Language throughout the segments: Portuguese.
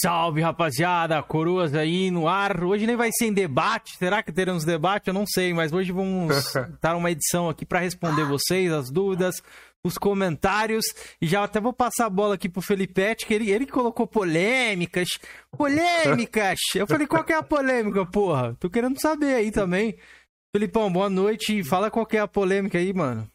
salve, rapaziada! Coroas aí no ar. Hoje nem vai ser em debate. Será que teremos debate? Eu não sei, mas hoje vamos dar uma edição aqui para responder vocês, as dúvidas, os comentários. E já até vou passar a bola aqui pro Felipete, que ele, ele colocou polêmicas. Polêmicas! Eu falei, qual que é a polêmica, porra? Tô querendo saber aí também. Felipão, boa noite. Fala qual que é a polêmica aí, mano.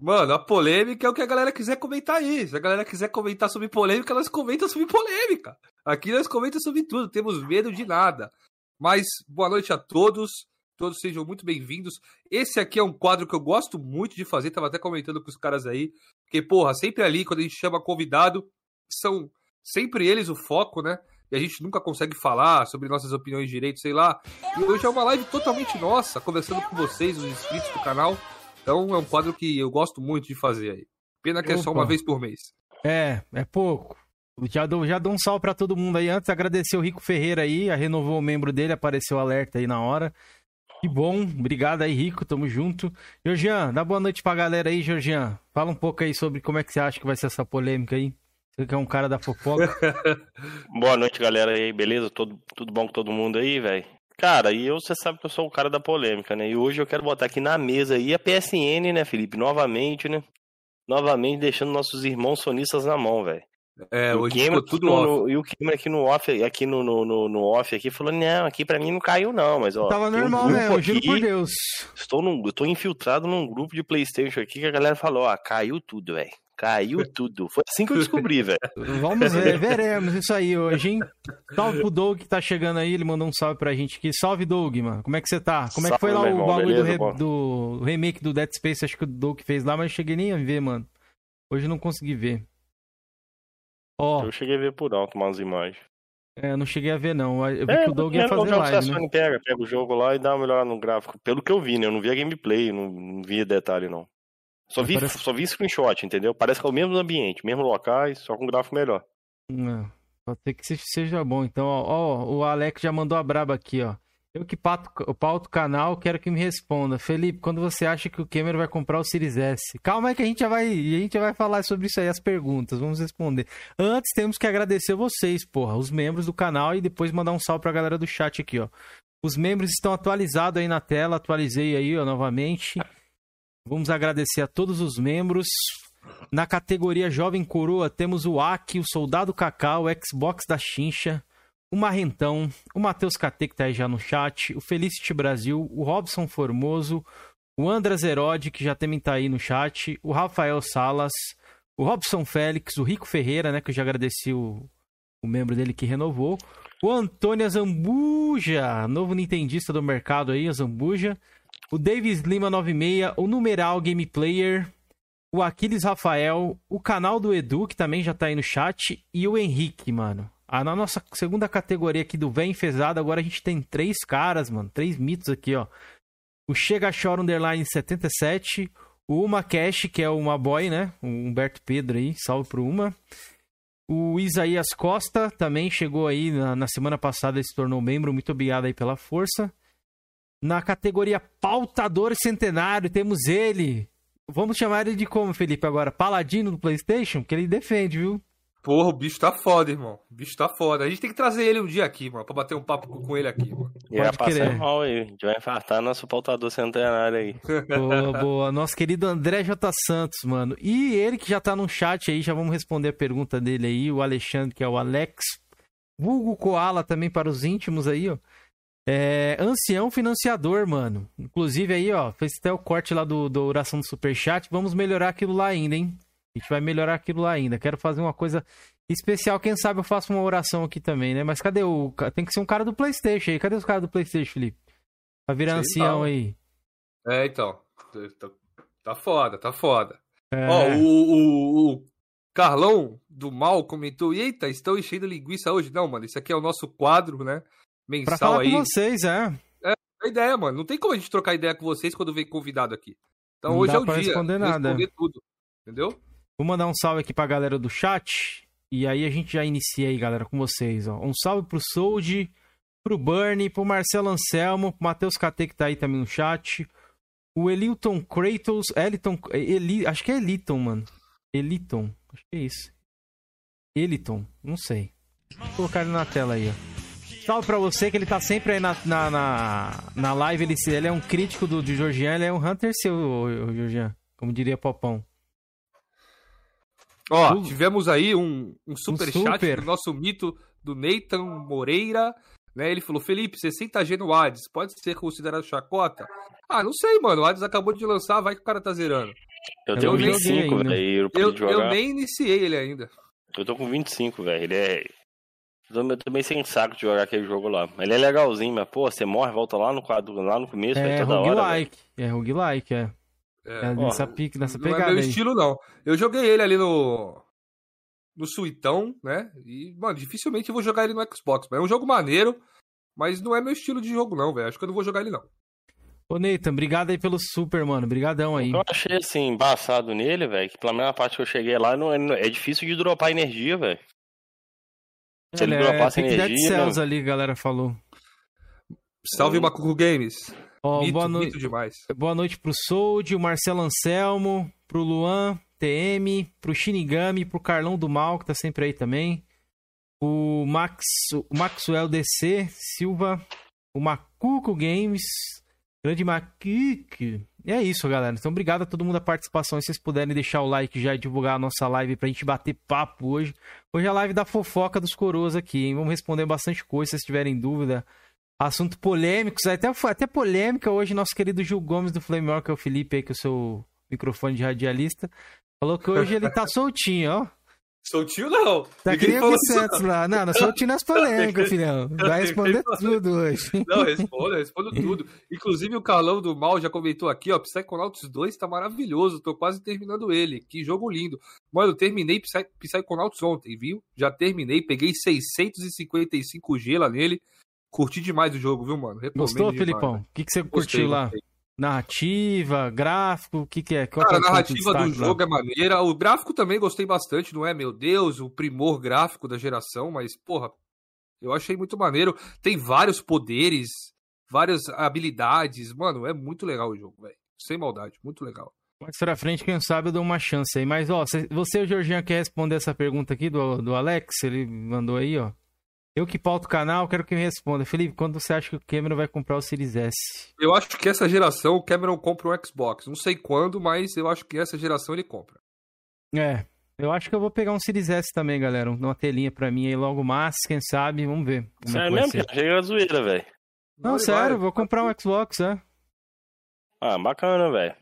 Mano, a polêmica é o que a galera quiser comentar aí. Se a galera quiser comentar sobre polêmica, nós comentam sobre polêmica. Aqui nós comentamos sobre tudo, temos medo de nada. Mas boa noite a todos. Todos sejam muito bem-vindos. Esse aqui é um quadro que eu gosto muito de fazer, tava até comentando com os caras aí. Porque, porra, sempre ali, quando a gente chama convidado, são sempre eles o foco, né? E a gente nunca consegue falar sobre nossas opiniões direito, sei lá. E hoje é uma live totalmente nossa, conversando com vocês, os inscritos do canal. Então é um quadro que eu gosto muito de fazer aí. Pena que Opa. é só uma vez por mês. É, é pouco. Já dou, já dou um salve para todo mundo aí. Antes, agradecer o Rico Ferreira aí, a renovou o membro dele, apareceu o alerta aí na hora. Que bom, obrigado aí, Rico, tamo junto. Georgian, dá boa noite pra galera aí, Georgian. Fala um pouco aí sobre como é que você acha que vai ser essa polêmica aí. Você que é um cara da fofoca. boa noite, galera aí, beleza? Todo, tudo bom com todo mundo aí, velho? Cara, e eu, você sabe que eu sou o cara da polêmica, né? E hoje eu quero botar aqui na mesa aí a PSN, né, Felipe? Novamente, né? Novamente deixando nossos irmãos sonistas na mão, velho. É, o hoje ficou tudo off. No, e o Gamer aqui no off, aqui no, no, no, no, off aqui, falou, não, aqui pra mim não caiu não, mas ó... Tava normal, um né? Eu juro por Deus. Estou, num, estou infiltrado num grupo de Playstation aqui que a galera falou, ó, caiu tudo, velho. Caiu tudo. Foi assim que eu descobri, velho. Vamos ver, veremos isso aí hoje, hein? Salve pro Doug que tá chegando aí, ele mandou um salve pra gente aqui. Salve, Doug, mano. Como é que você tá? Como é que foi lá o bagulho do, re... do, remake do Dead Space? Acho que o Doug fez lá, mas cheguei nem a ver, mano. Hoje não consegui ver. Ó. Eu cheguei a ver por alto umas imagens. É, eu não cheguei a ver, não. Eu vi é, que o Doug ia fazer live, né? Pega, pega o jogo lá e dá uma melhorada no gráfico. Pelo que eu vi, né? Eu não vi a gameplay, não, não vi detalhe, não. Só vi, parece... só vi screenshot, entendeu? Parece que é o mesmo ambiente, mesmo locais, só com gráfico melhor. Não, pode ser que seja bom. Então, ó, ó, o Alex já mandou a braba aqui, ó. Eu que pato, pauto o canal, quero que me responda. Felipe, quando você acha que o Cameron vai comprar o Series S? Calma aí que a gente já vai, a gente já vai falar sobre isso aí, as perguntas, vamos responder. Antes, temos que agradecer vocês, porra, os membros do canal e depois mandar um salve pra galera do chat aqui, ó. Os membros estão atualizados aí na tela, atualizei aí, ó, novamente. Vamos agradecer a todos os membros. Na categoria Jovem Coroa temos o Aki, o Soldado Cacau, o Xbox da Chincha, o Marrentão, o Matheus KT que tá aí já no chat, o Felicity Brasil, o Robson Formoso, o Andras Herode, que já também tá aí no chat, o Rafael Salas, o Robson Félix, o Rico Ferreira, né, que eu já agradeci o, o membro dele que renovou, o Antônio Zambuja, novo nintendista do mercado aí, Zambuja, o Davis Lima 96, o Numeral Game Player, o Aquiles Rafael, o canal do Edu, que também já tá aí no chat, e o Henrique, mano. Ah, na nossa segunda categoria aqui do Vem Enfesado, agora a gente tem três caras, mano. Três mitos aqui, ó. O Chega Chora Underline 77, o Uma Cash, que é o Uma Boy, né? O Humberto Pedro aí, salve pro Uma. O Isaías Costa também chegou aí na, na semana passada e se tornou membro. Muito obrigado aí pela força. Na categoria Pautador Centenário, temos ele. Vamos chamar ele de como, Felipe, agora? Paladino do PlayStation? Que ele defende, viu? Porra, o bicho tá foda, irmão. O bicho tá foda. A gente tem que trazer ele um dia aqui, mano, pra bater um papo com ele aqui, mano. E vai passar mal aí. A gente vai infartar nosso pautador centenário aí. Boa, boa. Nosso querido André J. Santos, mano. E ele que já tá no chat aí, já vamos responder a pergunta dele aí. O Alexandre, que é o Alex. Vulgo Koala também para os íntimos aí, ó. É, ancião financiador, mano. Inclusive aí, ó, fez até o corte lá do, do oração do Superchat. Vamos melhorar aquilo lá ainda, hein? A gente vai melhorar aquilo lá ainda. Quero fazer uma coisa especial. Quem sabe eu faço uma oração aqui também, né? Mas cadê o. Tem que ser um cara do PlayStation aí. Cadê os caras do PlayStation, Felipe? Pra virar Sim, ancião tá. aí. É, então. Tá, tá foda, tá foda. É... Ó, o, o, o, Carlão do Mal comentou: Eita, estão enchendo linguiça hoje. Não, mano, isso aqui é o nosso quadro, né? Mensal pra falar aí. com vocês, é. É a ideia, mano. Não tem como a gente trocar ideia com vocês quando vem convidado aqui. Então Não hoje é o dia. Responder nada. Responder tudo. Entendeu? Vou mandar um salve aqui pra galera do chat. E aí a gente já inicia aí, galera, com vocês, ó. Um salve pro Sold, pro Bernie, pro Marcelo Anselmo, pro Matheus KT que tá aí também no chat. O Elilton Kratos, Eliton, Eli, acho que é Eliton, mano. Eliton, acho que é isso. Eliton, não sei. Vou colocar ele na tela aí, ó. Salve pra você que ele tá sempre aí na, na, na, na live. Ele, ele é um crítico do, do Georgian, ele é um hunter seu, o, Georgian. Como diria Popão. Ó, Uh. tivemos aí um, um super chat super. do nosso mito do Nathan Moreira. Né? Ele falou: Felipe, 60G no Hades, pode ser considerado chacota? Ah, não sei, mano. O Hades acabou de lançar, vai que o cara tá zerando. Eu Eu tenho não joguei 25, ainda. velho. Eu, Eu, nem iniciei ele ainda. Eu tô com 25, velho. Ele é. Eu tô- meio sem saco de jogar aquele jogo lá. Ele é legalzinho, mas, pô, você morre, volta lá no quadro, lá no começo, É toda hora. roguelike. É roguelike, é. É, É ó, nessa, pique, nessa não é pegada meu aí. estilo, não. Eu joguei ele ali no. No Suitão, né? E, mano, dificilmente eu vou jogar ele no Xbox. Mas é um jogo maneiro, mas não é meu estilo de jogo, não, velho. Acho que eu não vou jogar ele, não. Ô, Nathan, obrigado aí pelo super, mano. Brigadão aí. Eu achei assim, embaçado nele, velho, que pela mesma parte que eu cheguei lá, não é, não- é difícil de dropar energia, velho. Se ele Ele é Pick Dead energia, Cells não- ali, galera falou. Salve. Macuco Games. Ó, mito, boa, noi- mito demais. boa noite pro Sold, o Marcelo Anselmo, pro Luan, TM, pro Shinigami, pro Carlão do Mal, que tá sempre aí também. O Max, o Maxwell DC Silva, o Macuco Games, grande Macuco. E é isso, galera. Então, obrigado a todo mundo a participação. E se vocês puderem deixar o like já e divulgar a nossa live pra gente bater papo hoje. Hoje é a live da fofoca dos coroas aqui, hein? Vamos responder bastante coisa, se vocês tiverem dúvida. Assunto polêmicos, até, até polêmica hoje, nosso querido Gil Gomes do Flame é o Felipe aí, que é o seu microfone de radialista, falou que hoje ele tá soltinho, ó. Soltinho, não. Tá que Ninguém nem isso, Santos lá. Não, não soltinho nas polêmicas, filhão. Vai responder tudo hoje. Não, respondo, respondo tudo. Inclusive, o Carlão do Mal já comentou aqui, ó. Psychonauts 2 tá maravilhoso. Tô quase terminando ele. Que jogo lindo. Mano, eu terminei Psy Psychonauts ontem, viu? Já terminei, peguei 655G lá nele. Curti demais o jogo, viu, mano? Recomendo Gostou, demais. Felipão? O que, que você Gostei, curtiu lá? gostei. Narrativa, gráfico, o que, que é? Qual Cara, a é ponto de narrativa do destaque lá? jogo é maneira. O gráfico também gostei bastante, não é, meu Deus, o primor gráfico da geração, mas, porra, eu achei muito maneiro. Tem vários poderes, várias habilidades. Mano, é muito legal o jogo, velho. Sem maldade, muito legal. Mais pra frente, quem sabe eu dou uma chance aí. Mas, ó, cê- você, o Georgian, quer responder essa pergunta aqui do, do Alex? Ele mandou aí, ó. Eu que pauto o canal, quero que me responda. Felipe, quando você acha que o Cameron vai comprar o Series S? Eu acho que essa geração o Cameron compra um Xbox. Não sei quando, mas eu acho que essa geração ele compra. É, eu acho que eu vou pegar um Series S também, galera. Uma telinha pra mim aí logo mais, quem sabe, vamos ver. Como é que Sério vai mesmo, ser. Chega a zoeira, velho. Não, sério, vai. vou comprar um Xbox, é. Ah, bacana, velho.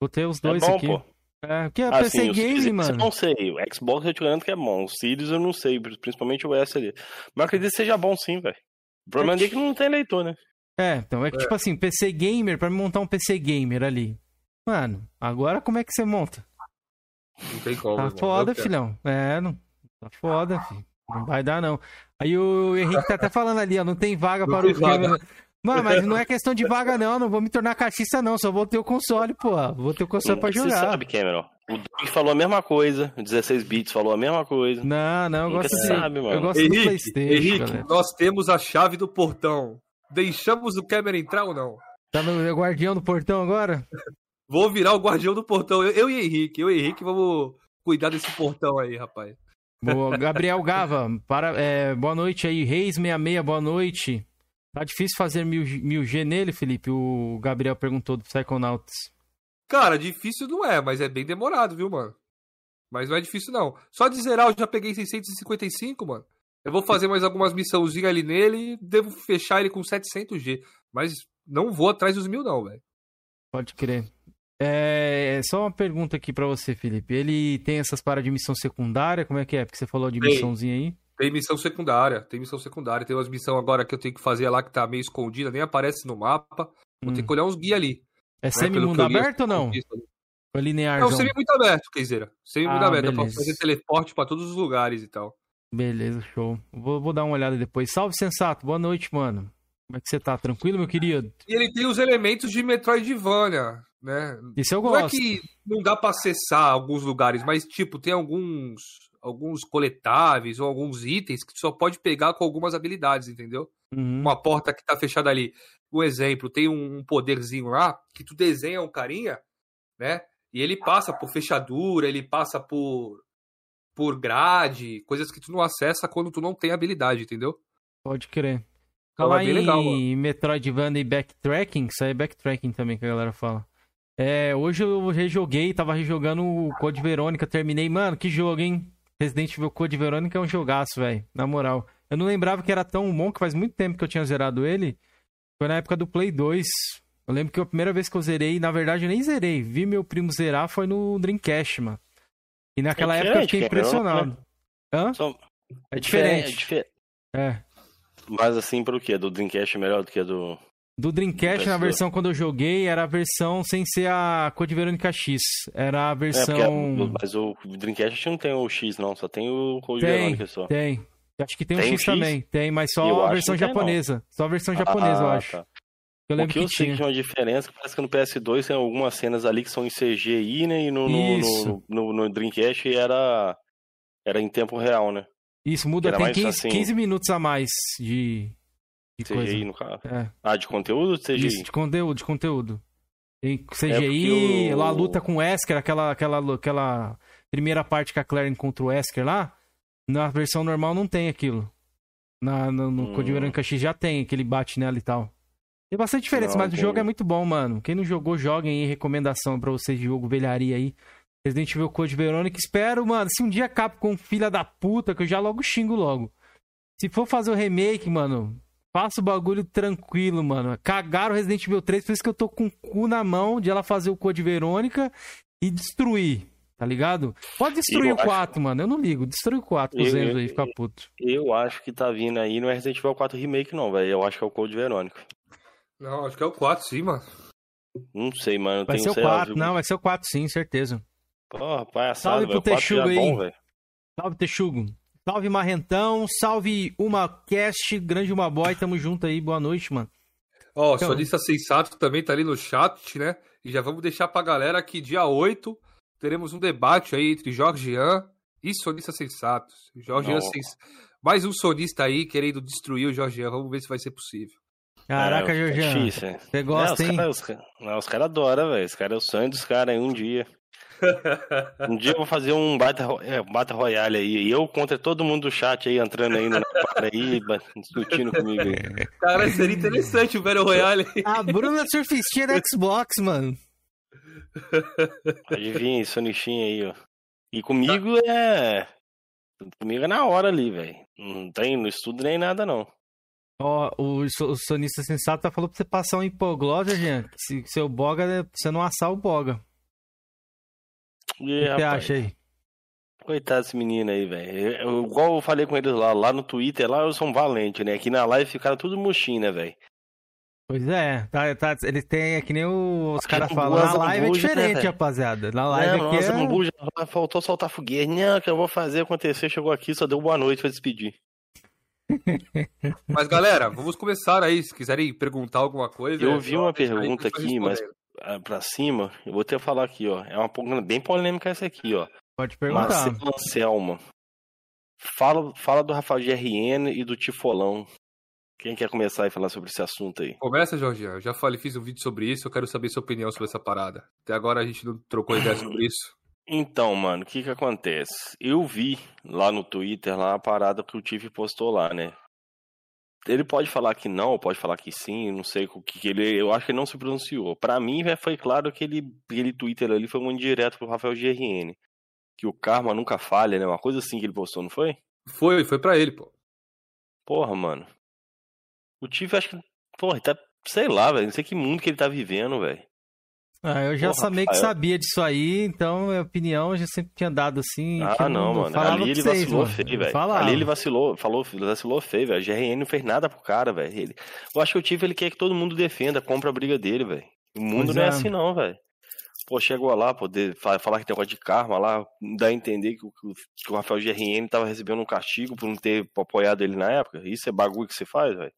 Vou ter os É dois bom, aqui. pô. É, que é Ah, PC Game, mano. Eu não sei. O Xbox eu te garanto que é bom. O Series eu não sei, principalmente o S ali. Mas eu acredito que seja bom sim, velho. O problema dele é que não tem leitor, né? É, então é que tipo assim, PC Gamer, pra me montar um PC Gamer ali. Mano, agora como é que você monta? Não tem como. Tá irmão. foda, Eu quero. filhão. É, não. Tá foda, filho. Não vai dar, não. Aí o Henrique tá até falando ali, ó, não tem vaga Não para tem o Cameron. vaga. Mano, mas não é questão de vaga, não. Não vou me tornar cachista, não. Só vou ter o console, pô. Vou ter o console pra Você jogar. sabe, Cameron. O Doug falou a mesma coisa. O 16 bits falou a mesma coisa. Não, não, eu Nunca gosto de. sabe, mano. eu gosto do Henrique, Playstation, Henrique, galera. nós temos a chave do portão. Deixamos o Cameron entrar ou não? Tá no guardião do portão agora? Vou virar o guardião do portão. Eu, eu e Henrique, eu e Henrique vamos cuidar desse portão aí, rapaz. Boa, Gabriel Gava, para, é, boa noite aí. Reis66, boa noite. Tá difícil fazer mil, mil G nele, Felipe? O Gabriel perguntou do Psychonauts. Cara, difícil não é, mas é bem demorado, viu, mano? Mas não é difícil, não. Só de zerar eu já peguei 655, mano. Eu vou fazer mais algumas missãozinhas ali nele e devo fechar ele com 700G. Mas não vou atrás dos mil, não, velho. Pode crer. É, só uma pergunta aqui pra você, Felipe. Ele tem essas paradas de missão secundária? Como é que é? Porque você falou de missãozinha aí. Tem missão secundária, tem missão secundária. Tem umas missões agora que eu tenho que fazer lá que tá meio escondida, nem aparece no mapa. Vou ter Hum. que olhar uns guias ali. É né, semi-mundo eu aberto ou não? Isso. Ou linear? Não, semi muito aberto, Keizeira. Semi muito Ah, aberto. Eu posso beleza. fazer teleporte pra todos os lugares e tal. Beleza, show. Vou, vou dar uma olhada depois. Salve, Sensato. Boa noite, mano. Como é que você tá? Tranquilo, meu querido? E ele tem os elementos de Metroidvania, né? Isso eu Não é gosto. que não dá pra acessar alguns lugares, mas tipo, tem alguns alguns coletáveis ou alguns itens que tu só pode pegar com algumas habilidades, entendeu? Uhum. Uma porta que tá fechada ali. Um exemplo, tem um, poderzinho lá que tu desenha um carinha, né? E ele passa por fechadura, ele passa por por grade, coisas que tu não acessa quando tu não tem habilidade, entendeu? Pode crer. Então Falar é bem legal, em Metroidvania e backtracking, isso aí é backtracking também que a galera fala. É, hoje eu rejoguei, tava rejogando o Code Verônica, terminei. Mano, que jogo, hein? Resident Evil Code Verônica é um jogaço, velho. Na moral. Eu não lembrava que era tão bom, que faz muito tempo que eu tinha zerado ele. Foi na época do Play 2. Eu lembro que a primeira vez que eu zerei, na verdade eu nem zerei. Vi meu primo zerar foi no Dreamcast, mano. E naquela É época eu fiquei diferente, impressionado. Hã? Só- É É diferente. diferente. É. Mas assim, pro quê? Do Dreamcast é melhor do que do. Do Dreamcast, na versão quando eu joguei, era a versão sem ser a Code Verônica X. Era a É, porque versão. mas o Dreamcast não tem o X, não, só tem o Code Tem, Verônica só. Tem. Acho que tem Tem X, X? também. Tem, mas Eu só a acho versão não japonesa. Só a versão japonesa, eu Ah, acho. tá. Eu O lembro que que eu sei que tinha. tinha uma diferença, parece que no PS2 tem algumas cenas ali que são em CGI, né? E no, no, no, no, Dreamcast era, era em tempo real, né? Isso, muda, tem mais 15, assim- 15 minutos a mais de, de CGI, coisa. no caso. É, Ah, de conteúdo ou de CGI? isso, de conteúdo, de conteúdo. Tem É CGI, o- lá a luta com o Wesker, aquela, aquela, aquela primeira parte que a Claire encontra o Wesker lá, na versão normal não tem aquilo. Na, no no Hum. Code Verônica X já tem, que ele bate nela e tal. Tem bastante diferença, Não, mas o jogo entendi. é muito bom, mano. Quem não jogou, joguem aí, recomendação pra vocês de jogo velharia aí. Resident Evil Code Verônica. Espero, mano, se um dia Capcom filha da puta, que eu já logo xingo logo. Se for fazer o remake, mano, faça o bagulho tranquilo, mano. Cagaram o Resident Evil 3, por isso que eu tô com o cu na mão de ela fazer o Code Verônica e destruir, tá ligado? Pode destruir Eu o 4, mano, eu não ligo. Destrui o 4 pros Eu- Enzo eu- aí, ficar puto. Eu acho que tá vindo aí, não é Resident Evil 4 Remake, não, velho. Eu acho que é o Code Verônica. Não, acho que é o 4, sim, mano. Não sei, mano. eu Vai tenho, ser o sei lá, 4, viu? não, vai ser o 4 sim, certeza. Porra, palhaçada, Salve velho. pro O 4 já é Texugo aí. bom, velho. Salve, Texugo. Salve, Marrentão. Salve, Uma Cast. Grande Uma Boy. Tamo junto aí. Boa noite, mano. Ó, Então- Sonista Sensato também tá ali no chat, né? E já vamos deixar pra galera que dia 8 teremos um debate aí entre Jorge Ian e Sonista Sensatos. Jorge Ian sens... Mais um sonista aí querendo destruir o Jorge Ian. Vamos ver se vai ser possível. Caraca, é, Georgiano. É difícil, né? Você gosta, hein? Os caras os cara, não, os cara adoram, velho. Os caras é o sonho dos caras aí um dia. Um dia eu vou fazer um Battle, é, um Battle Royale aí. E eu contra todo mundo do chat aí, entrando aí na para aí, discutindo comigo aí. Cara, seria interessante o Battle Royale. A Bruna surfistinha da Xbox, mano. Adivinha, Sonichinha aí, ó. E comigo é. Comigo é na hora ali, velho. Não tem no estudo nem nada, não. Ó, o, so- o sonista sensato falou pra você passar um hipoglós, Jean. que Se seu boga, pra você não assar o boga. E, O que você acha aí? Coitado desse menino aí, velho. Igual eu falei com eles lá, lá no Twitter, lá eu sou um valente, né? Aqui na live ficaram tudo murchinho, né, velho? Pois é, tá, tá, eles têm, é que nem o- os caras falam, na live é né, diferente, velho? rapaziada. Na live Não, aqui nossa, é... Lá faltou soltar foguete. Não, que eu vou fazer acontecer. Chegou aqui, só deu boa noite pra despedir. Mas galera, vamos começar aí. Se quiserem perguntar alguma coisa. Eu vi uma pergunta aqui, mas pra cima, eu vou até falar aqui, ó. É uma pergunta bem polêmica essa aqui, ó. Pode perguntar. Marcelo Anselmo. Fala, fala do Rafael GRN e do Tifolão. Quem quer começar e falar sobre esse assunto aí? Começa, Jorginho. Eu já falei, fiz um vídeo sobre isso. Eu quero saber sua opinião sobre essa parada. Até agora a gente não trocou ideia sobre isso. Então, mano, o que que acontece? Eu vi lá no Twitter lá a parada que o Tiff postou lá, né? Ele pode falar que não, pode falar que sim, não sei o que, que ele. Eu acho que ele não se pronunciou. Pra mim, foi claro que ele, aquele Twitter ali foi um indireto pro Rafael GRN. Que o karma nunca falha, né? Uma coisa assim que ele postou, não foi? Foi, foi pra ele, pô. Porra, mano. O Tiff, acho que. Porra, ele tá. Sei lá, velho. Não sei que mundo que ele tá vivendo, velho. Ah, eu já Porra, meio que sabia disso aí, então minha opinião eu já sempre tinha dado assim. Ah, não, mano. falava Ali ele vocês, vacilou mano. feio, velho. Ali ele vacilou, falou, vacilou feio, velho. A GRN não fez nada pro cara, velho. Ele... Eu acho que o Tiff ele quer que todo mundo defenda, compra a briga dele, velho. O mundo Pois não é é. assim, não, velho. Pô, chegou lá, poder falar que tem negócio de karma lá, dá a entender que o, que o Rafael GRN tava recebendo um castigo por não ter apoiado ele na época. Isso é bagulho que você faz, velho.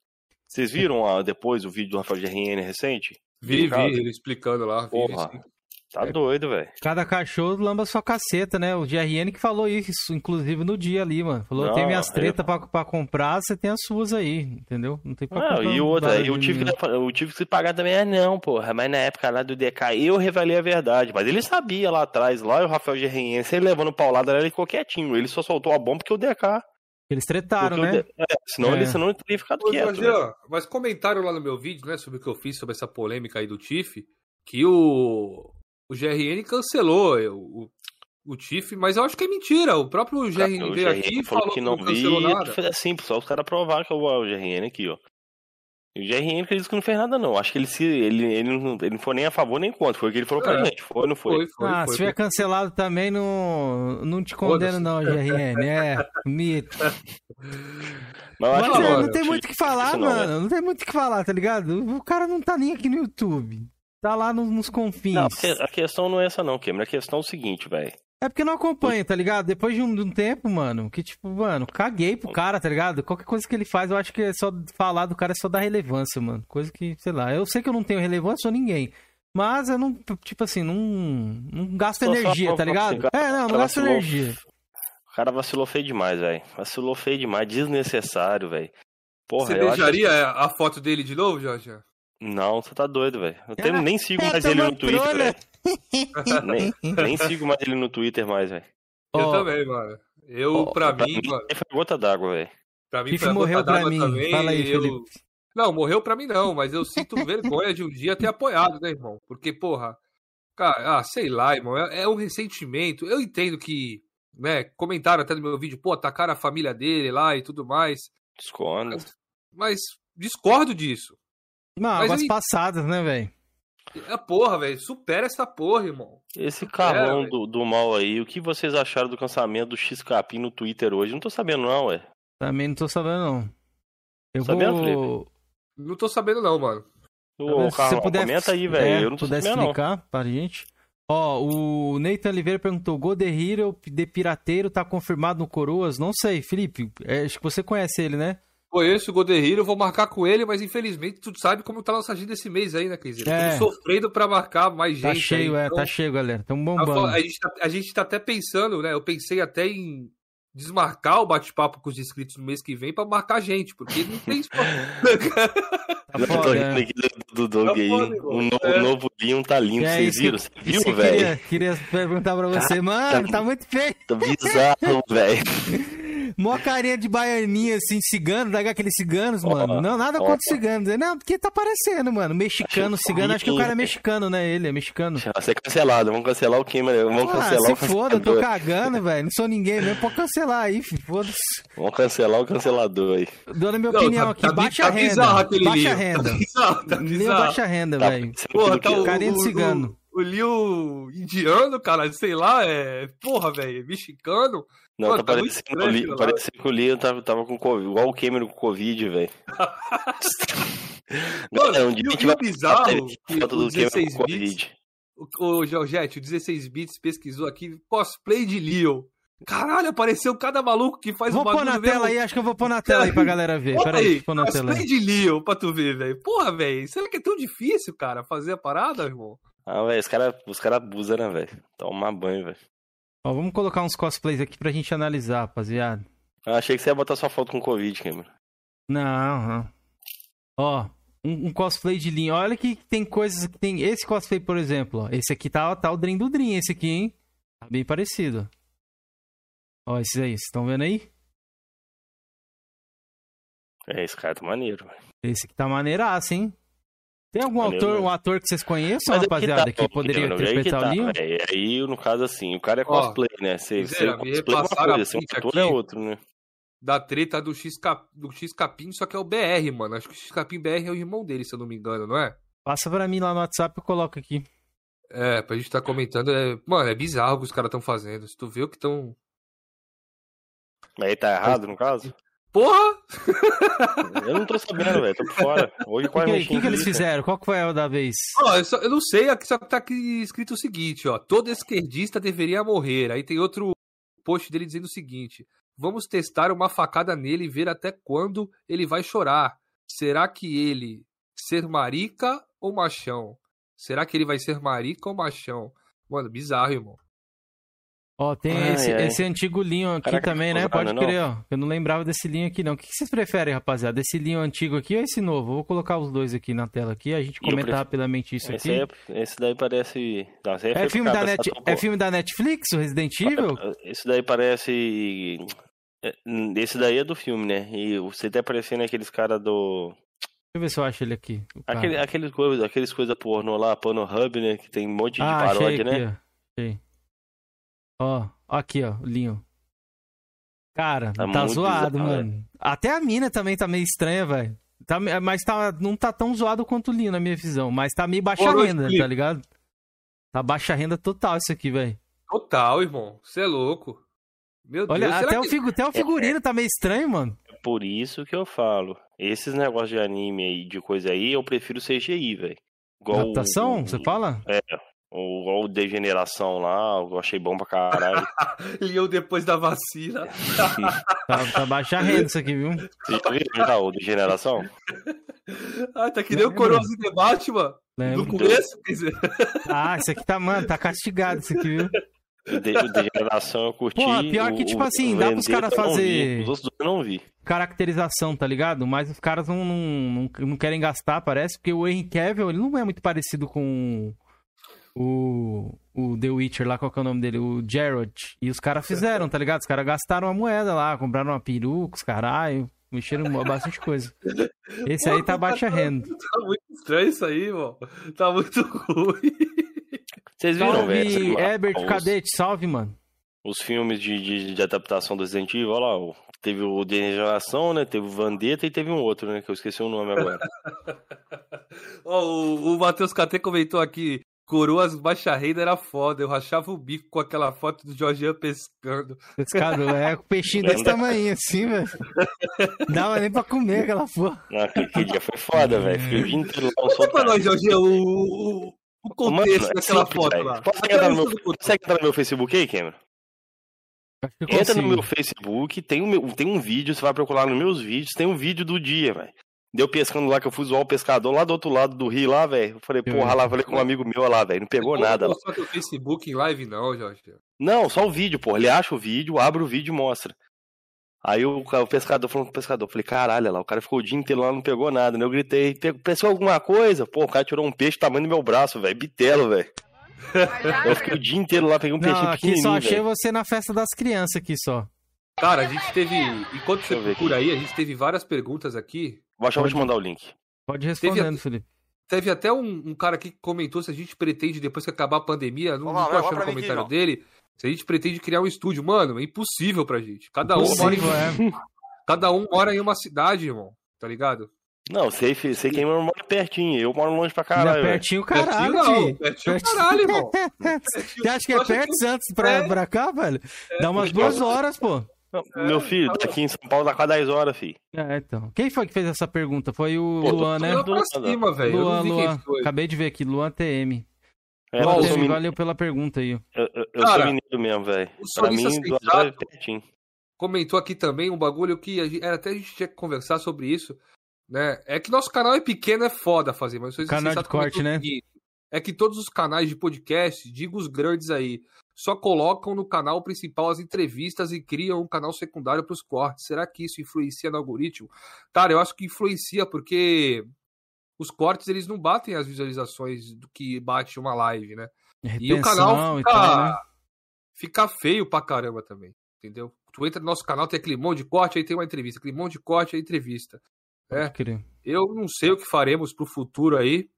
Vocês viram ah, depois o vídeo do Rafael GRN recente? Vi, vi ele explicando lá. Vi, Porra. Tá doido, velho. Cada cachorro lamba sua caceta, né? O GRN que falou isso, inclusive no dia ali, mano. Falou, Não, tem minhas eu- tretas pra, pra comprar, você tem as suas aí, entendeu? Não tem pra Não, comprar e outra, eu tive, que, eu tive que pagar também, ah não, porra, mas na época lá do DK eu revelei a verdade, mas ele sabia lá atrás, lá e o Rafael Gerriense, ele levando paulada, ele ficou quietinho, ele só soltou a bomba porque o DK, Eles tretaram, né? É, senão É. ele senão ele teria ficado quieto, velho. ó, mas comentaram lá no meu vídeo, né, sobre o que eu fiz sobre essa polêmica aí do Tiff, que o, o GRN cancelou o, o, o Tiff, mas eu acho que é mentira. O próprio GRN o veio aqui e falou falou que não cancelou viu, nada. é simples, só os caras provar que é o o GRN aqui, ó. E o GRN que ele disse que não fez nada não, acho que ele se ele, ele, não, ele não foi nem a favor nem contra, foi o que ele falou pra É. gente, foi ou não foi? Foi, foi, ah, foi. se tiver cancelado também, não, não te condeno não, GRN. É, mito. Acho Mas que é, mano, não tem muito o que falar, não, mano. Não tem muito o que falar, tá ligado? O cara não tá nem aqui no YouTube. Tá lá no- nos confins. Não, a questão não é essa não, Cameron. A questão é o seguinte, velho. É porque não acompanha, tá ligado? Depois de um, de um tempo, mano, que tipo, mano, caguei pro cara, tá ligado? Qualquer coisa que ele faz, eu acho que é só falar do cara é só dar relevância, mano. Coisa que, sei lá, eu sei que eu não tenho relevância, sou ninguém. Mas eu não, tipo assim, não, não gasto Só- só energia, pra- tá ligado? pra- É, não, não gasto vacilou. energia. O cara vacilou feio demais, velho. Vacilou feio demais, desnecessário, velho. Porra, Você eu acho. beijaria a foto dele de novo, Jorge? Não, você tá doido, velho. Eu tenho- nem sigo É, mais ele no Twitter, velho. Nem, nem sigo mais ele no Twitter mais, velho. Eu Ó, também, mano. Eu, Ó, pra, mim, mano, Foi gota d'água, velho. pra mim foi morreu gota pra mim. também. Fala aí, eu... Felipe. Não, morreu pra mim não, mas eu sinto vergonha de um dia ter apoiado, né, irmão? Porque, porra, cara, ah, sei lá, irmão, é, é um ressentimento. Eu entendo que, né, comentaram até no meu vídeo, pô, atacaram a família dele lá e tudo mais, Esconda. mas discordo disso. Não, Mas águas aí- passadas, né, velho? É porra, velho, supera essa porra, irmão. Esse carrão do, do mal aí, o que vocês acharam do cancelamento do X-Capim no Twitter hoje? Não tô sabendo, não, ué. Também não tô sabendo, não. Eu Sabendo, vou. Não tô sabendo não, mano. Ô, Se Carlão, você puder, comenta aí, é, velho. Eu não tô puder sabendo, não. explicar pra gente. Ó, o Nathan Oliveira perguntou: Gol de Hero de Pirateiro tá confirmado no Coroas? Não sei, Felipe. é, acho que você conhece ele, né? Conheço o Goderiro, vou marcar com ele, mas infelizmente tu sabe como tá a nossa agenda esse mês aí, né, Cris? É. Sofrendo pra marcar mais gente. Tá cheio, aí, é, então- tá cheio, galera. Tamo A, bombando. a gente tá, a gente tá até pensando, né? Eu pensei até em desmarcar o bate-papo com os inscritos no mês que vem pra marcar a gente, porque não tem espaço. Tá Eu foda, rindo é. aqui do, do Doug Tá aí. O novo, É. novo Leon tá lindo, É, vocês viram? Você viu, que eu velho? queria, queria perguntar pra você, mano, tá muito feio. Tá bizarro, velho. Mó carinha de baianinha, assim, cigano, daqueles aqueles ciganos, mano. Não, nada contra ciganos. Não, porque tá parecendo, mano. Mexicano, Achei cigano. Acho que o cara é mexicano, né? Ele é mexicano. Vai ser cancelado, vamos cancelar o Cameron, vamos Ah, cancelar se o foda, eu tô cancelador. cagando, velho. Não sou ninguém mesmo. Pode cancelar aí, filho. Foda-se. Vamos cancelar o cancelador aí. Dando a minha Não, opinião tá- aqui. tá baixa tá renda. Baixa renda. Tá bizarro, tá bizarro. baixa renda, Tá, velho. Porra, tá o, Carinha de o- cigano. O, o Liu indiano, cara, sei lá, é. Porra, velho, mexicano. Não, Mano, tá tá parecendo, estranho o parecendo que o Leon tava, tava com Covid, igual o Cameron com Covid, velho. Mano, um e dia e vai bizarro que o do Cameron 16 com bits- Covid. O, o Georgette, o 16 bits pesquisou aqui cosplay de Leo. Caralho, apareceu cada maluco que faz Vou um pôr bagulho na mesmo. tela aí, acho que eu vou pôr na tela aí pra galera ver. Olha Pera aí, aí, deixa eu pôr na tela cosplay aí. de Leo pra tu ver, velho. Porra, velho, será que é tão difícil, cara, fazer a parada, irmão? Ah, velho, os caras os cara abusam, né, velho? Tomar banho, velho. Ó, vamos colocar uns cosplays aqui pra gente analisar, rapaziada. Eu achei que você ia botar sua foto com Covid, Cameron. Não, não. Ó, um, um cosplay de linha. Olha que tem coisas que tem. Esse cosplay, por exemplo, ó. Esse aqui tá, tá o Dream do Dream, esse aqui, hein? Tá bem parecido. Ó, esses aí, vocês estão vendo aí? É, esse cara tá maneiro, velho. Esse aqui tá maneiraço, hein? Tem algum Maneiro autor, um ator que vocês conheçam, Mas rapaziada, aí que tá, poderia Cameron, aí que interpretar tá, o Leon? velho. Aí, no caso, assim, o cara é Ó, cosplay, né? Você, você me cosplay é uma coisa, a ser um ator aqui. é outro, né? Da treta do X, Cap, do X Capim, só que é o BR, mano. Acho que o X Capim BR é o irmão dele, se eu não me engano, não é? Passa pra mim lá no WhatsApp e eu coloco aqui. É, pra gente tá comentando. É... Mano, é bizarro o que os caras estão fazendo. Se tu vê o que estão. Aí tá errado, no caso? Porra! Eu não tô sabendo, velho. Tô por fora. Hoje O que, que, eles fizeram? Qual que foi a da vez? Ó, eu, só- eu não sei, aqui só tá aqui escrito o seguinte, ó. Todo esquerdista deveria morrer. Aí tem outro post dele dizendo o seguinte: Vamos testar uma facada nele e ver até quando ele vai chorar. Será que ele ser marica ou machão? Será que ele vai ser marica ou machão? Mano, bizarro, irmão. Ó, tem Ai, esse, ai. esse antigo linho aqui Caraca, também, né? Pode crer, ó. Eu não lembrava desse linho aqui, não. O que vocês preferem, rapaziada? Esse linho antigo aqui ou esse novo? Eu vou colocar os dois aqui na tela aqui, a gente Eu comenta prefiro- rapidamente isso Esse, aqui. aí- esse daí parece. Não, É foi filme, da Net... é filme da Netflix, o Resident Evil? Esse daí parece. é, Esse daí é do filme, né? E você tá parecendo aqueles caras do. Deixa eu ver se eu acho ele aqui. Aquele, aqueles coisas aqueles coisa pornô lá, Pornhub, né? Que tem um monte de ah, paródia, aqui, né? ó. Achei. Ó, ó aqui, ó, o linho. Cara, Tá tá, zoado, bizarro, mano. Até a mina também tá meio estranha, velho. Tá, mas tá, não tá tão zoado quanto o linho, na minha visão. Mas tá meio baixa noite, renda, tá ligado? Tá baixa renda total isso aqui, velho. Total, irmão. Você é louco. Meu Olha, Deus, até, o que... figu- até o figurino tá meio estranho, mano. É por isso que eu falo. Esses negócios de anime aí, de coisa aí, eu prefiro CGI, velho. Adaptação, o- você fala? o- Igual o Degeneração lá, eu achei bom pra caralho. Leão depois da vacina. Tá, tá baixa renda isso aqui, viu? Você já viu já, o Degeneração? Ah, tá que nem o? Coroas de debate, mano. No começo, quer dizer. Ah, isso aqui tá, mano, tá castigado isso aqui, viu? O, de, o Degeneração eu curti. Porra, pior o- que, tipo o assim, dá pros caras eu não vi, fazer- Os outros dois eu não vi. caracterização, tá ligado? Mas os caras não, não, não, não querem gastar, parece, porque o Henry Cavill, ele não é muito parecido com o, o The Witcher lá, qual que é o nome dele? O Geralt. E os caras fizeram, tá ligado? Os caras gastaram a moeda lá, compraram uma peruca, os caralho, mexeram bastante coisa. Esse aí tá baixa renda. Tá muito estranho isso aí, irmão. Tá muito ruim. Vocês viram, Salve, Herbert os- Cadete, salve, mano. os filmes de, de, de adaptação do Resident Evil, olha lá, o- teve o Degeneração, né? Teve o Vendetta e teve um outro, né? Que eu esqueci o nome agora. Ó, o, o Matheus KT comentou aqui. Coroas baixa renda era foda. Eu rachava o bico com aquela foto do Jorginho pescando. Pescado, é com peixinho desse tamanho assim, velho. Dava nem pra comer aquela porra. Ah, aquele dia foi foda, velho. Fiquei o dia inteiro lá, um Conta pra nós, Jorginho, o, o, contexto Mano, é daquela simples, foto velho. lá. Posso Até entrar no meu-. Consegue entrar no meu Facebook aí, Cameron? Entra no consigo. meu Facebook, tem, meu, tem um vídeo, você vai procurar nos meus vídeos, tem um vídeo do dia, velho. Deu pescando lá, que eu fui zoar o pescador lá do outro lado do rio lá, velho. Eu falei, porra, lá, falei com um amigo meu lá, velho. Não pegou Não nada lá. postou teu Facebook em live, não, Jorge. Não, só o vídeo, porra. Ele acha o vídeo, abre o vídeo e mostra. Aí o, o pescador falou com o pescador, eu falei, caralho, lá, o cara ficou o dia inteiro lá, não pegou nada, né? Eu gritei, "Pe- pescou alguma coisa? Pô, o cara tirou um peixe do tamanho do meu braço, velho, bitelo, velho. Eu fiquei o dia inteiro lá, peguei um Não, peixinho aqui só achei velho. você na festa das crianças aqui só. Cara, a gente teve. Enquanto você eu ver procura aí, a gente teve várias perguntas aqui. Eu vou te mandar o link. Pode ir respondendo, Felipe. Teve até um, um cara aqui que comentou se a gente pretende, depois que acabar a pandemia, não, Vamos não tô achando o aqui, comentário irmão. dele, se a gente pretende criar um estúdio. Mano, é impossível pra gente. Cada um, mora em, é. cada um mora em uma cidade, irmão. Tá ligado? Não, sei, sei quem mora pertinho, eu moro longe pra caralho, velho. pertinho, caralho, pertinho não, tio. pertinho caralho, irmão. Você acha que é perto Santos pra, É. pra cá, velho? Dá umas é. duas horas, pô. Não, Meu filho, daqui em São Paulo dá quase 10 horas, filho. É, então. Quem foi que fez essa pergunta? Foi o Pô, Luan, né? Pra Luan, cima, velho. Eu Luan, Luan. Acabei de ver aqui, Luan TM. É, Luan TM, valeu pela pergunta aí. eu, eu- eu Cara, sou mineiro mesmo, velho. Pra mim, duas horas é pertinho. comentou aqui também um bagulho que a gente, era até a gente tinha que conversar sobre isso, né? É que nosso canal é pequeno, é foda fazer, mas vocês Canal de corte, né? É que todos os canais de podcast, digo os grandes aí, só colocam no canal principal as entrevistas e criam um canal secundário para os cortes. Será que isso influencia no algoritmo? Cara, eu acho que influencia porque os cortes eles não batem as visualizações do que bate uma live, né? E o canal Retenção fica, tal, né? fica feio pra caramba também, entendeu? Tu entra no nosso canal, tem aquele monte de corte, aí tem uma entrevista. Aquele monte de corte, aí entrevista. É. Eu não sei o que faremos pro futuro aí,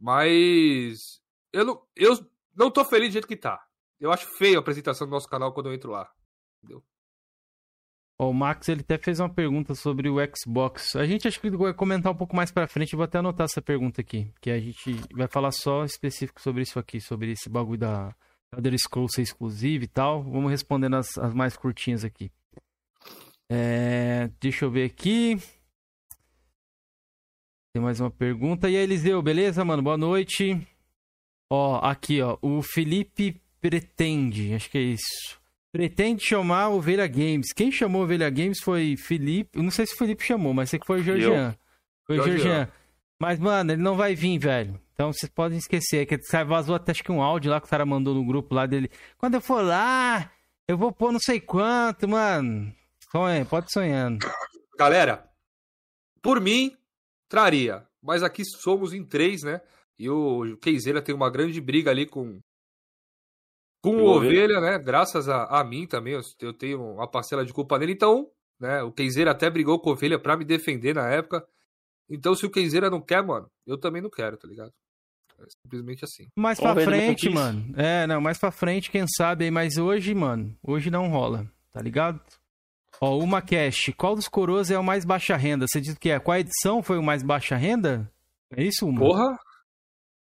mas eu não, eu não tô feliz do jeito que tá. Eu acho feio a apresentação do nosso canal quando eu entro lá. Ó, o Max ele até fez uma pergunta sobre o Xbox. A gente acho que vai comentar um pouco mais pra frente. Eu vou até anotar essa pergunta aqui. Que a gente vai falar só específico sobre isso aqui, sobre esse bagulho da Elder Scrolls ser exclusivo e tal. Vamos respondendo as, as mais curtinhas aqui. É, deixa eu ver aqui. Tem mais uma pergunta. E aí, Eliseu, beleza, mano? Boa noite. Ó, aqui, ó. O Felipe pretende, acho que é isso. Pretende chamar Ovelha Games. Quem chamou Ovelha Games foi Felipe. Eu não sei se o Felipe chamou, mas sei que foi o Georgian. Foi o Georgian. Mas, mano, ele não vai vir, velho. Então vocês podem esquecer. Que vazou até acho que um áudio lá que o cara mandou no grupo lá dele. Quando eu for lá, eu vou pôr não sei quanto, mano. Sonha, pode sonhando. Galera, por mim, traria. Mas aqui somos em três, né? E o Keizeira tem uma grande briga ali com com o Ovelha, né? Graças a, a mim também, eu, eu, tenho uma parcela de culpa nele. Então, né? O Keizeira até brigou com o Ovelha pra me defender na época. Então, se o Keizeira não quer, mano, eu também não quero, tá ligado? É simplesmente assim. Mais pra frente, mano. É, não, mais pra frente, quem sabe aí. Mas hoje, mano, hoje não rola, tá ligado? Ó, uma cash. Qual dos coroas é o mais baixa renda? Você diz que é? Qual edição foi o mais baixa renda? É isso, uma? Porra!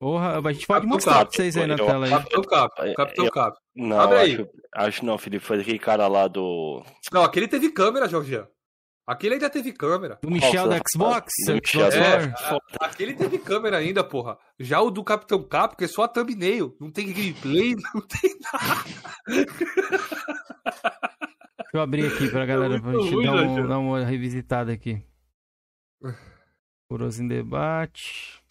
Porra, a gente pode Capitão mostrar Cap, pra vocês aí na tela aí. Capitão Cap, Capitão eu, Cap. Não, Abre acho, aí. acho não, Felipe, foi aquele cara lá do... Não, aquele teve câmera, Jorge. Aquele ainda teve câmera. Do Michel da Xbox? Do Michel é, aquele teve câmera ainda, porra. Já o do Capitão Cap, que é só a thumbnail. Não tem gameplay, não tem nada. Deixa eu abrir aqui pra galera, pra gente ruim, dar, um, dar, uma revisitada aqui. Curoso em debate.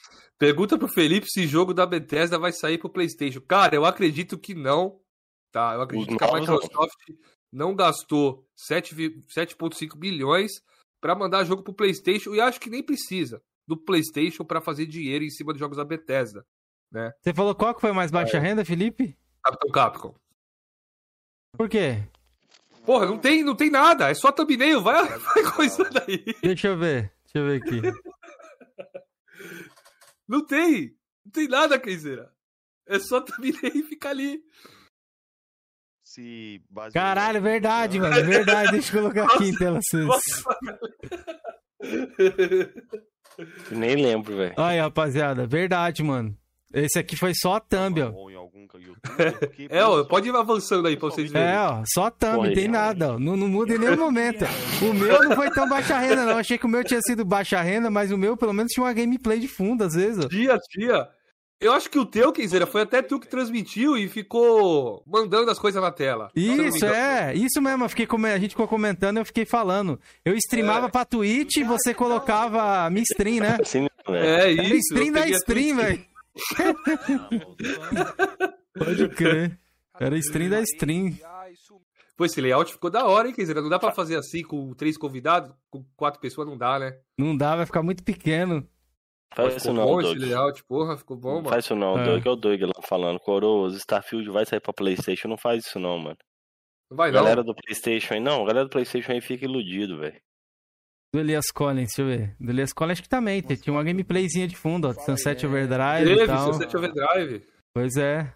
Pergunta pro Felipe se jogo da Bethesda vai sair pro PlayStation. Cara, eu acredito que não. Tá, eu acredito que a Microsoft não gastou 7,5 bilhões para mandar jogo pro PlayStation e acho que nem precisa do PlayStation para fazer dinheiro em cima dos jogos da Bethesda, né? Você falou qual que foi mais baixa é. renda, Felipe? Capitão Capcom. Por quê? Porra, não tem, não tem nada, é só thumbnail, vai, vai coisando aí. Deixa eu ver, deixa eu ver aqui. não tem, não tem nada, Keizeira. É só thumbnail e ficar ali. Se Caralho, é verdade, mano, é verdade. Deixa eu colocar aqui em tela Nem lembro, velho. Olha, rapaziada, verdade, mano. Esse aqui foi só a thumb, ó. É, ó, pode ir avançando aí pra vocês verem. É, ó, só a thumb, não tem nada, ó. Não, não muda em nenhum momento. O meu não foi tão baixa renda, não. Achei que o meu tinha sido baixa renda, mas o meu pelo menos tinha uma gameplay de fundo, às vezes, ó. Tia, tia. Eu acho que o teu, Kenzeira, foi até tu que transmitiu e ficou mandando as coisas na tela. Isso, é. Isso mesmo. Eu fiquei, a gente ficou comentando eu fiquei falando. Eu streamava é. pra Twitch e você colocava minha stream, né? Sim, é, isso. Era stream da stream, velho. Pode crer. Era stream da stream. Pô, esse layout ficou da hora, hein, Kenzeira? Não dá pra fazer assim com três convidados? Com quatro pessoas não dá, né? Não dá, vai ficar muito pequeno. Faz isso não, bom Doug. esse layout, porra, ficou bom, mano. Faz isso não, é. Doug é o Doug lá falando. Coroas, Starfield vai sair pra Playstation, não faz isso não, mano. Não vai não. Galera do Playstation aí, não, galera do Playstation aí fica iludido, velho. Do Elias Collins, deixa eu ver. Do Elias Collins acho que também, Nossa, tinha uma gameplayzinha de fundo, ó, Sunset Overdrive Teve, e tal. Sunset Overdrive. Pois é.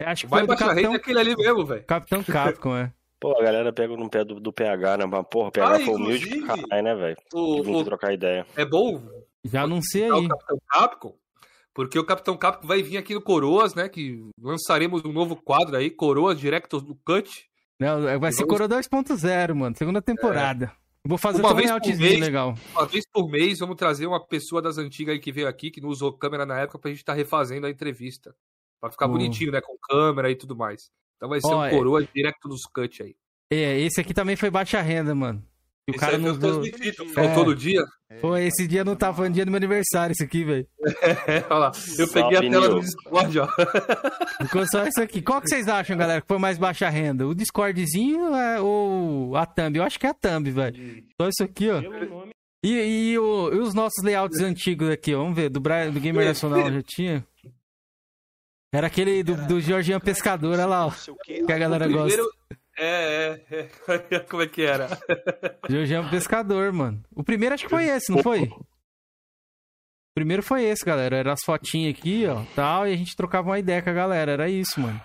acho que vai do Capitão... aquele ali mesmo, velho. Capitão Capcom, é. Pô, a galera pega no pé do, do PH, né? Mas, porra, o PH ah, foi humilde pra caralho, né, velho? O... trocar ideia. É bom já anunciei aí. O Capitão Capcom, porque o Capitão Capcom vai vir aqui no Coroas, né? Que lançaremos um novo quadro aí, Coroas Directos do Cut. Não, é, vai ser Coroa 2.0, mano. Segunda temporada. É. Vou fazer uma vez por mês, legal. Uma vez por mês, vamos trazer uma pessoa das antigas aí que veio aqui, que não usou câmera na época, pra gente estar tá refazendo a entrevista. Pra ficar bonitinho, né? Com câmera e tudo mais. Então vai ser um é Coroa é... direto dos cut aí. É, esse aqui também foi baixa renda, mano. O cara não. Faltou é. no dia? Pô, esse dia não tava no dia do meu aniversário, isso aqui, velho. É, olha lá. Eu Só peguei a tela do Discord, ó. Ficou só isso aqui. Qual que vocês acham, galera, que foi mais baixa renda? O Discordzinho é, ou a Thumb? Eu acho que é a Thumb, velho. Só isso aqui, ó. E, e, o, e, os nossos layouts antigos aqui, ó. Vamos ver. Do, Bra... do Gamer Nacional já tinha? Era aquele do, do Jorginho Pescador, olha lá, ó. Que a galera gosta. É, é, é. Como é que era? Jorginho é Pescador, mano. O primeiro acho que foi esse, não foi? O primeiro foi esse, galera. Era as fotinhas aqui, ó, tal, e a gente trocava uma ideia com a galera. Era isso, mano.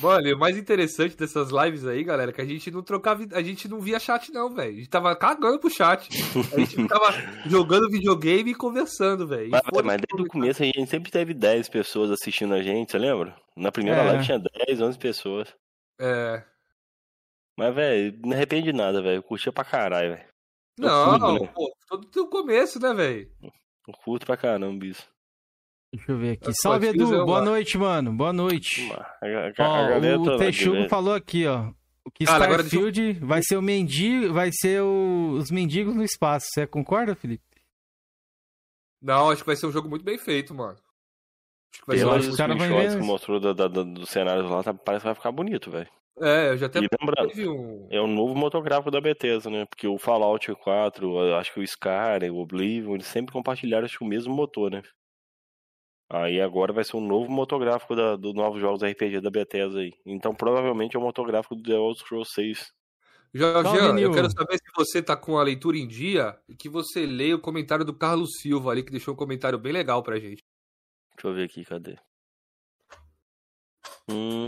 Mano, e o mais interessante dessas lives aí, galera, é que a gente não trocava, a gente não via chat não, velho. A gente tava cagando pro chat. A gente ficava jogando videogame e conversando, velho. Mas, mas desde o começo a gente sempre teve 10 pessoas assistindo a gente, você lembra? Na primeira é. live tinha 10, 11 pessoas. É. Mas, velho, não arrepende de nada, velho. Curtia pra caralho, velho. Não, né? pô, todo o começo, né, velho? Curto pra caramba isso. Deixa eu ver aqui. Salve, Edu. Boa noite, mano. Boa noite. A, a, ó, o Texugo falou aqui, ó. O que Cara, Starfield eu... vai ser o mendigo, vai ser o... os mendigos no espaço. Você concorda, Felipe? Não, acho que vai ser um jogo muito bem feito, mano. Acho que vai ser Pelos vão screenshots ver que mostrou da, da- do cenário lá, tá- parece que vai ficar bonito, velho. É, eu já até E lembrando, teve um... é o novo motográfico da Bethesda, né? Porque o Fallout 4, eu acho que o Skyrim, o Oblivion, eles sempre compartilharam acho o mesmo motor, né? Aí agora vai ser um novo motográfico da, dos novos jogos RPG da Bethesda aí. Então provavelmente é o motográfico do The Elder Scrolls 6. Jorgian, Salve, eu quero saber se você tá com a leitura em dia e que você leia o comentário do Carlos Silva ali, que deixou um comentário bem legal pra gente. Deixa eu ver aqui, cadê?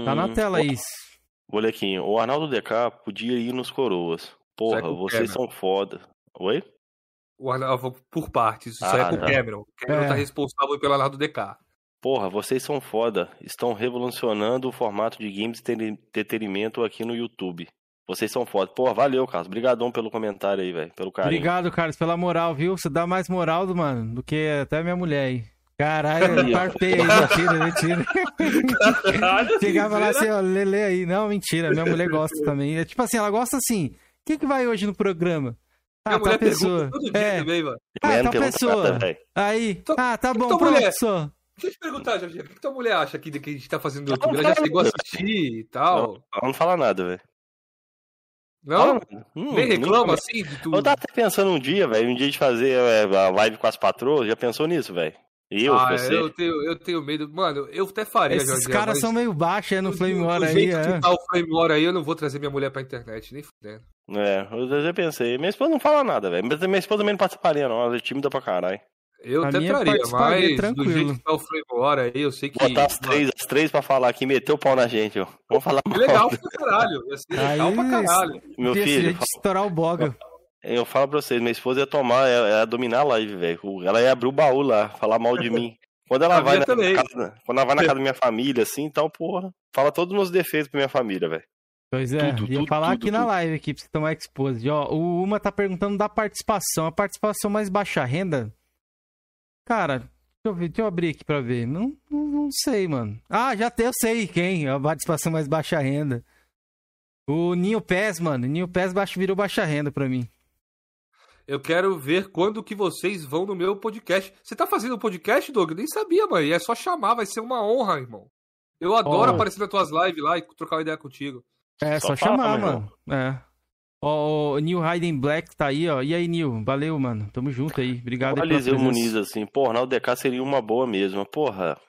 Tá na Hum, tela isso. Molequinho, o Arnaldo DK podia ir nos coroas. Porra, o vocês Cameron. são foda. Oi? O Arnaldo, vou por partes, isso Ah, é com o tá. Cameron. O Cameron É. tá responsável pelo Arnaldo DK. Porra, vocês são foda. Estão revolucionando o formato de games de entretenimento aqui no YouTube. Vocês são foda. Porra, valeu, Carlos. Obrigadão pelo comentário aí, velho. Pelo carinho. Obrigado, Carlos, pela moral, viu? Você dá mais moral, mano, do que até minha mulher aí. Caralho, eu farpei aí, mentira, mentira. Chegava lá assim, ó, lele aí. Não, mentira, minha mulher gosta também. É tipo assim, ela gosta assim. O que, que vai hoje no programa? Ah, Minha mulher pessoa. pergunta todo dia É, também, mano. ah, tal pergunta pessoa. nada. Aí, ah, tá bom, pronto, só. Deixa eu te perguntar, Jorginho, o que que tua mulher acha aqui de que a gente tá fazendo no YouTube? Ela já chegou a assistir e tal? Ela não fala nada, velho. Não? Hum, Nem reclama assim de tudo? Eu tava até pensando um dia, velho, um dia de fazer é, a live com as patroas. Já pensou nisso, velho? Eu, ah, você. eu tenho, eu tenho medo. Mano, eu até faria, Esses Jorginho, caras mas são meio baixos aí no do- Flame do War aí, jeito é. que tá o Flame War aí, eu não vou trazer minha mulher pra internet, nem fudendo. É, eu já pensei. Minha esposa não fala nada, velho. Mas minha esposa também não participaria, não. Ela é tímida pra caralho. Eu A até traria, mas do tranquilo. jeito que tá o Flame War aí, eu sei que... Botar as três, as três pra falar aqui, meter o pau na gente, ó. Vamos falar Que mal. legal pra caralho. Ia ser legal Aí, pra caralho. Meu filho, estourar o boga. Eu falo pra vocês, minha esposa ia tomar, ia, ia dominar a live, velho. Ela ia abrir o baú lá, falar mal de mim. Quando ela A vai na também. casa, quando ela vai na casa da minha família, assim, então, porra, fala todos os meus defeitos pra minha família, velho. Pois é, Tudo, ia tudo, falar tudo, aqui na live aqui pra você tomar expose. Ó, o Uma tá perguntando da participação. A participação mais baixa renda? Cara, deixa eu, ver, deixa eu abrir aqui pra ver. Não, não, não sei, mano. Ah, já tem, eu sei quem. A participação mais baixa renda. O Ninho Pés, mano. Ninho Pés baixo, virou baixa renda pra mim. Eu quero ver quando que vocês vão no meu podcast. Você tá fazendo um podcast, Doug? Eu nem sabia, mãe. É só chamar, vai ser uma honra, irmão. Eu adoro Ó. aparecer nas tuas lives lá e trocar uma ideia contigo. É, só, Só fala, chamar, mano. É. Ó, o Neil Hayden Black tá aí, ó. E aí, Neil? Valeu, mano. Tamo junto aí. Obrigado O aí pela. Muniz, assim, porra, na UDK seria uma boa mesmo. Porra,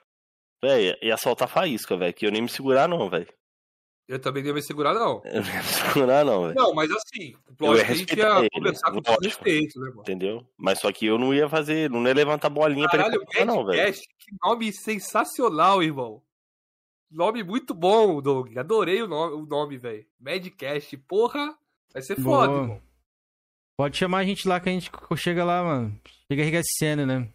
velho, ia soltar faísca, velho, que eu nem me segurar, não, velho. Eu também não ia me segurar, não. Eu não ia me segurar, não, velho. Não, mas assim, lógico que a gente ia ele, conversar com todo respeito, né, mano? Entendeu? Mas só que eu não ia fazer, não ia levantar bolinha pra Caralho, ele conversar, não, velho. Madcast, que nome sensacional, irmão. Nome muito bom, Doug. Adorei o nome, o nome velho. Madcast, porra. Vai ser foda, Boa. irmão. Pode chamar a gente lá que a gente chega lá, mano. Chega enriquecendo, né?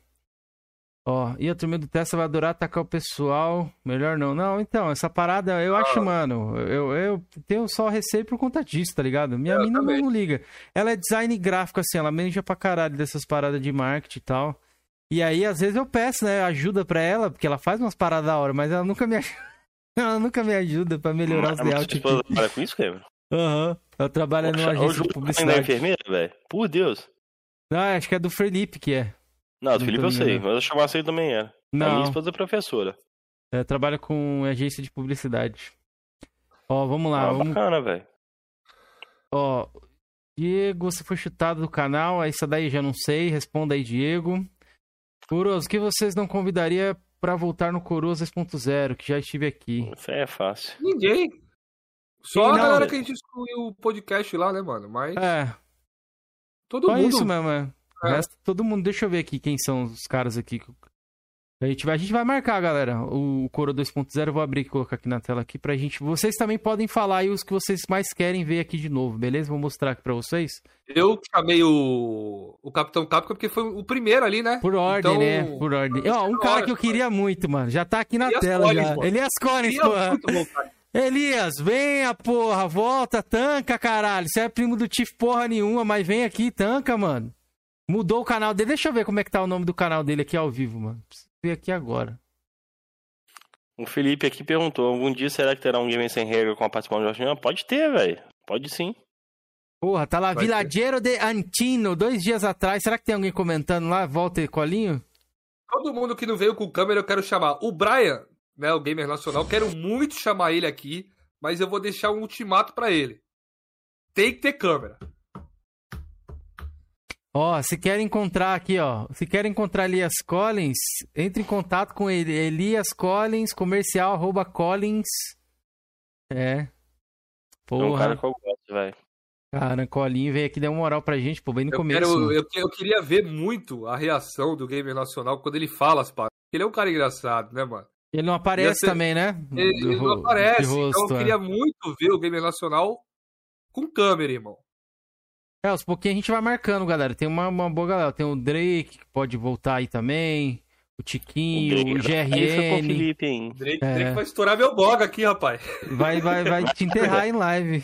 Ó, e a turma do Tesla vai adorar atacar o pessoal. Melhor não. Não, então, essa parada, eu acho, Ah. mano, eu, eu tenho só receio por conta disso, tá ligado? Minha Eu mina não, não liga. Ela é design gráfico, assim, ela manja pra caralho dessas paradas de marketing e tal. E aí, às vezes, eu peço, né, ajuda pra ela, porque ela faz umas paradas da hora, mas ela nunca me ajuda. Ela nunca me ajuda pra melhorar os Mas layouts esposa aqui. trabalha com isso, cara? Aham. Ela trabalha numa o agência de da publicidade. enfermeira, velho? Por Deus. Ah, acho que é do Felipe que é. Não, do Não Felipe eu sei, ligado. mas eu chamar assim também era. A minha Não, esposa é professora. é, trabalha com agência de publicidade. Ó, vamos lá. Ah, vamos... bacana, velho. Ó, Diego, você foi chutado do canal. Essa daí já não sei. Responda aí, Diego. Coroas, o que vocês não convidaria pra voltar no Coroas 2.0, que já estive aqui? Isso aí é fácil. Ninguém. Só Sim, a não, galera é- que a gente excluiu o podcast lá, né, mano? Mas É, todo só mundo. isso mesmo, é. O resto, todo mundo. Deixa eu ver aqui quem são os caras aqui. A gente vai, a gente vai marcar, galera. O Coro 2.0, eu vou abrir e colocar aqui na tela aqui pra gente. Vocês também podem falar aí os que vocês mais querem ver aqui de novo, beleza? Vou mostrar aqui pra vocês. Eu chamei o, o Capitão Capcom porque foi o primeiro ali, né? Por ordem, Então, né? Por ordem. Ó, um cara que eu queria muito, mano. Já tá aqui na Elias tela Collins, já. mano. Elias Collins, voltar. Elias, venha, porra. Volta, tanca, caralho. Você é primo do Tiff porra nenhuma, mas vem aqui, tanca, mano. Mudou o canal dele. Deixa eu ver como é que tá o nome do canal dele aqui ao vivo, mano. Preciso ver aqui agora. O Felipe aqui perguntou: algum dia será que terá um game sem regra com a participação de Jorginho? Pode ter, velho. Pode sim. Porra, tá lá, Vai Vilageiro de Antino, dois dias atrás. Será que tem alguém comentando lá? Volta e colinho? Todo mundo que não veio com câmera, eu quero chamar. O Brian, né, o gamer nacional, quero muito chamar ele aqui, mas eu vou deixar um ultimato pra ele. Tem que ter câmera. Ó, se quer encontrar aqui, ó. Se quer encontrar Elias Collins, entre em contato com ele. Elias Collins, comercial, arroba Collins. É. É um cara Porra. que eu gosto, velho. Cara, Colinho veio aqui dar uma moral pra gente, pô, bem no Eu, começo. quero, eu, eu queria ver muito a reação do gamer nacional quando ele fala as paradas. Ele é um cara engraçado, né, mano? Ele não aparece ser- também, né? Ele, Do ele não aparece. rosto, então eu é. queria muito ver o gamer nacional com câmera, irmão. É, aos pouquinhos a gente vai marcando, galera. Tem uma, uma boa galera. Tem o Drake, que pode voltar aí também. O Tiquinho, o, Aí o GRN. Felipe, hein? Drake, É. Drake vai estourar meu blog aqui, rapaz. Vai, vai, vai te enterrar em live.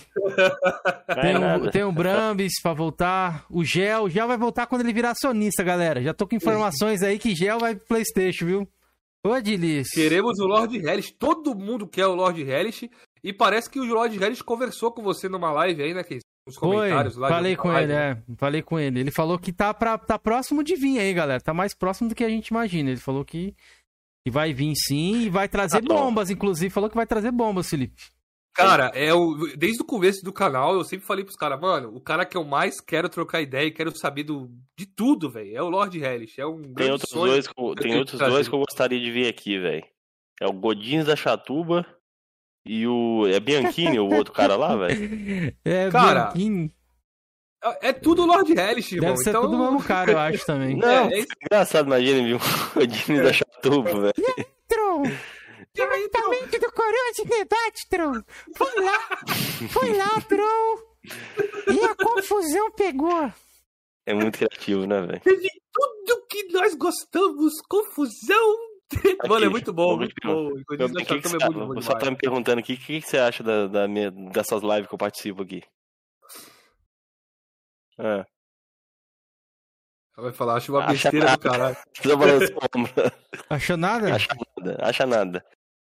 Tem o, tem o Brambis pra voltar. O Gel. O Gel vai voltar quando ele virar acionista, galera. Já tô com informações aí que Gel vai pro Playstation, viu? Ô, Dilis. Queremos o Lord Hellish. Todo mundo quer o Lord Hellish. E parece que o Lord Hellish conversou com você numa live aí, né, Case? Foi, comentários lá. de falei com live, ele, né? é. Falei com ele. Ele falou que tá, pra, tá próximo de vir aí, galera. Tá mais próximo do que a gente imagina. Ele falou que, que vai vir sim e vai trazer Tá bom. bombas, inclusive. Falou que vai trazer bombas, Felipe. Cara, é o, desde o começo do canal, eu sempre falei pros caras, mano, o cara que eu mais quero trocar ideia e quero saber do, de tudo, velho, é o Lord Hellish. É um Tem grande outros sonho. dois, que tem outros dois que eu gostaria de ver aqui, velho. É o Godins da Chatuba e o. É Bianchini, o outro cara lá, velho. É, Cara, Bianchini. É, é tudo Lord Hellish, irmão. Deve ser então, tudo o mesmo cara, eu acho também. Não, É, é engraçado, imagina, viu? O Godins da Chatuba, velho. Tron! Diretamente do Coroa de Debate, Tron! Foi lá! Foi lá, Tron! E a confusão pegou! É muito criativo, né, velho? Teve tudo que nós gostamos, confusão. Mano, é muito bom, muito bom. Eu- O você- é muito bom o pessoal demais. tá me perguntando aqui o que, que você acha da, da minha- dessas lives que eu participo aqui. Ah, Ela vai falar, acho uma Acha besteira do nada. caralho. precisa balançar o ombro. Achou nada? Acha nada, acha nada.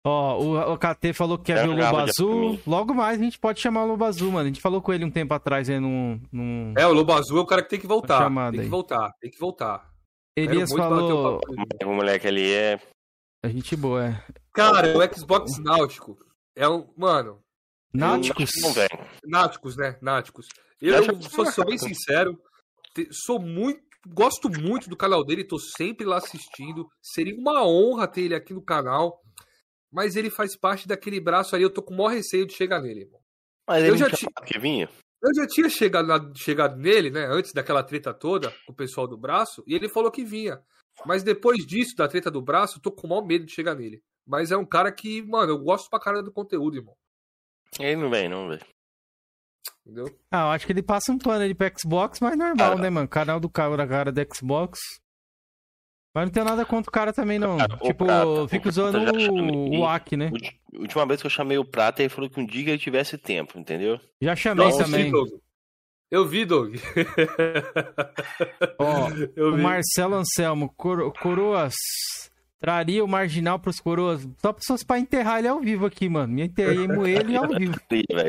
Ó, o, o KT falou que quer ver o Lobo Azul. Logo mais a gente pode chamar o Lobo Azul, mano. A gente falou com ele um tempo atrás aí num. num... É, o Lobo Azul é o cara que tem que voltar. chamada Tem que aí. voltar, tem que voltar. Elias Quero muito bater falou. papo com ele. O moleque ali é. A gente boa, é. Cara, o Xbox Náutico é um. Mano, Náuticos? Não, velho. Náuticos, né? Náuticos. Eu, eu eu sou, sou bem sincero. te- Sou muito. Gosto muito do canal dele, tô sempre lá assistindo. Seria uma honra ter ele aqui no canal. Mas ele faz parte daquele braço ali. Eu tô com o maior receio de chegar nele, irmão. Mas Eu ele já já ti- que vinha. Eu já tinha chegado, na- chegado nele, né? Antes daquela treta toda com o pessoal do braço, e ele falou que vinha. Mas depois disso, da treta do braço, eu tô com o maior medo de chegar nele. Mas é um cara que, mano, eu gosto pra cara do conteúdo, irmão. Ele não vem, não, velho. Entendeu? Ah, eu acho que ele passa um pano ali pro Xbox, mas normal, Cara. né, mano? Canal do cara, da cara do Xbox. Mas não tem nada contra o cara também, não. Cara, tipo, Prata, fica usando o, o AC, né? Última vez que eu chamei o Prata, ele falou que um dia ele tivesse tempo, entendeu? Já chamei Nossa, também. eu vi, Doug. Eu vi, Doug. Ó, eu o vi. Marcelo Anselmo, coro- coroas. Traria o marginal pros coroas. Só fosse pra enterrar ele ao vivo aqui, mano. Me enterremos ele ao vivo.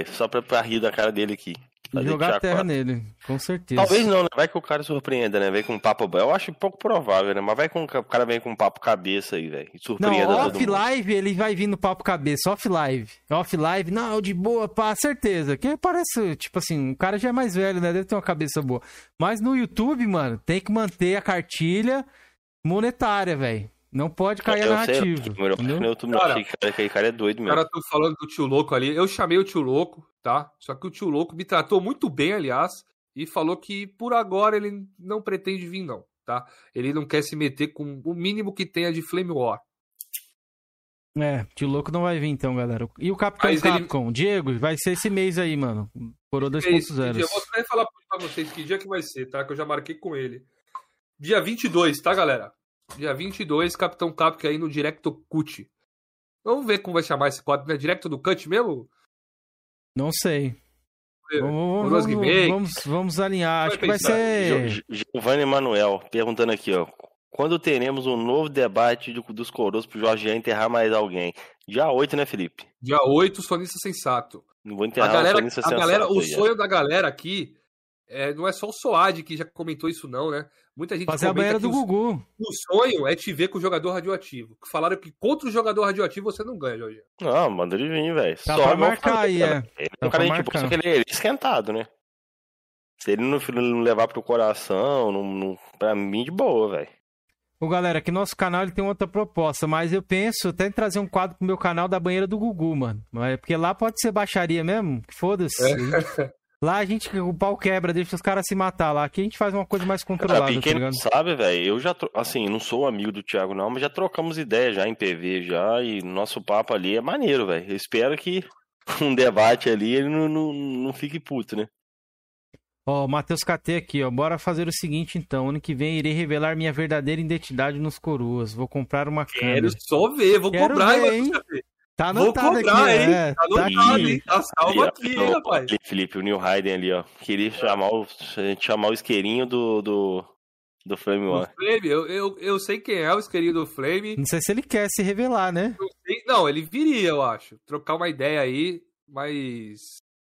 Só pra, pra rir da cara dele aqui. Jogar terra quatro. nele. Com certeza. Talvez não, né? Vai que o cara surpreenda, né? Vem com um papo. Eu acho pouco provável, né? Mas vai com o cara vem com um papo cabeça aí, velho. Não, surpreenda todo off live ele vai vir no papo cabeça, off live. Off live, não, de boa, pá, certeza. Que parece, tipo assim, o cara já é mais velho, né? Deve ter uma cabeça boa. Mas no YouTube, mano, tem que manter a cartilha monetária, velho. Não pode cair a Eu sei, narrativa. meu, entendeu? meu, YouTube não Cara, cara- aquele cara é doido mesmo. caras estão falando do tio louco ali. Eu chamei o tio louco, tá? Só que o tio louco me tratou muito bem, aliás, e falou que por agora ele não pretende vir, não, tá? Ele não quer se meter com o mínimo que tenha de Flame War. É, tio louco não vai vir então, galera. E o Capitão Mas ele- Capcom? Diego, vai ser esse mês aí, mano. Coroa É isso, 2.0. Eu vou até falar pra vocês que dia que vai ser, tá? Que eu já marquei com ele. Dia 22, tá, galera? Dia 22, Capitão Capcom aí no Directo Cut. Vamos ver como vai chamar esse quadro, né? Directo do Cut mesmo? Não sei. É, Vamos, vamos, vamos, vamos alinhar. Acho que vai ser. Giovanni Emanuel perguntando aqui, ó. Quando teremos um novo debate do- dos coroas pro Jorge enterrar mais alguém? Dia 8, né, Felipe? Dia 8, Sonista Sensato. Não vou A enterrar galera, o Sonista a galera, sensato o aí, ó. sonho da galera aqui é, não é só o Soad que já comentou isso, não, né? Muita gente Fazer a banheira do o- Gugu. O sonho é te ver com o jogador radioativo. Falaram que contra o jogador radioativo você não ganha, Jorge. Não, manda ele vir, velho. Dá Só pra marcar aí, é. Ele é um cara boa, só que ele é esquentado, né? Se ele não, não levar pro coração, não, não, pra mim, de boa, velho. Ô, galera, aqui no nosso canal ele tem outra proposta, mas eu penso até em trazer um quadro pro meu canal da banheira do Gugu, mano. Mas- Porque lá pode ser baixaria mesmo, que foda-se. Lá a gente, o pau quebra, deixa os caras se matar lá. Aqui a gente faz uma coisa mais Cara, controlada, tá quem não ligado? sabe, velho, eu já, tro- assim, não sou amigo do Thiago não, mas já trocamos ideia já em PV já, e nosso papo ali é maneiro, velho. Eu espero que um debate ali ele não, não, não fique puto, né? Ó, o Matheus KT aqui, ó. Bora fazer o seguinte então. Ano que vem irei revelar minha verdadeira identidade nos coroas. Vou comprar uma Quero câmera. só ver, vou Quero cobrar, ver, hein, hein? Matheus KT. Tá Vou anotado cobrar, aqui, hein? é. Tá Tá anotado, aqui. hein? Tá salvo aqui, hein, rapaz. ali, Felipe, o Neil Hayden ali, ó. Queria chamar o, chamar o isqueirinho do, do, do Flame O One. Flame, eu, eu, eu sei quem é o isqueirinho do Flame. Não sei se ele quer se revelar, né? Não, sei- não, ele viria, eu acho. Trocar uma ideia aí, mas.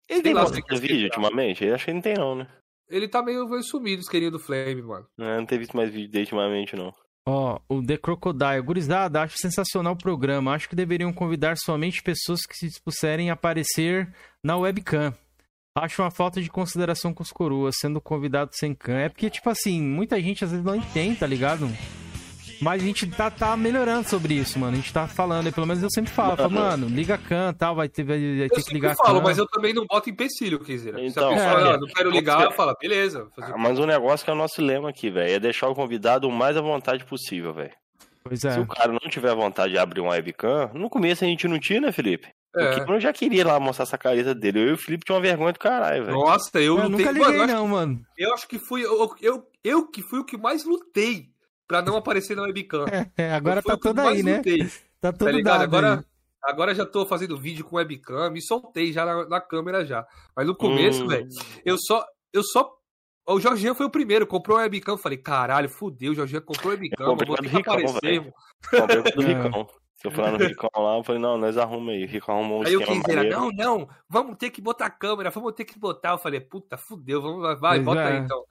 Ele tem quer vídeo esperar. ultimamente? Eu acho que ele não tem não, né? Ele tá meio meio sumido, o isqueirinho do Flame, mano. É, não tem visto mais vídeo dele ultimamente, não. Ó, o The Crocodile. Gurizada, acho sensacional o programa. Acho que deveriam convidar somente pessoas que se dispuserem a aparecer na webcam. Acho uma falta de consideração com os coroas, sendo convidado sem cam. É porque, tipo assim, muita gente às vezes não entende, tá ligado? Mas a gente tá, tá melhorando sobre isso, mano. A gente tá falando, e pelo menos eu sempre falo, falo, mano, liga a cam tal, vai ter, vai, vai Eu ter que sempre ligar a falo, mas eu também não boto empecilho, quer dizer. Se a Então, pessoa é. ah, não quero ligar, eu falo, beleza. Fazer... Ah, Mas o negócio que é o nosso lema aqui, velho, é deixar o convidado o mais à vontade possível, velho. Pois Se é. o cara não tiver vontade de abrir uma webcam, no começo a gente não tinha, né, Felipe? O É. Kino já queria lá mostrar essa careta dele. Eu e o Felipe tinha uma vergonha do caralho, velho. Nossa, eu, Eu lutei. nunca Mano, liguei, eu, acho, não, mano. eu acho que fui. Eu, eu, eu que fui o que mais lutei pra não aparecer na webcam. É, agora Eu fui tá o tudo aí, né? lutei, Tá Tá tudo ligado? dado Agora, aí. agora já tô fazendo vídeo com webcam, me soltei já na, na câmera já. Mas no começo, Hum. velho, eu só. Eu só. O Jorginho foi o primeiro, comprou uma webcam. Eu falei, caralho, fudeu, o Jorginho comprou webcam, Eu vou ter que Ricão, aparecer. Comprei com o do É. Ricão. Se eu lá no Ricão lá, eu falei, não, nós arruma aí. O Ricão arrumou um Aí dizer, maneiro. não, não, vamos ter que botar a câmera, vamos ter que botar. Eu falei, puta, fudeu, vamos lá, vai, Pois bota é. aí então.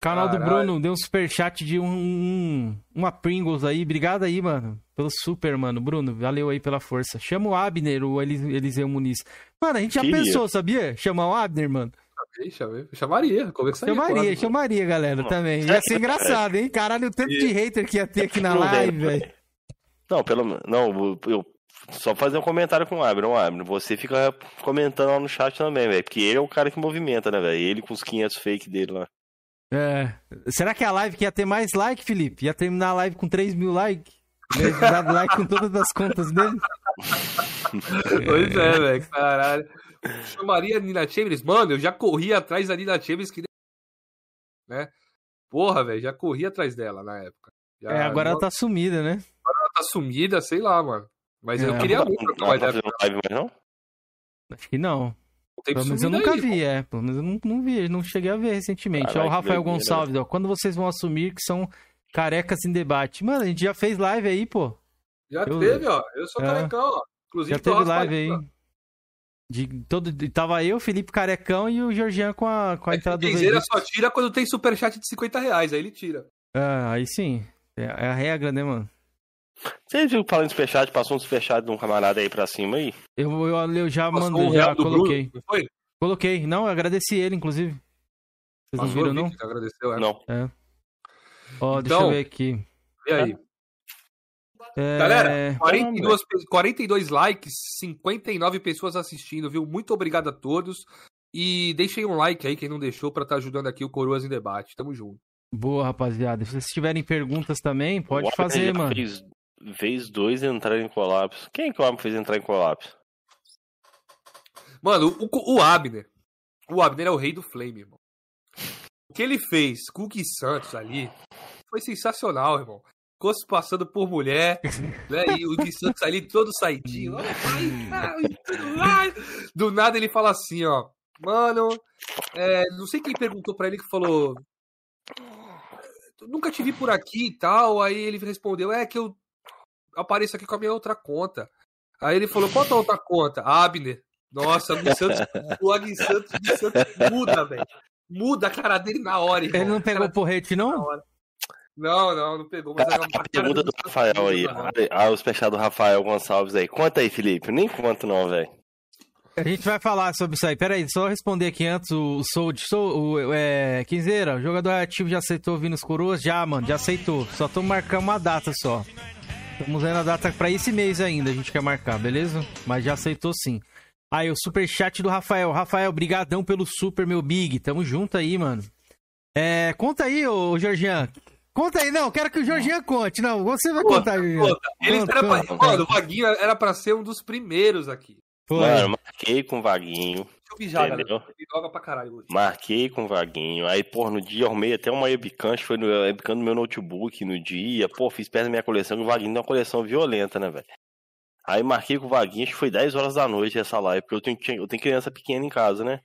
Canal do Caralho. Bruno deu um superchat de um, um- uma Pringles aí. Obrigado aí, mano. Pelo super, mano. Bruno, valeu aí pela força. Chama o Abner, o Elis- Eliseu Muniz. Mano, a gente já Queria. pensou, sabia? Chamar o Abner, mano. Ver. Chamaria, conversaria. com Chamaria, chamaria, galera, Não. também. Ia ser engraçado, hein? Caralho, o tanto de hater que ia ter aqui na live, velho. Não, pelo menos. Não, eu. Só fazer um comentário com o Abner. Não, Abner, você fica comentando lá no chat também, velho. Porque ele é o cara que movimenta, né, velho? Ele com os 500 fake dele lá. É. Será que a live que ia ter mais like, Felipe? Ia terminar a live com 3 mil likes? Ia dado like com todas as contas dele? Pois é, velho, caralho. Chamaria a Nina Chambers? Mano, eu já corri atrás da Nina Chambers que. Né? Porra, velho, já corri atrás dela na época. Já, É, agora ela ela tá sumida, né? tá sumida, sei lá, mano. Mas eu É. queria não, muito não, não tá fazendo live mais, não? Acho que não. com o tempo Pelo menos eu nunca aí, vi, é. Pelo menos eu não, não vi, não cheguei a ver recentemente. Caralho, ó, o Rafael Gonçalves, ó. Quando vocês vão assumir que são carecas em debate? Mano, a gente já fez live aí, pô. Já Eu- teve, ó. Eu sou É. carecão, ó. Inclusive, Já teve live aí. De todo, tava eu, Felipe Carecão e o Georgian com a, com a É entrada do só tira quando tem superchat de 50 reais, aí ele tira. Ah, aí sim. É, é a regra, né, mano? Você viu falando de superchat, passou um superchat de um camarada aí pra cima aí? Eu, eu, eu já Passou mandei, um já coloquei. Bruno, não foi? Coloquei. Não, eu agradeci ele, inclusive. Vocês não Passou, viram, eu vi não? que Agradeceu, é. Não. Ó, deixa Então, eu ver aqui. E aí? É, Galera, 42, pe- 42 likes, 59 pessoas assistindo, viu? Muito obrigado a todos. E deixem um like aí, quem não deixou, pra estar ajudando aqui o Coroas em Debate. Tamo junto. Boa, rapaziada. Se vocês tiverem perguntas também, pode Abner fazer, mano. Fez, vez dois entrar em colapso. Quem que o Abner fez entrar em colapso? Mano, o, o Abner. O Abner é o rei do Flame, irmão. O que ele fez com o Gui Santos ali foi sensacional, irmão. Ficou se passando por mulher, né? E o Gui Santos ali todo saidinho. Do nada ele fala assim, ó. Mano, é, não sei quem perguntou pra ele que falou. Nunca te vi por aqui e tal. Aí ele respondeu: É que eu apareço aqui com a minha outra conta. Aí ele falou: Qual a tua outra conta? Abner. Nossa, o Santos, o Agui Santos, o Santos muda, velho. Muda a cara dele na hora, irmão. Ele não pegou Cara, porrete, não? Não, não, não pegou. Mas A, a pergunta do Rafael aí. Ah, os fechados do Rafael Gonçalves aí. Conta aí, Felipe. Nem conto não, velho. A gente vai falar sobre isso aí. Pera aí, só responder aqui antes o Sold. Sou, o, é, Quinzeira, o jogador ativo já aceitou vir nos coroas? Já, mano, já aceitou. Só tô marcando uma data só. Estamos vendo a data pra esse mês ainda, a gente quer marcar, beleza? Mas já aceitou sim. Aí, o super chat do Rafael. Rafael, brigadão pelo super, meu big. Tamo junto aí, mano. É, conta aí, ô Georgian. Conta aí, não, quero que o Georgian conte. Não, você vai Conta, contar, Georgian. conta. Ele Conta, era pra... conta. Mano, o Vaguinho era pra ser um dos primeiros aqui. Foi. Mano, marquei com o Vaguinho. Mijar, Entendeu? galera. Ele joga pra caralho hoje. Marquei com o Vaguinho. Aí, pô, no dia eu arrumei até uma webcam, foi no webcam do meu notebook no dia. Pô, fiz perto da minha coleção, que o Vaguinho tem uma coleção violenta, né, velho? Aí marquei com o Vaguinho, acho que foi 10 horas da noite essa live, porque eu tenho, eu tenho criança pequena em casa, né?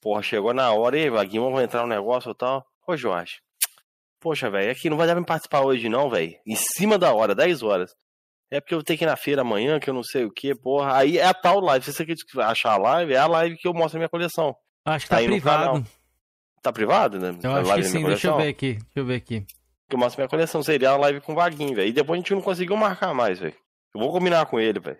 Porra, chegou na hora, e Vaguinho, vamos entrar no negócio e tal. Ô, Jorge, poxa, velho, aqui não vai dar pra participar hoje não, velho. Em cima da hora, 10 horas. É porque eu vou ter que ir na feira amanhã, que eu não sei o que, porra. Aí é a tal live. Se você quer achar a live, é a live que eu mostro a minha coleção. Acho que tá no privado. Tá privado, né? Eu A acho que sim, deixa eu ver aqui. Deixa eu ver aqui. Que eu mostro minha coleção. Seria a live com o Vaguinho, velho. E depois a gente não conseguiu marcar mais, velho. Eu vou combinar com ele, velho.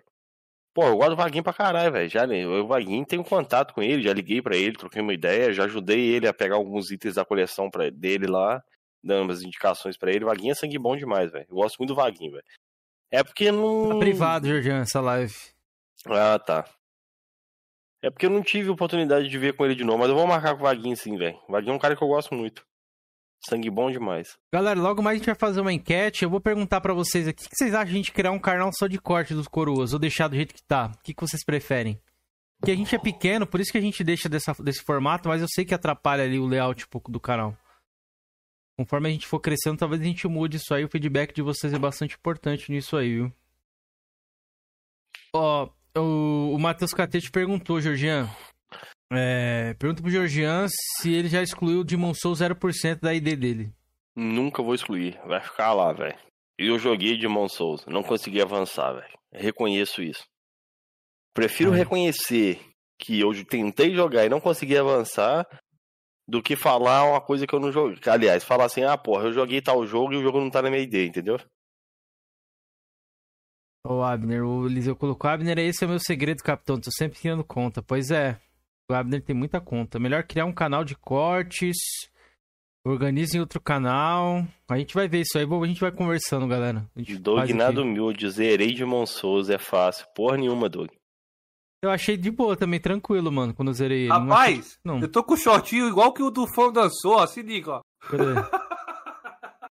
Pô, eu gosto do Vaguinho pra caralho, velho. Já, eu, o Vaguinho tenho contato com ele, já liguei pra ele, troquei uma ideia, já ajudei ele a pegar alguns itens da coleção pra, dele lá, dando umas indicações pra ele. O Vaguinho é sangue bom demais, velho. Eu gosto muito do Vaguinho, velho. É porque não. Tá privado, Georgian, essa live. Ah, tá. É porque eu não tive oportunidade de ver com ele de novo, mas eu vou marcar com o Vaguinho sim, velho. Vaguinho é um cara que eu gosto muito. Sangue bom demais. Galera, logo mais a gente vai fazer uma enquete. Eu vou perguntar pra vocês aqui. O que vocês acham de a gente criar um canal só de corte dos coroas ou deixar do jeito que tá? O que que vocês preferem? Porque a gente é pequeno, por isso que a gente deixa dessa, desse formato, mas eu sei que atrapalha ali o layout um pouco do canal. Conforme a gente for crescendo, talvez a gente mude isso aí. O feedback de vocês é bastante importante nisso aí, viu? Ó, o, o Matheus Catete perguntou, Georgian. É, pergunta pro Georgian se ele já excluiu o Demon Soul 0% da ID dele. Nunca vou excluir. Vai ficar lá, velho. Eu joguei Demon Souls. Não consegui avançar, velho. Reconheço isso. Prefiro É. reconhecer que eu tentei jogar e não consegui avançar do que falar uma coisa que eu não joguei. Aliás, falar assim, ah, porra, eu joguei tal jogo e o jogo não tá na minha ideia, entendeu? Ô, Abner, o Eliseu colocou, Abner, esse é o meu segredo, capitão, tô sempre criando conta. Pois é, o Abner tem muita conta. Melhor criar um canal de cortes, organize em outro canal. A gente vai ver isso aí, a gente vai conversando, galera. Doug nada humilde, zerei Demon Souls, é fácil. Porra nenhuma, Doug. Eu achei de boa também, tranquilo, mano, quando eu zerei ele. Não achei- Rapaz, Não, eu tô com o shortinho igual que o do fã dançou, ó. Se liga, ó. cadê?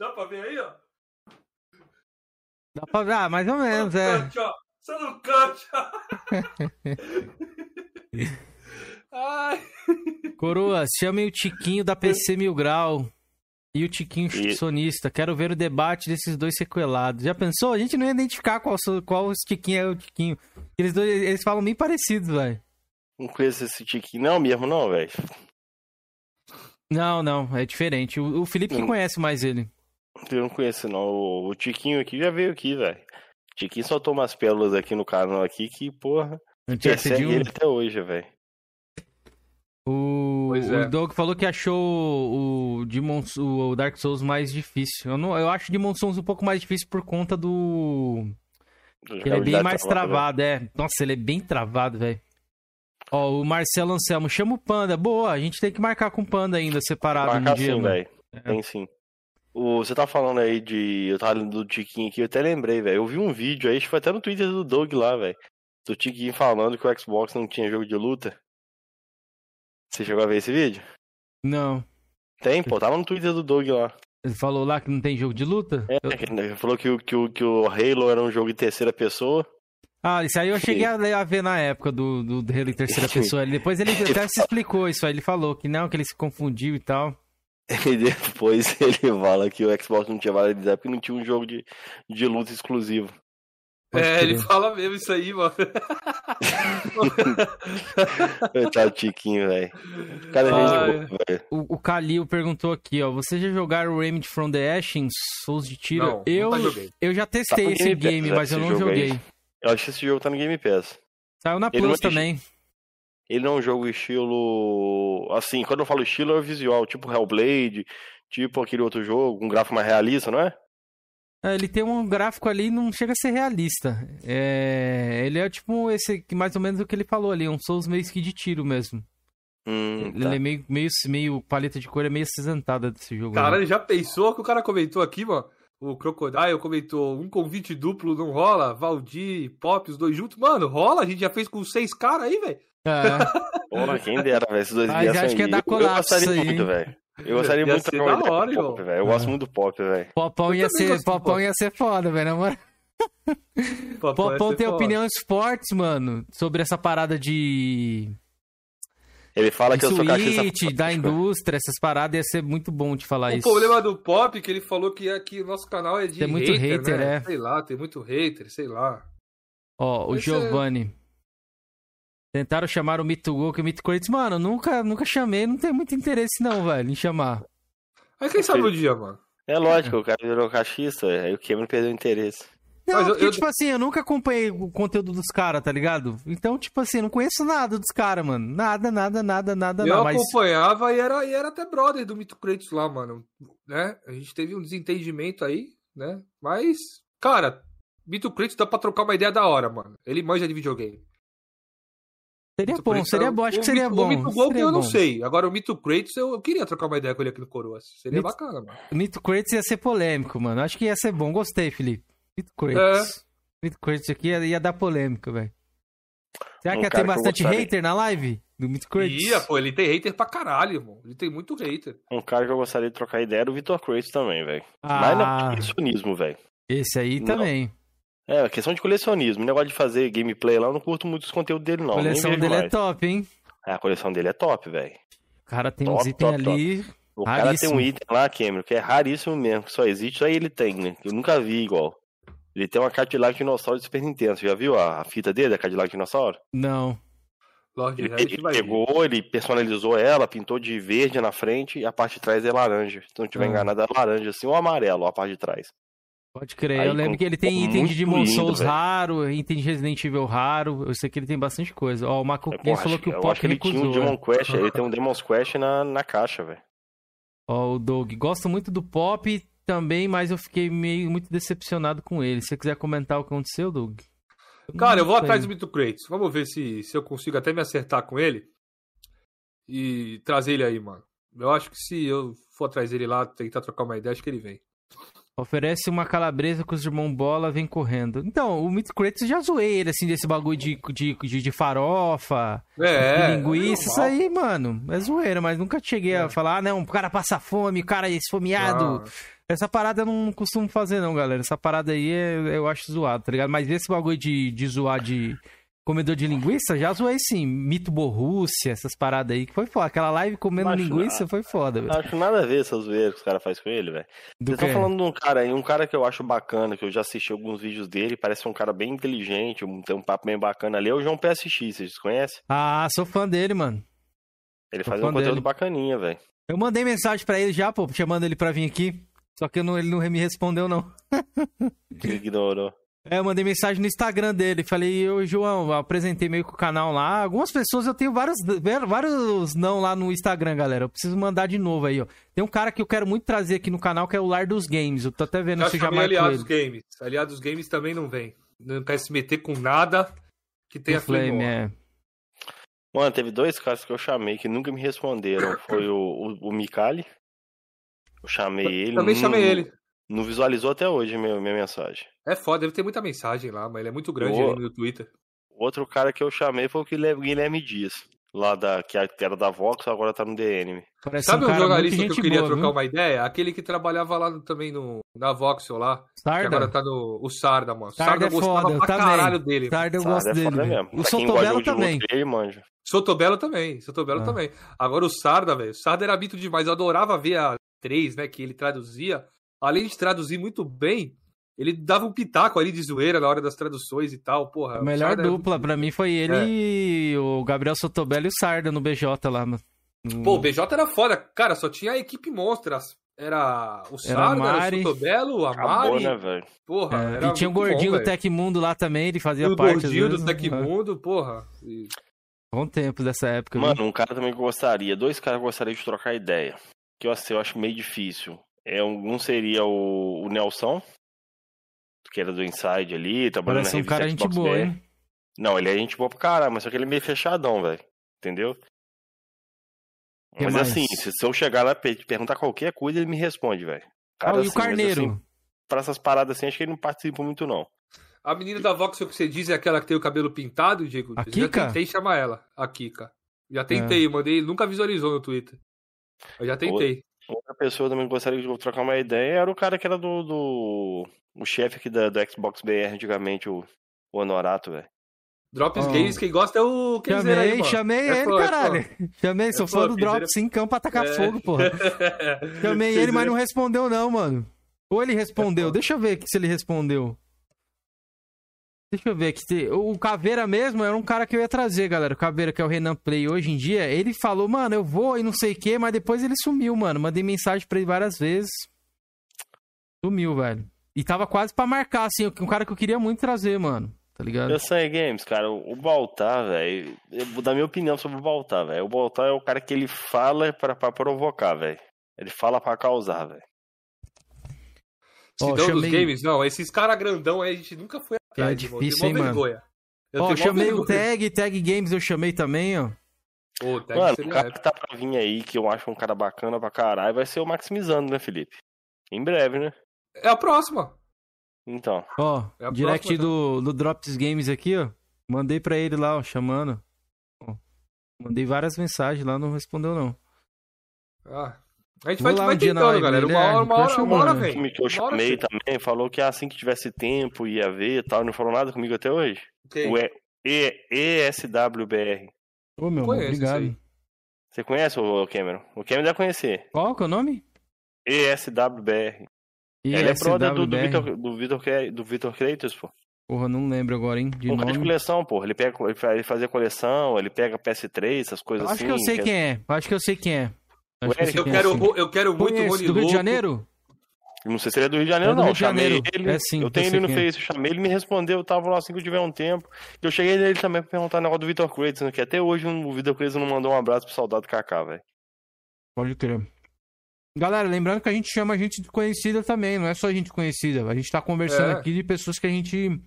Dá pra ver aí, ó? Dá pra ver, ah, mais ou menos, é. Cante, ó. Só no cante, ó. Ai. Coroa, chamem o Tiquinho da PC Mil Grau e o Tiquinho E- sonista. Quero ver o debate desses dois sequelados. Já pensou? A gente não ia identificar qual, qual Tiquinho é o Tiquinho. Eles, dois, eles falam bem parecidos, velho. Não conheço esse tiquinho, não mesmo, não, velho. Não, não, é diferente. O, o Felipe que conhece mais ele. Eu não conheço, não. O, o Tiquinho aqui já veio aqui, velho. Tiquinho soltou umas pérolas aqui no canal aqui que, porra, persegue um- ele até hoje, velho. O, Pois o é. Doug falou que achou o, Demon, o Dark Souls mais difícil. Eu, não, eu acho o Demon Souls um pouco mais difícil por conta do. Ele é bem mais travado, é. Nossa, ele é bem travado, velho. Ó, o Marcelo Anselmo, chama o Panda. Boa, a gente tem que marcar com o Panda ainda, separado Marcar no dia, sim, velho. Tem sim. O, você tá falando aí de. Eu tava lendo do Tiquinho aqui, eu até lembrei, velho. Eu vi um vídeo aí, acho que foi até no Twitter do Doug lá, velho. Do Tiquinho falando que o Xbox não tinha jogo de luta. Você chegou a ver esse vídeo? Não. Tem, pô, tava no Twitter do Doug lá. Ele falou lá que não tem jogo de luta? É, ele falou que, o- que, que o Halo era um jogo em terceira pessoa. Ah, isso aí eu cheguei a, a ver na época do, do, do Halo em terceira pessoa. Depois ele até se explicou isso aí. Ele falou que não, que ele se confundiu e tal. E depois ele fala que o Xbox não tinha validade porque não tinha um jogo de, de luta exclusivo. Pode É, crer. ele fala mesmo isso aí, mano. Coitado do Tiquinho, velho. É Ai. boa, velho. O, o Kalil perguntou aqui, ó. Você já jogaram o Remedy from the Ashes, Souls de tiro? Não, eu, nunca joguei. eu já testei Tá esse Game Pass, mas eu não jogo aí. joguei. Eu acho que esse jogo tá no Game Pass. Saiu na Ele Plus não- também. Ele não é um jogo estilo. Assim, quando eu falo estilo, é o visual, tipo Hellblade, Tipo aquele outro jogo, um gráfico mais realista, não é? É, ele tem um gráfico ali, não chega a ser realista. É, ele é tipo esse, mais ou menos o que ele falou ali, um Souls meio que de tiro mesmo. Hum, Ele tá. é meio, meio, meio paleta de cor, é meio acinzentada desse jogo. Cara, ali. ele já pensou que o cara comentou aqui, mano? O Crocodile comentou, um convite duplo não rola? Valdir, Pop, os dois juntos? Mano, rola, a gente já fez com seis caras aí, velho. É, Porra, quem dera, velho, esses dois Mas viessem acho que ia dar colapso aí, muito, velho. Eu gostaria Ia muito de ideia hora, com o Pop, velho. Eu gosto muito do Pop, velho. Popão ia ser, Popão Pop. ia ser foda, velho. na moral. Popão você tem fala. opiniões fortes, mano, sobre essa parada de, Ele fala de que eu sou suíte, da indústria, essas paradas, ia ser muito bom de falar O isso. problema do Pop é que ele falou que aqui o nosso canal é de Tem muito hater, hater, né? é. Sei lá, tem muito hater, sei lá. Ó, o Esse é- Giovanni. Tentaram chamar o Mito Gol, que o Mito Corinthians, mano, nunca, nunca chamei, não tem muito interesse não, velho, em chamar. Mas quem sabe o dia, mano? É lógico, o cara virou cachista, velho. aí o Cameron perdeu o interesse. Não, Mas eu- porque, eu- tipo assim, eu nunca acompanhei o conteúdo dos caras, tá ligado? Então, tipo assim, eu não conheço nada dos caras, mano. Nada, nada, nada, nada, Eu nada. Mas acompanhava e era, e era até brother do Mito Kratos lá, mano. Né? A gente teve um desentendimento aí, né? Mas, cara, Mito Kratos dá pra trocar uma ideia da hora, mano. Ele manja de videogame. Seria Mito bom, Kratos seria é- bom, acho que o seria Mito- bom. O Mito Gol que seria eu não sei. Agora, o Mito Kratos, eu, eu queria trocar uma ideia com ele aqui no Coroas. Seria Mito- bacana, mano. Mito Kratos ia ser polêmico, mano. Acho que ia ser bom. Gostei, Felipe. Mito É. Kratos. Mito Kratos aqui ia, ia dar polêmica, velho. Será Um que ia ter bastante hater na live do Mito Kratos? Ia, pô, ele tem hater pra caralho, irmão. Ele tem muito hater. Um cara que eu gostaria de trocar ideia era o Vitor Kratos também, velho. Ah, Mas não, colecionismo, velho. esse aí Não. É, questão de colecionismo. O negócio de fazer gameplay lá, eu não curto muito os conteúdos dele, não. a coleção dele é mais. top, hein? É, a coleção dele é top, velho. O cara tem Top, uns itens top, top. ali. O cara tem Raríssimo. um item lá, Cameron, que é raríssimo mesmo, que só existe, só ele tem, né? Eu nunca vi igual. Ele tem uma Cadillac Dinossauro de Super Nintendo. Você já viu a, a fita dele, a Cadillac Dinossauro? Não. Lord Ele, ele pegou, ele personalizou ela, pintou de verde na frente e a parte de trás é laranja. Se não tiver Ah. enganado, é laranja assim ou amarelo, a parte de trás. Pode crer. Aí, eu lembro com- que ele tem item de Demon lindo, Souls velho. raro, item de Resident Evil raro. Eu sei que ele tem bastante coisa. Ó, o Marco É, porra, falou acho- que o Pop ele tinha um. Demon né? Quest, ele tem um Demon's Quest na, na caixa, velho. Ó, o Doug. Gosto muito do Pop também, mas eu fiquei meio muito decepcionado com ele. Se você quiser comentar o que aconteceu, Doug. Cara, eu vou atrás do Mito Kratos. Vamos ver se, se eu consigo até me acertar com ele e trazer ele aí, mano. Eu acho que se eu for atrás dele lá, tentar trocar uma ideia, acho que ele vem. Oferece uma calabresa com os irmãos bola, vem correndo. Então, o Mythic Kratos eu já zoei ele, assim, desse bagulho de, de, de, de farofa, É, de linguiça, isso normal. aí, mano. É zoeira, mas nunca cheguei a É. falar, ah, não, o cara passa fome, o cara é esfomeado. Não. Essa parada eu não costumo fazer, não, galera. Essa parada aí é- eu acho zoado, tá ligado? Mas esse bagulho de, de zoar de comedor de linguiça, já zoei sim. Mito Borrússia, essas paradas aí, que foi foda. Aquela live comendo Acho linguiça foi foda, velho. Acho nada a ver essas zoeiras que os caras fazem com ele, velho. Vocês estão falando de um cara aí, um cara que eu acho bacana, que eu já assisti alguns vídeos dele, parece um cara bem inteligente, tem um papo bem bacana ali, é o João PSX, vocês conhecem? Ah, sou fã dele, mano. Ele Sou faz um conteúdo dele. bacaninha, velho. Eu mandei mensagem pra ele já, pô, chamando ele pra vir aqui. Só que não- ele não me respondeu, não. Ele ignorou. É, eu mandei mensagem no Instagram dele. Falei, ô João, apresentei meio que o canal lá. Algumas pessoas eu tenho vários, vários não lá no Instagram, galera. Eu preciso mandar de novo aí, ó. Tem um cara que eu quero muito trazer aqui no canal que é o Lar dos Games. Eu tô até vendo Já se já marco Aliados ele. Games. Aliados Games também não vem. Não quer se meter com nada que tenha Flame, Flame. é. Mano, teve dois caras que eu chamei que nunca me responderam. Foi o, o, o Mikali. Eu chamei ele. Também não- chamei ele. Não visualizou até hoje minha, minha mensagem. É foda, deve ter muita mensagem lá, mas ele é muito grande ali no Twitter. Outro cara que eu chamei foi o Guilherme Guilherme Dias. Lá da, que era da Vox, agora tá no DN. Parece Sabe um um jornalista que eu queria boa, trocar viu? uma ideia? Aquele que trabalhava lá também no, na Voxel lá. Que Sarda? agora tá no. O Sarda, mano. Sarda Sarda, é gostava foda, eu pra também. caralho dele. Sarda eu gosto é dele. mesmo. O Sotobelo também. luta, Ele manja. Sotobelo também. Sotobelo Ah. também. Agora o Sarda, velho. O Sarda era mito demais. Eu adorava ver a 3, né? Que ele traduzia. Além de traduzir muito bem, ele dava um pitaco ali de zoeira na hora das traduções e tal. Porra. A o melhor Sarda era dupla muito- pra mim foi ele É. e o Gabriel Sotobelo e o Sarda no BJ lá, mano. No- Pô, o BJ era foda. Cara, só tinha a equipe monstra. Era o Era Sarda, era, Mari. o Sotobelo, a Acabou, Mari. né, velho? Porra, É, era e tinha o muito bom, gordinho do. Tecmundo lá também, ele fazia E o parte. às gordinho do. Tecmundo, porra. E- Bom tempo dessa época. viu? Mano, um cara também que gostaria. Dois caras que eu gostaria de trocar ideia. que eu, assim, eu acho meio difícil. É, um, seria o, o Nelson, que era do Inside ali, trabalhando Parece na um cara revista gente Xbox boa, BR. hein? Não, ele é gente boa pra caralho, mas só que ele é meio fechadão, velho. Entendeu? Que mas mais? assim, se, se eu chegar lá e perguntar qualquer coisa, ele me responde, velho. Ah, Cara, e assim, o mas, Carneiro? assim, pra essas paradas assim, acho que ele não participa muito, não. A menina da Voxel que você diz é aquela que tem o cabelo pintado, Diego? A Já Kika? tentei chamar ela, a Kika. É. Já tentei, mandei, nunca visualizou no Twitter. Eu já tentei. Outra pessoa também que gostaria de trocar uma ideia era o cara que era do. do o chefe aqui da, do Xbox BR antigamente, o, o Honorato, velho. Drops Ó. Games, quem gosta é o Kenzer aí, Chamei, É ele, é caralho. Chamei, sou É fã fã, do Drops em campo pra tacar É. fogo, porra. Chamei ele, mas não respondeu, não, mano. Ou ele respondeu. É. Deixa eu ver aqui se ele respondeu. Deixa eu ver aqui. O Caveira mesmo era um cara que eu ia trazer, galera. O Caveira, que é o Renan Play hoje em dia, ele falou, mano, eu vou e não sei o quê, mas depois ele sumiu, mano. Mandei mensagem pra ele várias vezes. Sumiu, velho. E tava quase pra marcar, assim, um cara que eu queria muito trazer, mano. Tá ligado? Eu sei, Games, cara, o Baltar, velho, eu vou dar minha opinião sobre o Baltar, velho. O Baltar é o cara que ele fala pra, pra provocar, velho. Ele fala pra causar, velho. Sidão dos chamei- games, não, esses caras grandão aí a gente nunca foi. É difícil, hein, mano? Eu Ó, chamei o. Tag, Tag Games eu chamei também, ó. Ô, Tag Mano, o cara épico. que tá pra vir aí, que eu acho um cara bacana pra caralho, vai ser o Maximizando, né, Felipe? Em breve, né? É a próxima. Então. Ó, É direct próxima, do, do Drops Games aqui, ó. Mandei pra ele lá, ó, chamando. Ó, mandei várias mensagens lá, não respondeu não. Ah, a gente vai, lá vai tentando, live galera. Uma é, hora, uma hora, uma hora vem. Que eu chamei também falou que assim que tivesse tempo ia ver e tal, não falou nada comigo até hoje. Quem? O E- E- ESWBR. Ô, meu, Conheço obrigado. Você conhece o Cameron? O Cameron deve conhecer. Qual que é o nome? ESWBR. Ele é brother do, do. Vitor do Vitor do Vitor Kratos, pô. Porra, não lembro agora, hein, de Um cara de nome. coleção, pô. Ele pega ele fa- ele fazia coleção, ele pega PS3, essas coisas Acho assim. que eu sei que- quem é. Acho que eu sei quem é. Acho que eu é, quero, eu quero muito do Rio de. Janeiro? Não sei se ele é do Rio de Janeiro, É do não. Rio chamei Janeiro. ele. É sim, eu tenho ele no é. Face, eu chamei ele me respondeu, eu tava lá assim que eu tiver um tempo. Eu cheguei nele também pra perguntar o negócio do Vitor né, que até hoje o Vitor Kratos não mandou um abraço pro soldado Kaká, velho. Pode crer. Galera, lembrando que a gente chama gente desconhecida também, não é só gente conhecida. A gente tá conversando É. aqui de pessoas que a gente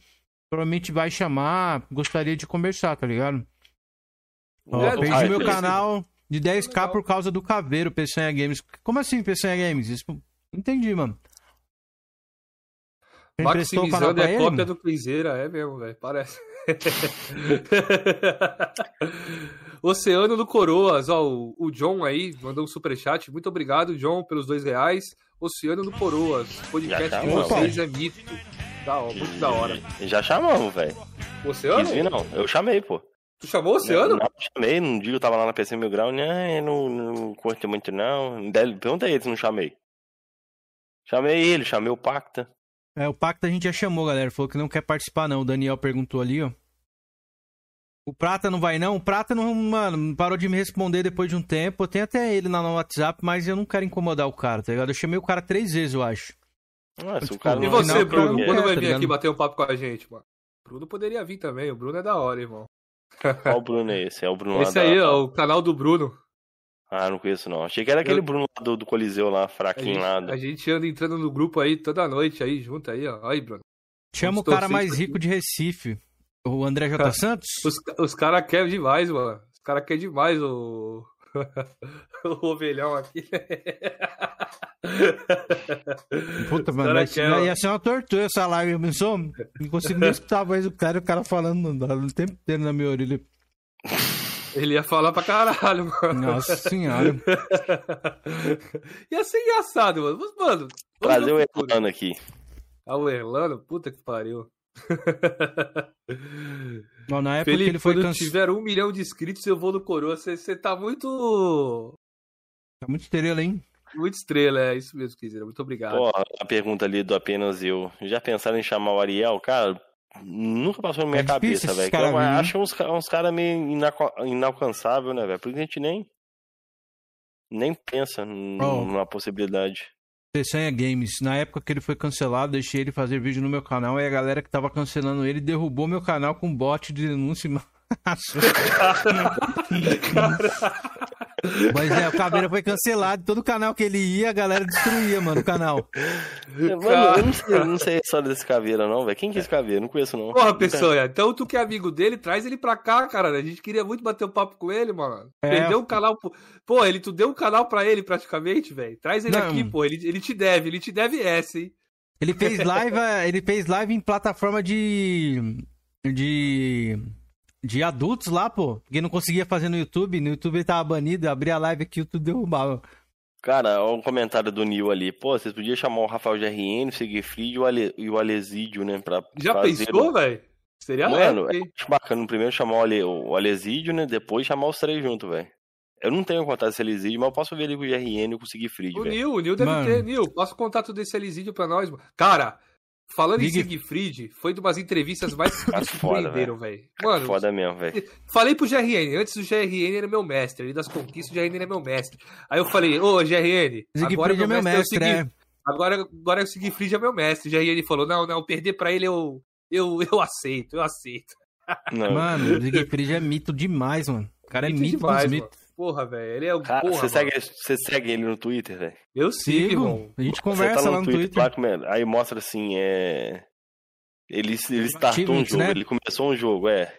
provavelmente vai chamar, gostaria de conversar, tá ligado? Ó, É, perdi Ah, meu canal de 10k Legal. por causa do caveiro, Peçanha Games. Como assim, Peçanha Games? Isso... não Entendi, mano. Canal Maximizando é ele? cópia do Cruzeiro, é mesmo, velho. Parece. Oceano do Coroas, ó, o, o John aí mandou um superchat. Muito obrigado, John, pelos dois reais. Oceano do Coroas, podcast de vocês é mito. Da, hora, muito da hora. Já chamamos, velho. O Oceano? Quis vir, não. Eu chamei, pô. Tu chamou o Oceano? Não, não chamei, num dia eu tava lá na PC Mil Grau, né? Não, não curte muito, não. Dele- Pergunta ele se não chamei. Chamei ele, chamei o Pacta. É, o Pacta a gente já chamou, galera. Falou que não quer participar, não. O Daniel perguntou ali, ó. O Prata não vai, não? O Prata não, mano, parou de me responder depois de um tempo. Eu tenho até ele lá no WhatsApp, mas eu não quero incomodar o cara, tá ligado? Eu chamei o cara três vezes, eu acho. Tipo, cara E você, final, o cara Bruno? Quando vai tá vir ligado? aqui bater um papo com a gente, mano? Bruno poderia vir também. O Bruno é da hora, irmão. Qual o Bruno é esse? É o Bruno lá Esse da- aí, ó, o canal do Bruno. Ah, não conheço não. Achei que era aquele Eu- Bruno lá do, do Coliseu lá, fraquinho lá. a gente anda entrando no grupo aí toda noite aí, junto aí, ó. Aí, Bruno. Chama o cara mais aqui. rico de Recife. O André J. Santos? Os, os caras querem demais, mano. Os caras querem demais o. o ovelhão aqui. Puta, mano, cara mas quer- ia ser uma tortura essa live, pensou? Não consigo nem escutar a voz do cara, o cara falando no tempo inteiro na minha orelha. Ele ia falar pra caralho, mano. Nossa senhora. ia ser engraçado, mano. Mas, Mano, vamos Trazer o. Erlano aqui. Ah, o Erlano? Puta que pariu. Não, na época Felipe, que ele foi quando cancelado. tiver um milhão de inscritos, eu vou no Coroa. Você tá muito. Tá muito estrela, hein? Muito estrela, é isso mesmo, Kizera. Muito obrigado. Pô, a pergunta ali do apenas eu. Já pensaram em chamar o Ariel? Cara, nunca passou na minha É cabeça, velho. cara Eu vir, né? acho uns, uns caras meio inaco- inalcançável, né, velho? Por isso a gente nem. Nem pensa Oh. numa possibilidade. Peçanha Games. Na época que ele foi cancelado, deixei ele fazer vídeo no meu canal. E a galera que tava cancelando ele derrubou meu canal com bot de denúncia. Mas é, o Caveira foi cancelado. Todo canal que ele ia, a galera destruía, mano, o canal. Mano, eu não sei, eu não sei a história desse caveira, não, velho. Quem que é esse caveira? Não conheço, não. Porra, pessoa, então tu que é amigo dele, traz ele pra cá, cara. A gente queria muito bater um papo com ele, mano. É. Perdeu um canal. pro- Pô, ele, tu deu um canal pra ele praticamente, velho. Traz ele Não. aqui, pô. Ele, ele te deve, ele te deve essa, hein? Ele fez live, ele fez live em plataforma de. de. De adultos lá, pô. Porque não conseguia fazer no YouTube. No YouTube ele tava banido. Eu abri a live aqui e o YouTube derrubava. Cara, olha um comentário do Nil ali. Pô, vocês podiam chamar o Rafael GRN, o Sigfried e o, Ale, e o Alesídio, né? Pra Já fazer pensou, velho? Seria Mano, é bacana. Primeiro chamar o, Ale, o Alesídio, né? Depois chamar os três juntos, velho. Eu não tenho contato desse Alesídio, mas eu posso ver ele com o GRN e com o Sigfried, O. Nil, o Nil deve Mano. ter. Nil, passa o contato desse Elisídio pra nós, mano. Cara, falando em Ligue- Siegfried, foi de umas entrevistas mais que me Cara, foda, surpreenderam, velho. Mano, Foda mesmo, velho. Falei pro GRN, antes o GRN era meu mestre, ele das conquistas, o GRN era meu mestre. Aí eu falei, ô GRN, agora Siegfried é meu mestre, é o é. Agora, agora o Siegfried é meu mestre. O GRN falou, não, não, perder pra ele eu, eu, eu aceito, eu aceito. Não. Mano, o Siegfried é mito demais, mano. O cara é Mito mito demais, dos mano. mitos. Porra, velho, ele é o Cara, porra, você, mano. segue, você segue ele no Twitter, velho? Eu sigo, irmão. A gente Você conversa tá lá no Twitter. lá, é? aí mostra assim, é. Ele, ele startou um jogo, né? ele começou um jogo, é.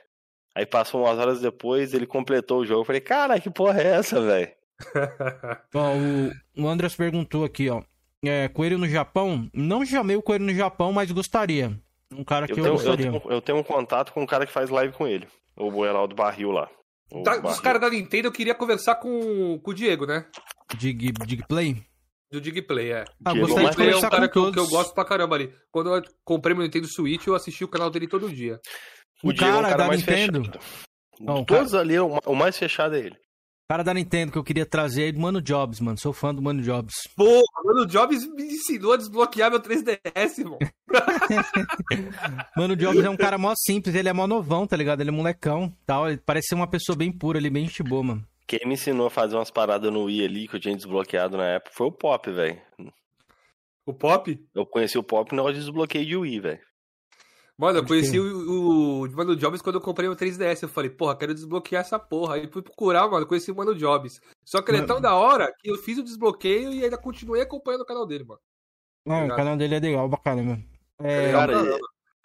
Aí passou umas horas depois, ele completou o jogo. Eu falei, cara, que porra é essa, velho? Ó, o, o Andras perguntou aqui, ó. É, coelho no Japão? Não chamei o coelho no Japão, mas gostaria. Um cara que Eu eu, tenho, eu, gostaria. tenho, eu tenho um contato com um cara que faz live com ele. O Boelal do Barril lá. Tá, dos Barril. caras da Nintendo eu queria conversar com, com o Diego, né? Dig, Digplay? Do Digplay, é. Ah, Diego, gostaria mas de Ele é um cara que eu, que eu gosto pra caramba ali. Quando eu comprei meu Nintendo Switch, eu assisti o canal dele todo dia. O O Diego é um cara cara da mais Nintendo. fechado. Não, todos ali, o ma- o mais fechado é ele. Cara da Nintendo que eu queria trazer é do Mano Jobs, mano. Sou fã do Mano Jobs. Pô, mano, Jobs me ensinou a desbloquear meu 3DS, irmão. Mano Jobs é um cara mó simples, ele é mó novão, tá ligado? Ele é molecão, tal. Ele parece ser uma pessoa bem pura ali, bem gente boa, mano. Quem me ensinou a fazer umas paradas no Wii ali, que eu tinha desbloqueado na época, foi o Pop, velho. O Pop? Eu conheci o Pop no negócio de desbloqueio de Wii, velho. Mano, eu conheci o, o Mano Jobs quando eu comprei meu 3DS. Eu falei, porra, quero desbloquear essa porra. Aí fui procurar, mano, conheci o Mano Jobs. Só que ele é Mano. tão da hora que eu fiz o desbloqueio e ainda continuei acompanhando o canal dele, mano. Não, o Obrigado. canal dele é legal, bacana, mano. É, Legal cara, caramba.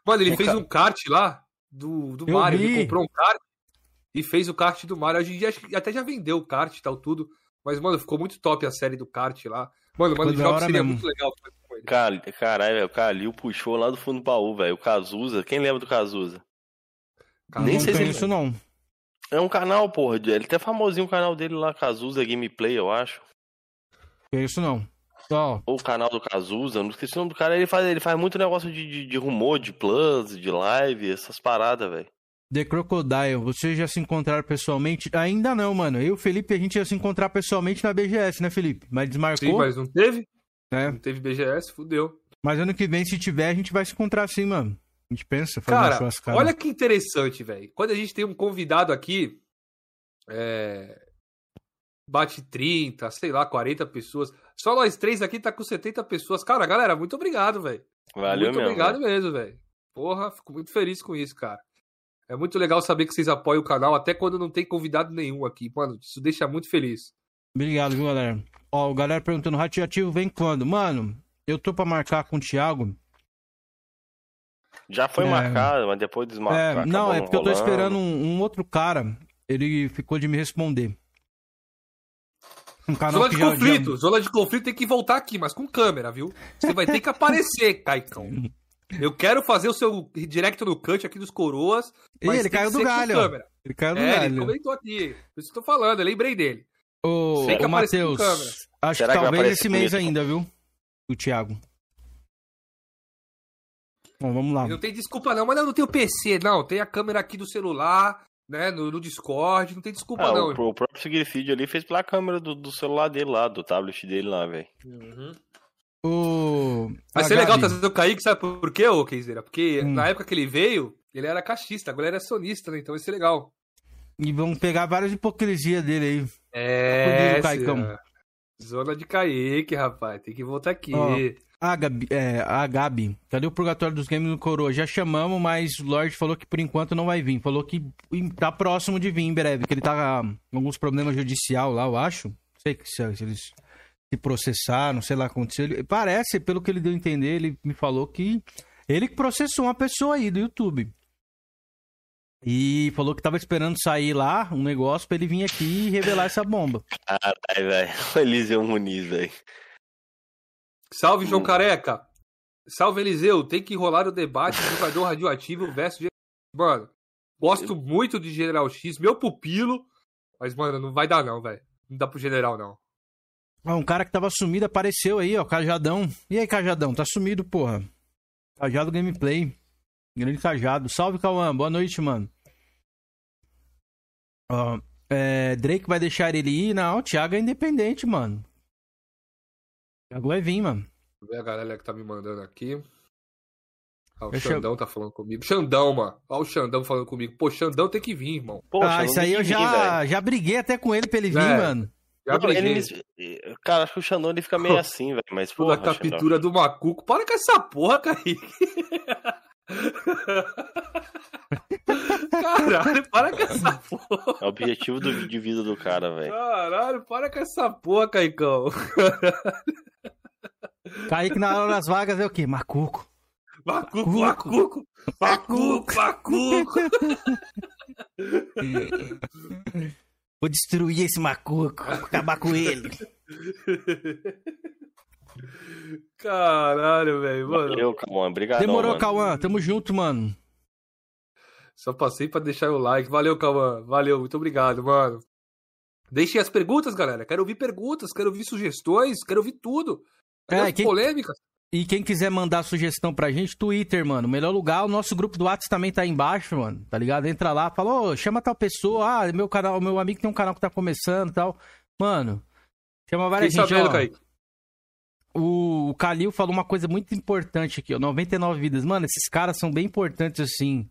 Mano, ele Tem fez ca- um kart lá do, do Eu Mario. vi. Ele comprou um kart e fez o kart do Mario. Hoje em dia acho que até já vendeu o kart e tal, tudo. Mas, mano, ficou muito top a série do kart lá. Mano, o Mano Jobs seria mesmo. muito legal fazer Cal- Caralho, velho, o Calil puxou lá do fundo do baú, velho. O Cazuza, quem lembra do Cazuza? Nem não sei se ele- conheço, não. É um canal, porra. Ele até famosinho o canal dele lá, Cazuza Gameplay, eu acho. Conheço, não. Ó, Ou o canal do Cazuza, não esqueci o nome do cara. Ele faz, ele faz muito negócio de, de, de rumor, de plus, de live, essas paradas, velho. The Crocodile, vocês já se encontraram pessoalmente? Ainda não, mano. Eu e o Felipe, a gente ia se encontrar pessoalmente na BGS, né, Felipe? Mas desmarcou, Sim, mas não teve? Né? Não teve BGS, fudeu. Mas ano que vem, se tiver, a gente vai se encontrar sim, mano. A gente pensa, fazer Cara, churrascada. olha que interessante, velho. Quando a gente tem um convidado aqui, é, bate 30, sei lá, 40 pessoas. Só nós três aqui tá com 70 pessoas. Cara, galera, muito obrigado, velho. Valeu muito mesmo. obrigado velho. mesmo, velho. Porra, fico muito feliz com isso, cara. É muito legal saber que vocês apoiam o canal, até quando não tem convidado nenhum aqui. Mano, isso deixa muito feliz. Obrigado, viu, galera? Ó, o galera perguntando, Ratiativo vem quando? Mano, eu tô pra marcar com o Thiago. Já foi É. marcado, mas depois É, desmarcou. não, é porque eu tô rolando. esperando um, um outro cara. Ele ficou de me responder. Um canal Zona de já- conflito. Zona de conflito tem que voltar aqui, mas com câmera, viu? Você vai ter que aparecer, Caicão. Eu quero fazer o seu direct no cut aqui dos coroas. Ih, mas ele caiu do com galho. Ele caiu do É, ele galho. comentou aqui. Por isso que eu tô falando, eu lembrei dele. Ô, ô Matheus, acho Será que que talvez esse mês bonito? ainda, viu? O Thiago. Bom, vamos lá. Não tem desculpa não, mas eu não tenho PC, não. Tem a câmera aqui do celular, né? No, no Discord, não tem desculpa Ah, não. o, o próprio Sigfried ali fez pela câmera do, do celular dele lá, do tablet dele lá, velho. Uhum. O... Vai ser legal trazer o Kaique, sabe por quê, ô Keizeira? Porque Hum. na época que ele veio, ele era caixista, agora ele é sonista, né? Então vai ser legal. E vamos pegar várias hipocrisias dele aí. É, Caicão. senhora. Zona de Kaique, rapaz. Tem que voltar aqui. Ó, Ah, Gabi, é, a Gabi, cadê o Purgatório dos Games no Coroa? Já chamamos, mas o Lorde falou que por enquanto não vai vir. Falou que tá próximo de vir em breve, que ele tá com alguns problemas judicial lá, eu acho. Não sei se, se eles se processaram, não sei lá o que aconteceu. Ele, parece, pelo que ele deu a entender, ele me falou que ele que processou uma pessoa aí do YouTube. E falou que tava esperando sair lá um negócio pra ele vir aqui e revelar essa bomba. Caralho, velho. O Eliseu Muniz, velho. Salve, João Careca. Salve, Eliseu. Tem que rolar o debate do jogador radioativo versus... Mano, gosto muito de General X, meu pupilo. Mas, mano, não vai dar não, velho. Não dá pro General, não. Ah, um cara que tava sumido apareceu aí, ó, Cajadão. E aí, Cajadão? Tá sumido, porra. Cajado Gameplay. Grande Cajado. Salve, Cauã. Boa noite, mano. Ó, é, Drake vai deixar ele ir? Não, o Thiago é independente, mano. O Thiago vai vir, mano. Ver a galera que tá me mandando aqui. Ah, o Deixa Xandão tá falando comigo. Xandão, mano. Olha o Xandão falando comigo. Pô, Xandão tem que vir, irmão. Poxa, ah, isso aí eu já, velho. já briguei até com ele pra ele vir, É. mano. Já Não, briguei. ele me- Cara, acho que o Xandão ele fica meio assim, velho. Mas, Toda porra, a captura do macuco. Para com essa porra, Kaique. Caralho, para com essa porra. É o objetivo do de vida do cara, velho. Caralho, para com essa porra, Caicão. Kaique na hora das vagas é o quê? Macuco. Macuco, macuco. Macuco, macuco. Vou destruir esse macuco. Acabar com ele. Caralho, velho, mano. Valeu, Cauã. Obrigado, Demorou, mano. Cauã. Tamo junto, mano. Só passei pra deixar o like. Valeu, Cauã. Valeu, muito obrigado, mano. Deixem as perguntas, galera. Quero ouvir perguntas, quero ouvir sugestões, quero ouvir tudo. É, as quem- polêmicas? E quem quiser mandar sugestão pra gente, Twitter, mano. Melhor lugar, o nosso grupo do WhatsApp também tá aí embaixo, mano. Tá ligado? Entra lá, fala, ô, chama tal pessoa. Ah, meu canal, meu amigo tem um canal que tá começando e tal. Mano, chama várias Fiquei gente, sabendo, ó. Kaique. O, o Kalil falou uma coisa muito importante aqui, ó. 99 vidas. Mano, esses caras são bem importantes, assim.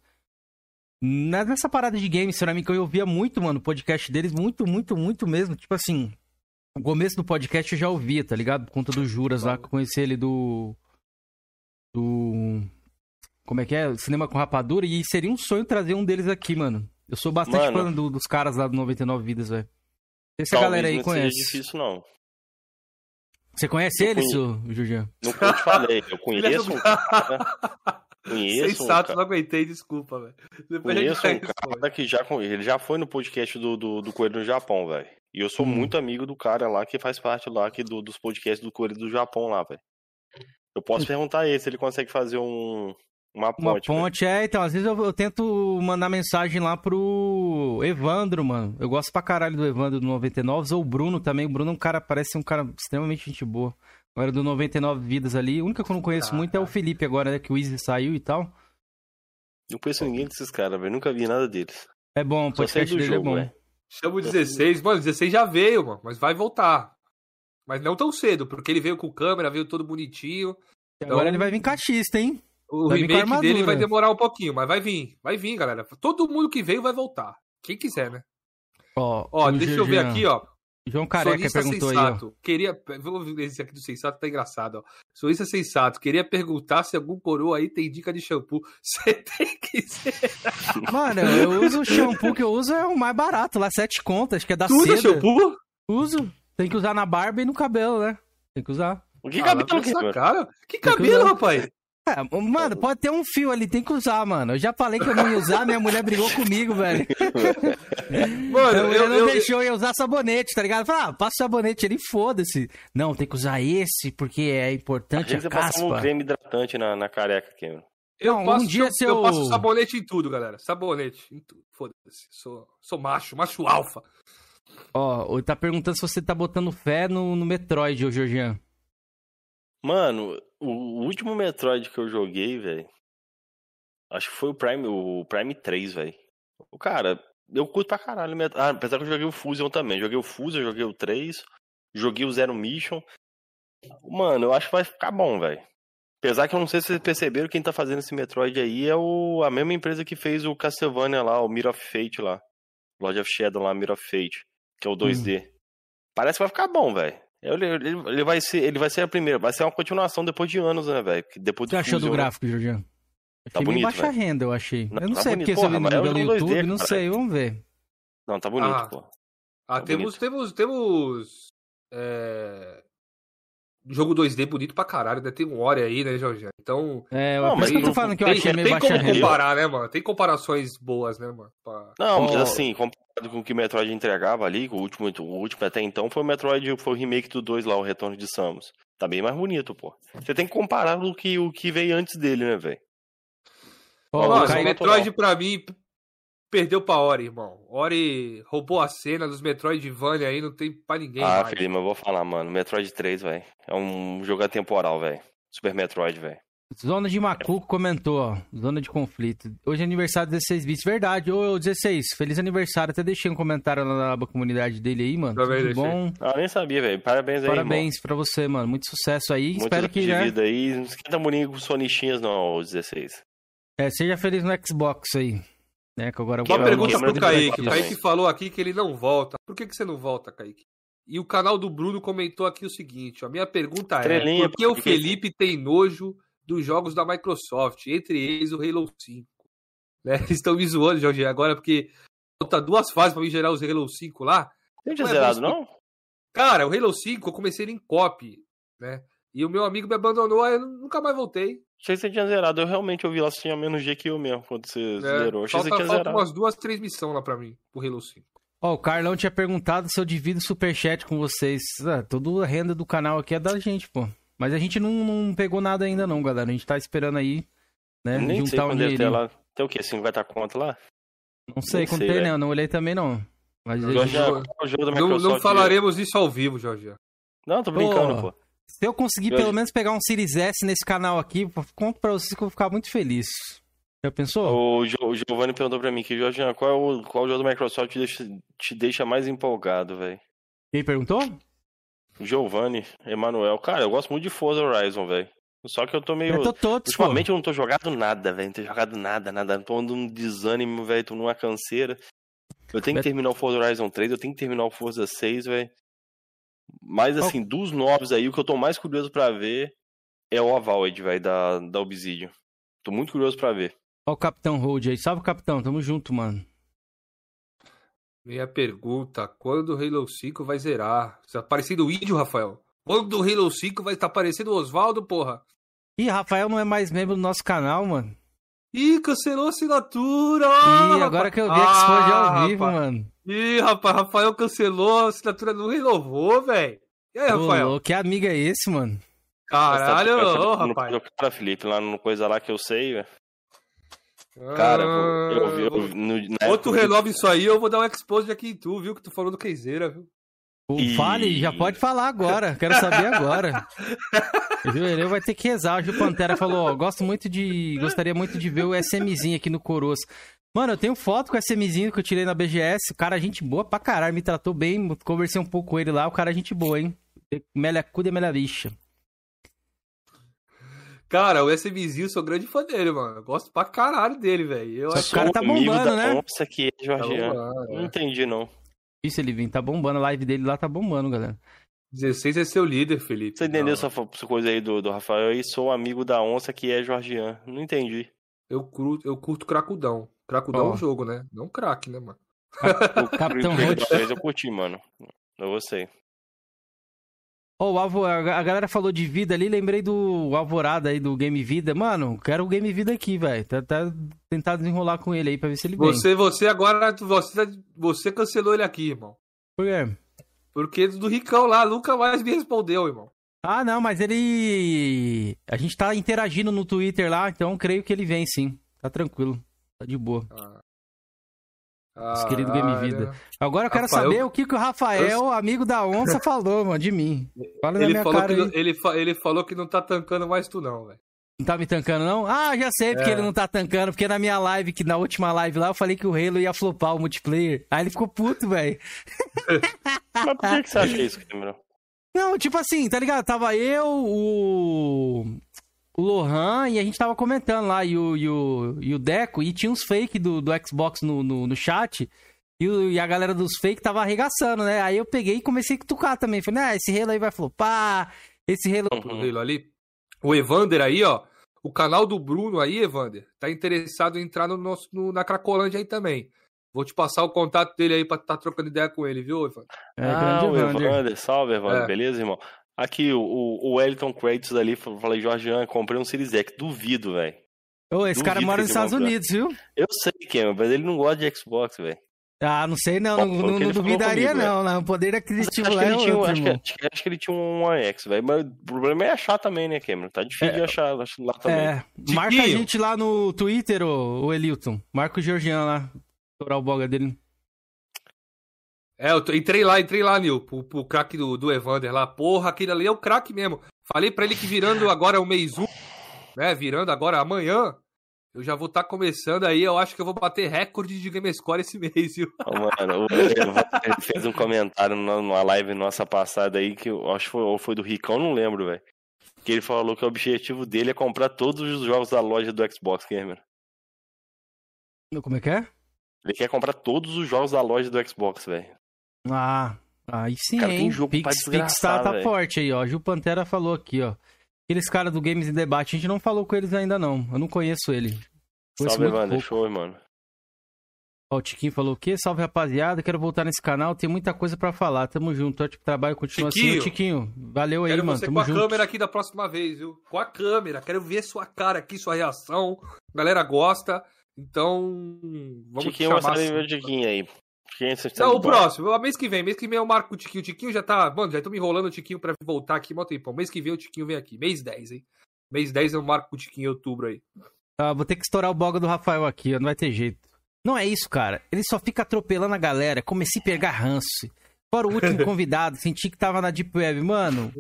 Nessa parada de games, pra mim, que eu ouvia muito, mano, o podcast deles, muito, muito, muito mesmo. Tipo assim, o começo do podcast eu já ouvia, tá ligado? Por conta do Juras lá, que eu conheci ele do. Do. Como é que é? Cinema com Rapadura. E seria um sonho trazer um deles aqui, mano. Eu sou bastante Mano. fã do- dos caras lá do 99 Vidas, velho. Não sei se a galera aí não seja conhece. difícil, não. Você conhece Eu ele, conheço. seu Julian? Não eu te falei. Eu conheço um cara. Conheço um Sensato, cara. não aguentei, desculpa, velho. Conheço um cara que já, ele já foi no podcast do, do, do Coelho do Japão, velho. E eu sou Hum. muito amigo do cara lá que faz parte lá aqui do, dos podcasts do Coelho do Japão lá, velho. Eu posso perguntar a ele se ele consegue fazer um, uma ponte. Uma velho. ponte, é, então, às vezes eu, eu tento mandar mensagem lá pro Evandro, mano. Eu gosto pra caralho do Evandro do 99, ou o Bruno também. O Bruno é um cara, parece um cara extremamente gente boa. Agora do 99 Vidas ali, a única que eu não conheço muito é o Felipe agora, né, que o Easy saiu e tal. Não conheço ninguém desses caras, velho. Nunca vi nada deles. É bom, o Só sei podcast dele é jogo, bom. velho. Chama o 16. Mano, o 16 já veio, mano, mas vai voltar. Mas não tão cedo, porque ele veio com câmera, veio todo bonitinho. Agora ele vai vir cachista, hein? O Vai remake dele vai demorar um pouquinho, mas vai vir. Vai vir, galera. Todo mundo que veio vai voltar. Quem quiser, né? Ó, Ó, deixa eu ver aqui, ó. João Careca Sonista perguntou aí, ó. sensato. Queria. Vou ver esse aqui do sensato, tá engraçado, ó. Sonista sensato. Queria perguntar se algum coroa aí tem dica de shampoo. Você tem que ser. Mano, eu uso o shampoo que eu uso é o mais barato, lá sete contas, acho que é da Tu usa seda. shampoo? Uso. Tem que usar na barba e no cabelo, né? Tem que usar. O que Ah, cabelo que, cara? Que cabelo, rapaz? É, mano, pode ter um fio ali, tem que usar, mano. Eu já falei que eu não ia usar, minha mulher brigou comigo, velho. Mano, Minha mulher eu, não eu, deixou eu usar sabonete, tá ligado? Falei, ah, passa sabonete ali, foda-se. Não, tem que usar esse, porque é A importante a gente passava um caspa. creme hidratante na, na careca, Cameron. eu Não, um passo, dia eu, se eu eu- passo sabonete em tudo, galera. Sabonete em tudo. Foda-se. Sou, sou macho, macho alfa. Ó, ele tá perguntando se você tá botando fé no, no Metroid, ô Georgian. Mano, o último Metroid que eu joguei, velho. Acho que foi o Prime, o Prime 3, velho. O cara, eu curto pra caralho. Met- Ah, apesar que eu joguei o Fusion também. Joguei o Fusion, joguei o 3, joguei o Zero Mission. Mano, eu acho que vai ficar bom, velho. Apesar que eu não sei se vocês perceberam, quem tá fazendo esse Metroid aí é o, a mesma empresa que fez o Castlevania lá, o Mirror of Fate lá. Lord of Shadow lá, Mirror of Fate, que é o 2D. Parece que vai ficar bom, velho. Ele, ele, ele vai ser, ele vai ser a primeira, vai ser uma continuação depois de anos, né, velho? Depois O que você achou do né? gráfico, Jorginho? Tá bonito, baixa velho. renda, eu achei. Não, eu não tá sei bonito. porque você viu mas é pelo jogo 2D, YouTube, não cara. sei, vamos ver. Não, tá bonito, Ah. pô. Ah, Tá temos, bonito. temos, temos. É... Jogo 2D bonito pra caralho, né? Tem um Ori aí, né, Jorge? Então. É, Não, isso que eu tô mas falando que eu tem, achei meio tem como comparar, né, mano? Tem comparações boas, né, mano? Pra- Não, mas assim, comparado com o que o Metroid entregava ali, o último, o último até então foi o Metroid, foi o remake do 2 lá, o Retorno de Samus. Tá bem mais bonito, pô. Você tem que comparar o que, o que veio antes dele, né, velho? Nossa, o Metroid pra mim perdeu pra Ori, irmão. Ori roubou a cena dos Metroidvania aí, não tem pra ninguém. ah, mais. Felipe, mas eu vou falar, mano. Metroid 3, velho. É um jogo atemporal, velho. Super Metroid, velho. Zona de Macuco comentou, ó. Zona de conflito. Hoje é aniversário 16 bits. Verdade. Ô, 16, feliz aniversário. Até deixei um comentário lá na aba comunidade dele aí, mano. Também Tudo bom? Ah, nem sabia, velho. Parabéns aí, Parabéns pra você, mano. Muito sucesso aí. irmão. Espero Muito que de já. vida aí. Não esquenta muito com sonichinhas, não, o 16. É, seja feliz no Xbox aí. Né, que agora Uma Quebra- pergunta pro Kaique. O. Kaique falou aqui que ele não volta. Por que, que você não volta, Kaique? E o canal do Bruno comentou aqui o seguinte: ó, minha pergunta Estrelinha, é: por que o Felipe tem nojo dos jogos da Microsoft, entre eles o Halo 5? Né? Eles estão me zoando, Jorge, agora, porque falta duas fases pra me gerar os Halo 5 lá. Não tinha Não é zerado, não? Cara, o Halo 5 eu comecei em copy, né? E o meu amigo me abandonou, aí eu nunca mais voltei. Achei que você tinha zerado. Eu realmente ouvi lá, você tinha menos G que eu mesmo, quando você né? zerou. Achei que Falta, você tinha falta zerado. umas duas, três missões lá pra mim, pro Halo 5. Ó, o Carlão tinha perguntado se eu divido o superchat com vocês. Ah, toda a renda do canal aqui é da gente, pô. Mas a gente não, não pegou nada ainda não, galera. A gente tá esperando aí, né? Nem sei juntar um quando deve ter dinheirinho. lá. Tem o quê? 50 conto lá? Não sei Nem quanto sei, tem, velho. não. Não olhei também, não. Mas Eu a já- gente- é Não, não falaremos isso ao vivo, Jorge. Não, tô brincando, Pô, pô. Se eu conseguir pelo menos pegar um Series S nesse canal aqui, conto pra vocês que eu vou ficar muito feliz. Já pensou? O, Jo- o Giovanni perguntou pra mim que, Jorge, qual, é o, qual jogo da Microsoft te deixa, te deixa mais empolgado, velho? Quem perguntou? Giovanni, Emanuel. Cara, eu gosto muito de Forza Horizon, velho. Só que eu tô meio. Eu tô todos, pô. Ultimamente eu não tô jogando nada, velho. Não tô jogado nada, nada. Tô num desânimo, velho. Tô numa canseira. Eu tenho que terminar o Forza Horizon 3, eu tenho que terminar o Forza 6, velho. Mas assim, dos novos aí, o que eu tô mais curioso pra ver é o Avowed, velho, da, da Obsidian. Tô muito curioso pra ver. Ó o Capitão Hold aí. Salve, Capitão. Tamo junto, mano. Minha pergunta: quando o Halo 5 vai zerar? Você tá parecendo o índio, Rafael? Quando o Halo 5 vai estar parecendo o Oswaldo, porra? Ih, Rafael não é mais membro do nosso canal, mano. Ih, cancelou a assinatura! Ih, agora que eu vi a Xplode ao vivo, rapaz. mano. Ih, rapaz, Rafael cancelou, a assinatura não renovou, velho. E aí, Ô, Rafael? louco, que amigo é esse, mano? Caralho, Essa- essa- ô, no- rapaz. no- Cara, Felipe, lá no coisa lá que eu sei, velho. Cara, eu, eu, eu, no, na Ou tu época- renova isso aí, eu vou dar um expose aqui em tu, viu? Que tu falou do Keizeira, viu? E- Fale, já pode falar agora. Quero saber agora. O Juvenil vai ter que rezar. O Gil Pantera falou, ó, gosto muito de... Gostaria muito de ver o SMzinho aqui no Coroas. Mano, eu tenho foto com o SMzinho que eu tirei na BGS. O cara, gente boa pra caralho. Me tratou bem. Conversei um pouco com ele lá. O cara, gente boa, hein? Melha cuda e melha bicha. Cara, o SMzinho, eu sou grande fã dele, mano. Eu gosto pra caralho dele, velho. O cara tá amigo bombando, né? Onça que é que tá bombando, Não é. entendi, não. Isso, ele vem. Tá bombando. A live dele lá tá bombando, galera. 16 é seu líder, Felipe. Você entendeu essa, coisa aí do, do Rafael aí? Sou amigo da onça que é Jorgian. Não entendi. Eu curto, eu curto Cracudão. Cracudão é Ó. um jogo, né? Não craque, né, mano? O Capitão. 3 eu curti, mano. Eu gostei. Ó, o Alvo, a galera falou de vida ali, lembrei do Alvorada aí, do Game Vida. Mano, quero o Game Vida aqui, velho. Tá, tá tentar desenrolar com ele aí pra ver se ele vem. Você, você agora, você, você cancelou ele aqui, irmão. Por quê? Porque do Ricão lá nunca mais me respondeu, irmão. Ah, não, mas ele. A gente tá interagindo no Twitter lá, então creio que ele vem sim. Tá tranquilo. Tá de boa. Nosso querido Game. Vida. Agora eu quero Rafael- saber o que, que o Rafael, amigo da onça, falou, mano, de mim. Fala na Ele minha falou, cara que ele, fa- ele falou que não tá tancando mais tu, não, velho. Não tá me tancando, não? Ah, já sei porque É. ele não tá tancando. Porque na minha live, que na última live lá, eu falei que o Halo ia flopar o multiplayer. Aí ele ficou puto, velho. Mas por que, que você acha isso, Cameron? Não, tipo assim, tá ligado? Tava eu, o. O Lohan e a gente tava comentando lá, e o, e o, e o Deco, e tinha uns fake do, do Xbox no, no, no chat. E, o- e a galera dos fake tava arregaçando, né? Aí eu peguei e comecei a cutucar também. Falei, ah, esse Halo aí vai flopar. Esse Halo. pro Halo ali. O Evander aí, ó. O canal do Bruno aí, Evander, tá interessado em entrar no nosso, no- na Cracolândia aí também. Vou te passar o contato dele aí pra tá trocando ideia com ele, viu, Evander? É, ah, grande o Evander. Evander. Salve, Evander. É. Beleza, irmão? Aqui, o, o Wellington Credits ali, falei, Jorgian, comprei um Series X. Duvido, velho. Ô, esse cara Duvido mora que nos Estados. Unidos, viu? Eu sei que é, mas ele não gosta de Xbox, velho. Ah, não sei não, Bom, não, foi o não- não duvidaria comigo, não, não. O poder aquisitivo lá que é tinha, outro, acho, que, acho que- acho que ele tinha um One X, velho. Mas o problema é achar também, né, Cameron? Tá difícil de achar acho, lá também. É, marca a gente lá no Twitter, ô, ô Elilton. Marca o Georgian lá. Estourar o boga dele. É, eu entrei lá, entrei lá, Nil, pro, pro craque do, do Evander lá. Porra, aquele ali é o craque mesmo. Falei pra ele que virando agora o mês 1, né? Virando agora amanhã, eu já vou estar começando aí. Eu acho que eu vou bater recorde de Gamescore esse mês, viu? Ô, Mano, o- ele fez um comentário na- numa live nossa passada aí, que eu acho que foi, ou foi do Ricão, não lembro, velho. Que ele falou que o objetivo dele é comprar todos os jogos da loja do Xbox Gamer. Como é que é? Ele quer comprar todos os jogos da loja do Xbox, velho. Ah, aí sim, Cara, tem hein? jogo pra Pix, Pix tá, tá forte aí, ó. Gil Pantera falou aqui, ó. Aqueles caras do Games em Debate, a gente não falou com eles ainda não. Eu não conheço ele. Conheço Salve, pouco. Show, mano. Ó, o Tiquinho falou o quê? Salve, rapaziada. Quero voltar nesse canal. Tem muita coisa pra falar. Tamo junto. Ótimo trabalho. Continua assim. Tiquinho. Valeu aí, Quero mano. você Tamo com a junto. câmera aqui da próxima vez, viu? Com a câmera. Quero ver sua cara aqui, sua reação. A galera gosta. Então, vamos Tiquinho, chamar mostra aí assim. meu Tiquinho aí. Está Não, o próximo, mês que vem. Mês que vem eu marco o Tiquinho. O Tiquinho já tá. Mano, já tô me enrolando o Tiquinho pra voltar aqui, mó tempão. Mês que vem o Tiquinho vem aqui. Mês 10, hein? Mês 10 eu marco o Tiquinho em outubro aí. Ah, vou ter que estourar o boga do Rafael aqui. Não vai ter jeito. Não é isso, cara. Ele só fica atropelando a galera. Comecei a pegar ranço. Fora o último convidado, senti que tava na Deep Web. Mano,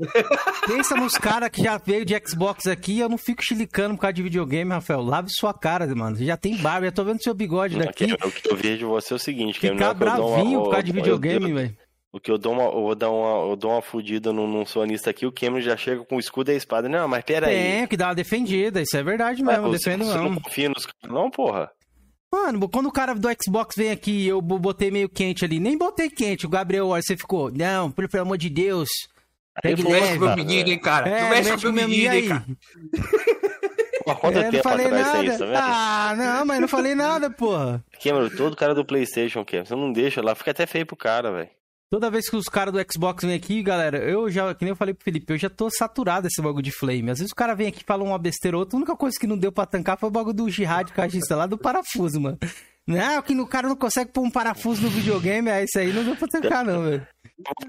pensa nos caras que já veio de Xbox aqui. Eu não fico chilicando por causa de videogame, Rafael. Lave sua cara, mano. Você já tem barba. Já tô vendo seu bigode daqui. Aqui, o que eu vejo de você é o seguinte, que Ficar bravinho por causa de videogame, velho. O que eu dou uma, eu vou dar uma, eu dou uma fudida num, num sonista aqui, o Cameron já chega com o escudo e a espada. Não, mas peraí. Tem que dar uma defendida. Isso é verdade mesmo. Defendo você não. não confia nos caras, não, porra. Mano, quando o cara do Xbox vem aqui eu bo- botei meio quente ali. Nem botei quente. O Gabriel, olha, você ficou. Não, pelo, pelo amor de Deus. Pegue Não mexe com leve. meu menino, hein, cara? É, não mexe com meu menino, hein, cara? Há quanto É, tempo falei atrás nada. é isso, tá vendo? ah, não, mas não falei nada, porra. Cameron, todo cara do Playstation, Cameron, você não deixa lá, fica até feio pro cara, velho. Toda vez que os caras do Xbox vêm aqui, galera, eu já, que nem eu falei pro Felipe, eu já tô saturado desse bagulho de flame. Às vezes o cara vem aqui e fala uma besteira ou outra, a única coisa que não deu pra tancar foi o bagulho do jihad cajista lá do parafuso, mano. Não, que o cara não consegue pôr um parafuso no videogame, é isso aí, não deu pra tancar não, velho.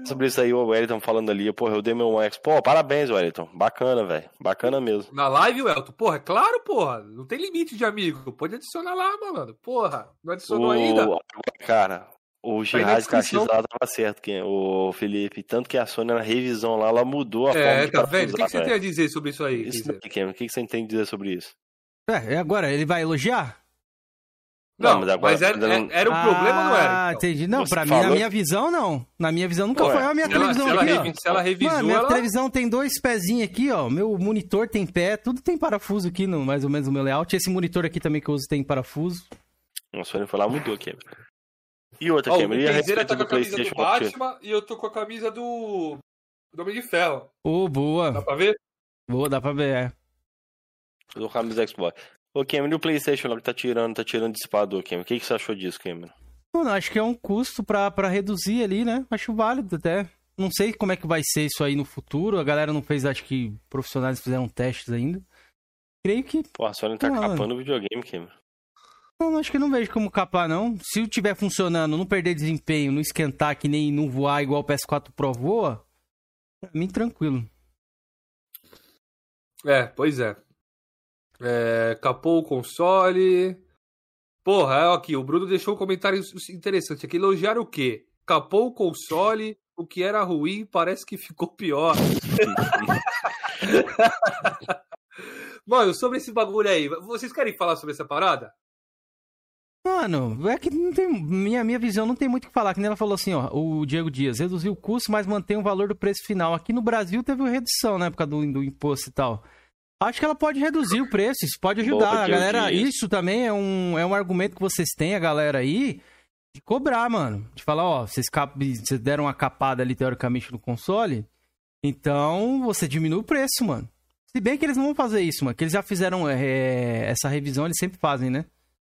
Sobre isso aí, o Wellington falando ali, porra, eu dei meu One X. Pô, parabéns, Wellington. Bacana, velho. Bacana mesmo. Na live, Elton? Porra, é claro, porra. Não tem limite de amigo. Pode adicionar lá, mano. Porra, não adicionou ainda? O... Cara, o Tá Jihad descrição. Lá tava certo, quem? o Felipe. Tanto que a Sony na revisão lá, ela mudou a forma É, de tá vendo? O que, que você tem a dizer sobre isso aí? Isso daí, Cameron, o que que você tem a dizer sobre isso? É, e agora, ele vai elogiar? Não, Não, mas mas, agora- era, era um problema, não era? Ah, então? entendi. Não, Você pra mim, na falou- minha visão, não. Na minha visão, nunca Ué, foi a minha Se ela, televisão se ela aqui, ó. revi- se ela revisou, Mano, minha ela... televisão tem dois pezinhos aqui, ó. Meu monitor tem pé, tudo tem parafuso aqui, no, mais ou menos no meu layout. Esse monitor aqui também que eu uso tem parafuso. A Sony foi lá mudou, Cameron. E outra, Ó, o Cameron, e a respeito tá com do a camisa do Playstation Watch? Batman e eu tô com a camisa do... do Homem de Ferro. Ô, boa. Dá pra ver? Boa, dá pra ver, é. Do camisa do Xbox. Ô, Cameron, e o Playstation lá que tá tirando, tá tirando dissipador, Cameron? O que, que você achou disso, Cameron? Mano, acho que é um custo pra, pra reduzir ali, né? Acho válido até. Não sei como é que vai ser isso aí no futuro. A galera não fez, acho que profissionais fizeram testes ainda. Creio que. Pô, a Sony tá Não, capando o videogame, Cameron. Não, acho que não vejo como capar, não. Se tiver funcionando, não perder desempenho, não esquentar que nem não voar igual o PS4 Pro voa, pra mim tranquilo. É, pois é. é. Capou o console. Porra, é, aqui, o Bruno deixou um comentário interessante aqui. Elogiar o quê? Capou o console, o que era ruim parece que ficou pior. Mano, sobre esse bagulho aí, vocês querem falar sobre essa parada? Mano, é que não tem. Minha, minha visão não tem muito o que falar. Que nem ela falou assim, ó. O Diego Dias reduziu o custo, mas mantém o valor do preço final. Aqui no Brasil teve uma redução na época do, do imposto e tal. Acho que ela pode reduzir o preço, isso pode ajudar. Boa, a galera, Dias. isso também é um, é um argumento que vocês têm, a galera aí. de cobrar, mano. De falar, ó, vocês, cap... vocês deram uma capada ali, teoricamente, no console, então você diminui o preço, mano. Se bem que eles não vão fazer isso, mano. Que eles já fizeram é, essa revisão, eles sempre fazem, né?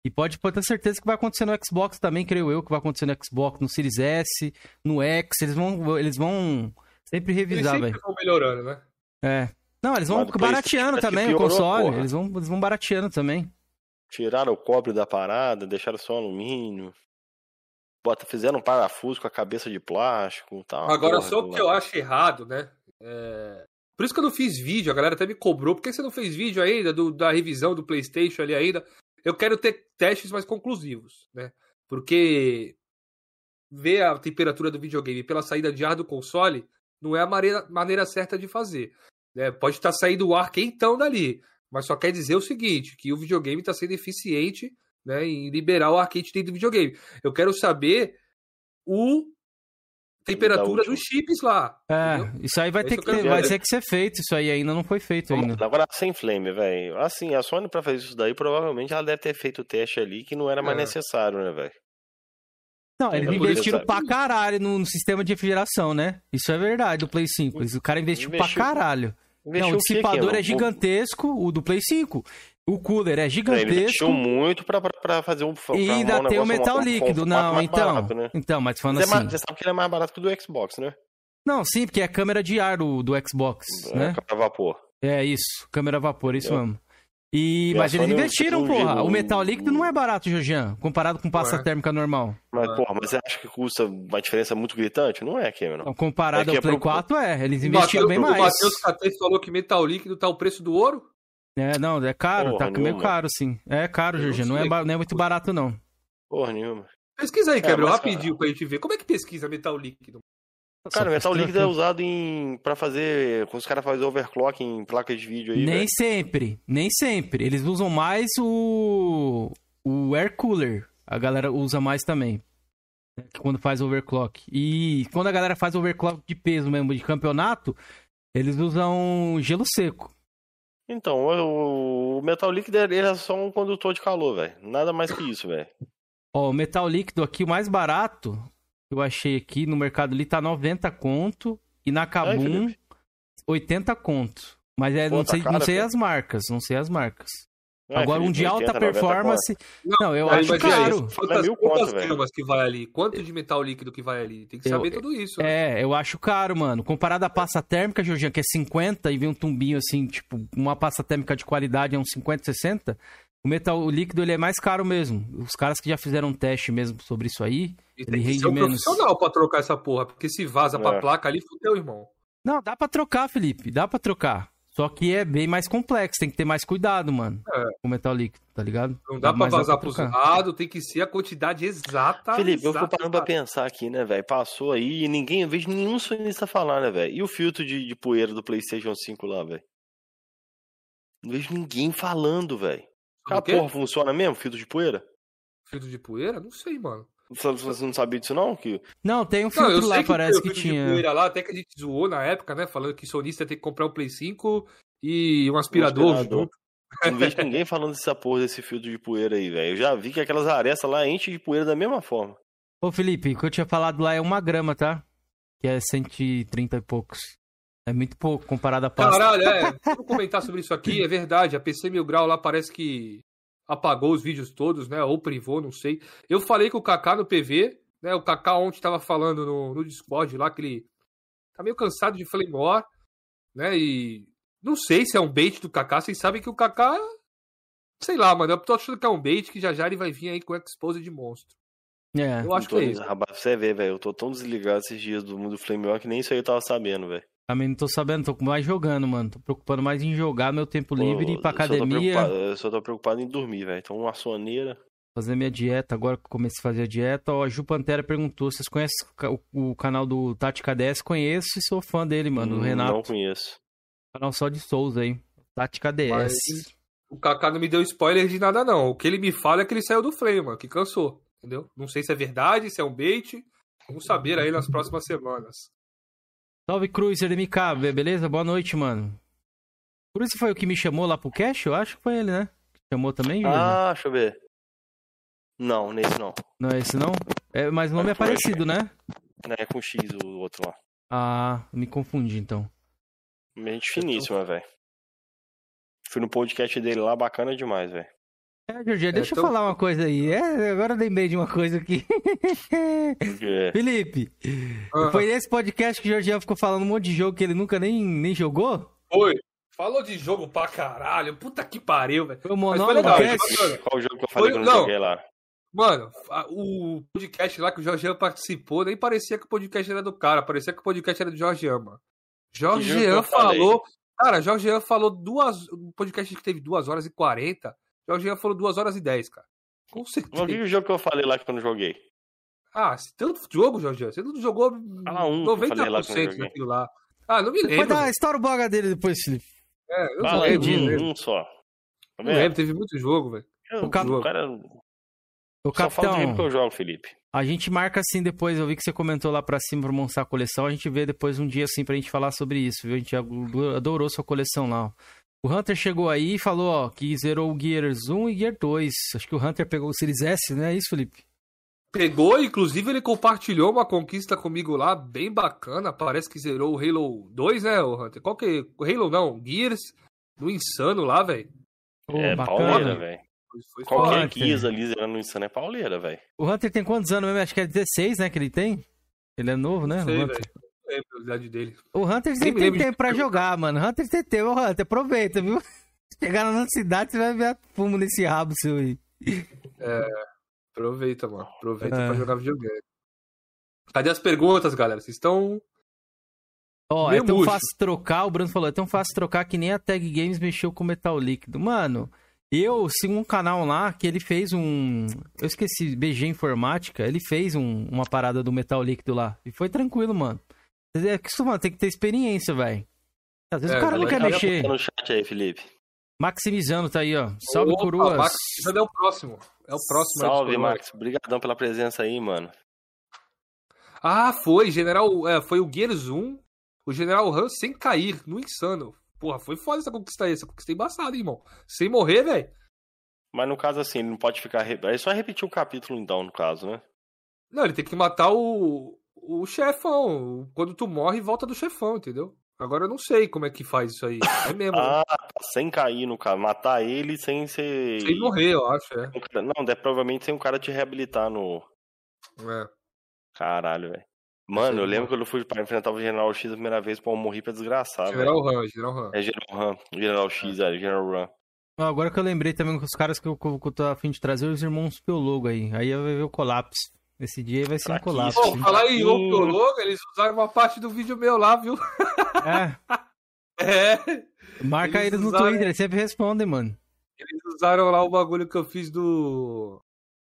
E pode, pode ter certeza que vai acontecer no Xbox também, creio eu, que vai acontecer no Xbox, no Series S, no X. Eles vão, eles vão sempre revisar, velho. Eles sempre vão melhorando, né? É. Não, eles vão barateando também o console. Eles vão, eles vão barateando também. Tiraram o cobre da parada, deixaram só alumínio. Bota, fizeram um parafuso com a cabeça de plástico tal. Agora, só o que eu acho errado, né? É... Por isso que eu não fiz vídeo, a galera até me cobrou. Por que você não fez vídeo ainda do, da revisão do PlayStation ali ainda? Eu quero ter testes mais conclusivos, né? Porque ver a temperatura do videogame pela saída de ar do console não é a maneira, maneira certa de fazer. Né? Pode estar saindo o ar quentão dali, mas só quer dizer o seguinte, que o videogame está sendo eficiente né, em liberar o arcade dentro do videogame. Eu quero saber o temperatura dos chips lá. É, entendeu? isso aí vai, é ter que, ter, vai ter que ser feito, isso aí ainda não foi feito ainda. Agora sem flame, velho. Assim, a Sony para fazer isso daí, provavelmente ela deve ter feito o teste ali que não era mais é. necessário, né, velho? Não, eles investiram pra caralho no, no, sistema de refrigeração, né? Isso é verdade, do Play 5. O cara investiu, investiu pra caralho. Investiu não, o dissipador é gigantesco, o do Play 5. O cooler é gigantesco. Ele investiu muito pra, pra, pra fazer um. Pra e ainda um tem o metal líquido. Não, então. Barato, né? Então, mas falando mas é assim. É você sabe que ele é mais barato que o do Xbox, né? Não, sim, porque é a câmera de ar do, do Xbox. É, né? Câmera vapor. É isso, câmera vapor, isso mesmo. E, mas eles investiram, porra. O metal líquido não é barato, Jorgian, comparado com pasta é. térmica normal. Mas, porra, mas você acha que custa uma diferença muito gritante? Não é, Cameron. Então, comparado é ao Play é 4, é. Eles investiram bem mais. O Matheus Catete falou que metal líquido tá o preço do ouro? É, não, é caro, porra, tá nenhuma. meio caro, sim. É caro, Jorgian, não, não, é, não é muito barato, não. Porra nenhuma. Pesquisa aí, Gabriel, é, rapidinho cara... pra gente ver. Como é que pesquisa metal líquido? Cara, o metal líquido é usado em para fazer, quando os caras fazem overclock em placas de vídeo aí. Nem véio. sempre, nem sempre. Eles usam mais o o air cooler. A galera usa mais também. Né, quando faz overclock. E quando a galera faz overclock de peso mesmo de campeonato, eles usam gelo seco. Então, o, metal líquido é só um condutor de calor, velho. Nada mais que isso, velho. Ó, o metal líquido aqui, o mais barato, eu achei aqui no Mercado ali tá 90 conto e na Kabum Ai, 80 conto. Mas é, Pô, não, tá sei, cara, não sei as marcas, não sei as marcas. É, Agora, Felipe, um de alta 80, performance. Não, não, eu acho caro. Quantas, mil quantas gramas que vai ali? Quanto de metal líquido que vai ali? Tem que saber eu, tudo isso. Né? É, eu acho caro, mano. Comparado à pasta térmica, Jorginho, que é 50 e vem um tumbinho assim, tipo, uma pasta térmica de qualidade é uns 50, 60. O metal líquido ele é mais caro mesmo. Os caras que já fizeram um teste mesmo sobre isso aí, e ele rende um menos. profissional pra trocar essa porra, porque se vaza é. pra placa ali, fudeu, irmão. Não, dá pra trocar, Felipe, dá pra trocar. Só que é bem mais complexo, tem que ter mais cuidado, mano. É. Com metal líquido, tá ligado? Não dá, dá pra vazar pros lados, tem que ser a quantidade exata. Felipe, exata, eu fico parando pra pensar aqui, né, velho? Passou aí e ninguém, eu vejo nenhum sonista falar, né, velho? E o filtro de, de poeira do PlayStation 5 lá, velho? Não vejo ninguém falando, velho. Aquela porra funciona mesmo, filtro de poeira? Filtro de poeira? Não sei, mano. Você não sabia disso, não? Que... Não, tem um filtro não, lá, que parece que, tinha. De poeira lá, até que a gente zoou na época, né? Falando que sonista tem que comprar um Play 5 e um aspirador, um aspirador. junto. Não vejo ninguém falando dessa porra desse filtro de poeira aí, velho. Eu já vi que aquelas arestas lá enchem de poeira da mesma forma. Ô, Felipe, o que eu tinha falado lá é uma grama, tá? Que é 130 e poucos. É muito pouco comparado a pasta. Caralho, é. Vou comentar sobre isso aqui. É verdade. A PC Mil Grau lá parece que apagou os vídeos todos, né? Ou privou, não sei. Eu falei com o Kaká no PV, né? O Kaká ontem estava falando no, no Discord lá que ele tá meio cansado de Flame War, né? E não sei se é um bait do Kaká. Vocês sabem que o Kaká. Sei lá, mano. Eu tô achando que é um bait que já já ele vai vir aí com Expose de monstro. É, eu acho que é isso. Você vê, velho. Eu tô tão desligado esses dias do mundo Flame War que nem isso aí eu tava sabendo, velho. Também não tô sabendo, tô mais jogando, mano. Tô preocupando mais em jogar meu tempo livre, ir pra academia. Eu só tô preocupado em dormir, velho. Então, uma soneira. Fazer minha dieta, agora que comecei a fazer a dieta. Ó, a Ju Pantera perguntou: vocês conhecem o, o canal do Tática DS? Conheço e sou fã dele, mano. Hum, o Renato. Não conheço. Canal só de Souls aí. Tática DS. Mas o Kaká não me deu spoiler de nada, não. O que ele me fala é que ele saiu do Flame, mano, que cansou. Entendeu? Não sei se é verdade, se é um bait. Vamos saber aí nas próximas semanas. Salve Cruiser MK, beleza? Boa noite, mano. Cruiser foi o que me chamou lá pro cash? Eu acho que foi ele, né? Chamou também, Ah, deixa eu ver. Não, nesse não. Não é esse não? É, mas o nome é parecido, né? É com X o outro lá. Ah, me confundi então. Gente finíssima, velho. Fui no podcast dele lá, bacana demais, velho. É, Jorge, deixa tô- eu falar uma coisa aí. É, agora eu lembrei de uma coisa aqui. É. Felipe, Ah, foi nesse podcast que o Jorgian ficou falando um monte de jogo que ele nunca nem, nem jogou? Foi. Falou de jogo pra caralho. Puta que pariu, velho. Foi o monólogo. Qual o jogo que eu falei Foi- que eu não não. joguei lá? Mano, a- o podcast lá que o Jorgean participou, nem parecia que o podcast era do cara, parecia que o podcast era do Jorgean, mano. Falei? falou. Cara, Jorgean falou duas. Um podcast que teve 2 horas e 40. Jorgean falou 2 horas e 10, cara. Com Não vi certeza. o jogo que eu falei lá que eu não joguei. Ah, tanto jogo, Jorgean. Você não jogou Fala um que eu falei lá que eu não 90% joguei. daquilo lá. Ah, não me Pode lembro. dar, velho. estoura o boga dele depois, Felipe. É, eu não lembro. Um, lembro. um só. Não lembro, teve muito jogo, velho. Eu- O cap- o cara Ô, só fala do jogo que capitão, eu jogo, Felipe. a gente marca assim depois. Eu vi que você comentou lá pra cima pra mostrar a coleção. A gente vê depois um dia assim pra gente falar sobre isso, viu? A gente adorou sua coleção lá. ó. O Hunter chegou aí e falou, ó, que zerou o Gears 1 e Gear 2. Acho que o Hunter pegou o Series S, né? É isso, Felipe? Pegou, inclusive ele compartilhou uma conquista comigo lá, bem bacana. Parece que zerou o Halo 2, né, o Hunter? Qual que O Halo não, Gears, no Insano lá, velho. Ô, é bacana. pauleira, velho. Qualquer Hunter? Kiss ali zerando isso é pauleira, velho. O Hunter tem quantos anos mesmo? Acho que é 16, né, que ele tem? Ele é novo, né? Não sei, lembro a idade dele. o Hunter sempre tem tempo pra jogar, mano. Hunter tem tempo. Hunter, aproveita, viu? Chegar na cidade, você vai ver fumo nesse rabo seu aí. Aproveita, mano. Aproveita É. pra jogar videogame. Cadê as perguntas, galera? Vocês estão. Ó, Meio é tão murcho. fácil trocar, o Bruno falou, é tão fácil trocar que nem a Tag Games mexeu com metal líquido. Mano, eu sigo um canal lá que ele fez um. Eu esqueci, BG Informática, ele fez um- uma parada do metal líquido lá. E foi tranquilo, mano. É que isso, mano, tem que ter experiência, velho. Às vezes É, o cara não quer mexer. Tá no chat aí, Felipe. Maximizando tá aí, ó. Salve, Opa, coroas. Max, é o próximo. É o próximo. aí dos Salve. Max. Obrigadão pela presença aí, mano. Ah, foi. General. É, foi o Gears 1. O General Han sem cair, no insano. Porra, foi foda essa conquista aí. Essa conquista é embaçada, hein, irmão. Sem morrer, velho. Mas no caso assim, ele não pode ficar. re- É só repetir o capítulo então, no caso, né? Não, ele tem que matar o. O chefão. Quando tu morre, volta do chefão, entendeu? Agora eu não sei como é que faz isso aí. É mesmo. né? Ah, tá, sem cair no caso. Matar ele sem ser. Sem morrer, eu acho, é. Cara- Não, é provavelmente sem um cara te reabilitar no. É. Caralho, velho. Mano, eu lembro quando eu fui pra enfrentar o General X a primeira vez, pô, eu morri pra desgraçar. General Han, General Han. É General Ram. General X, é, General. Ó, Agora que eu lembrei também com os caras que eu, que eu eu tô a fim de trazer, os irmãos Piologo aí. Aí vai ver o colapso. Esse dia aí vai ser um Fraquíssimo. colapso. Pô, falar em Hum. Opiologo, eles usaram uma parte do vídeo meu lá, viu? É, É. marca Eles eles no usaram- Twitter, eles sempre respondem, mano. Eles usaram lá o bagulho que eu fiz do.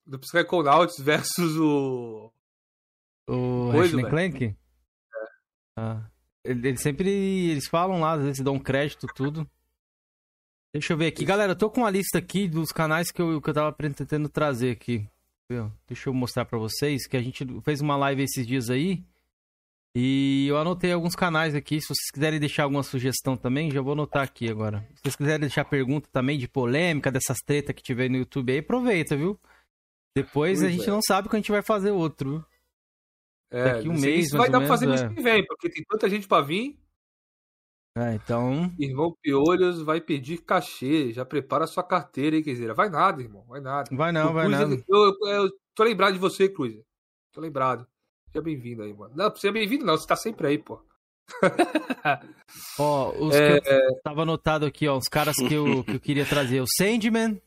Do Psychonauts versus o. O Ratchet Clank? É. Ah. Ele- Eles sempre eles falam lá, às vezes dão crédito, tudo. Deixa eu ver aqui. Galera, eu tô com uma lista aqui dos canais que eu, que eu tava pretendendo trazer aqui. Deixa eu mostrar pra vocês que a gente fez uma live esses dias aí. E eu anotei alguns canais aqui. Se vocês quiserem deixar alguma sugestão também, já vou anotar aqui agora. Se vocês quiserem deixar pergunta também de polêmica, dessas tretas que tiver no YouTube aí, aproveita, viu? Depois a Pois gente é. não sabe que a gente vai fazer outro, viu? É, Daqui um mês, mais vai dar pra fazer menos, mês é. que vem, porque tem tanta gente pra vir. É, então. Irmão Piolhos vai pedir cachê. Já prepara a sua carteira aí, Quezeira. Vai nada, irmão. Vai nada. Vai não, O vai Cruiser- nada. Eu, eu, eu tô lembrado de você, Cruiser. Tô lembrado. Seja bem-vindo aí, mano. Não, seja bem-vindo não. Você tá sempre aí, pô. Ó, os É, que eu tava anotado aqui, ó, os caras que eu, que eu queria trazer. O Sandman,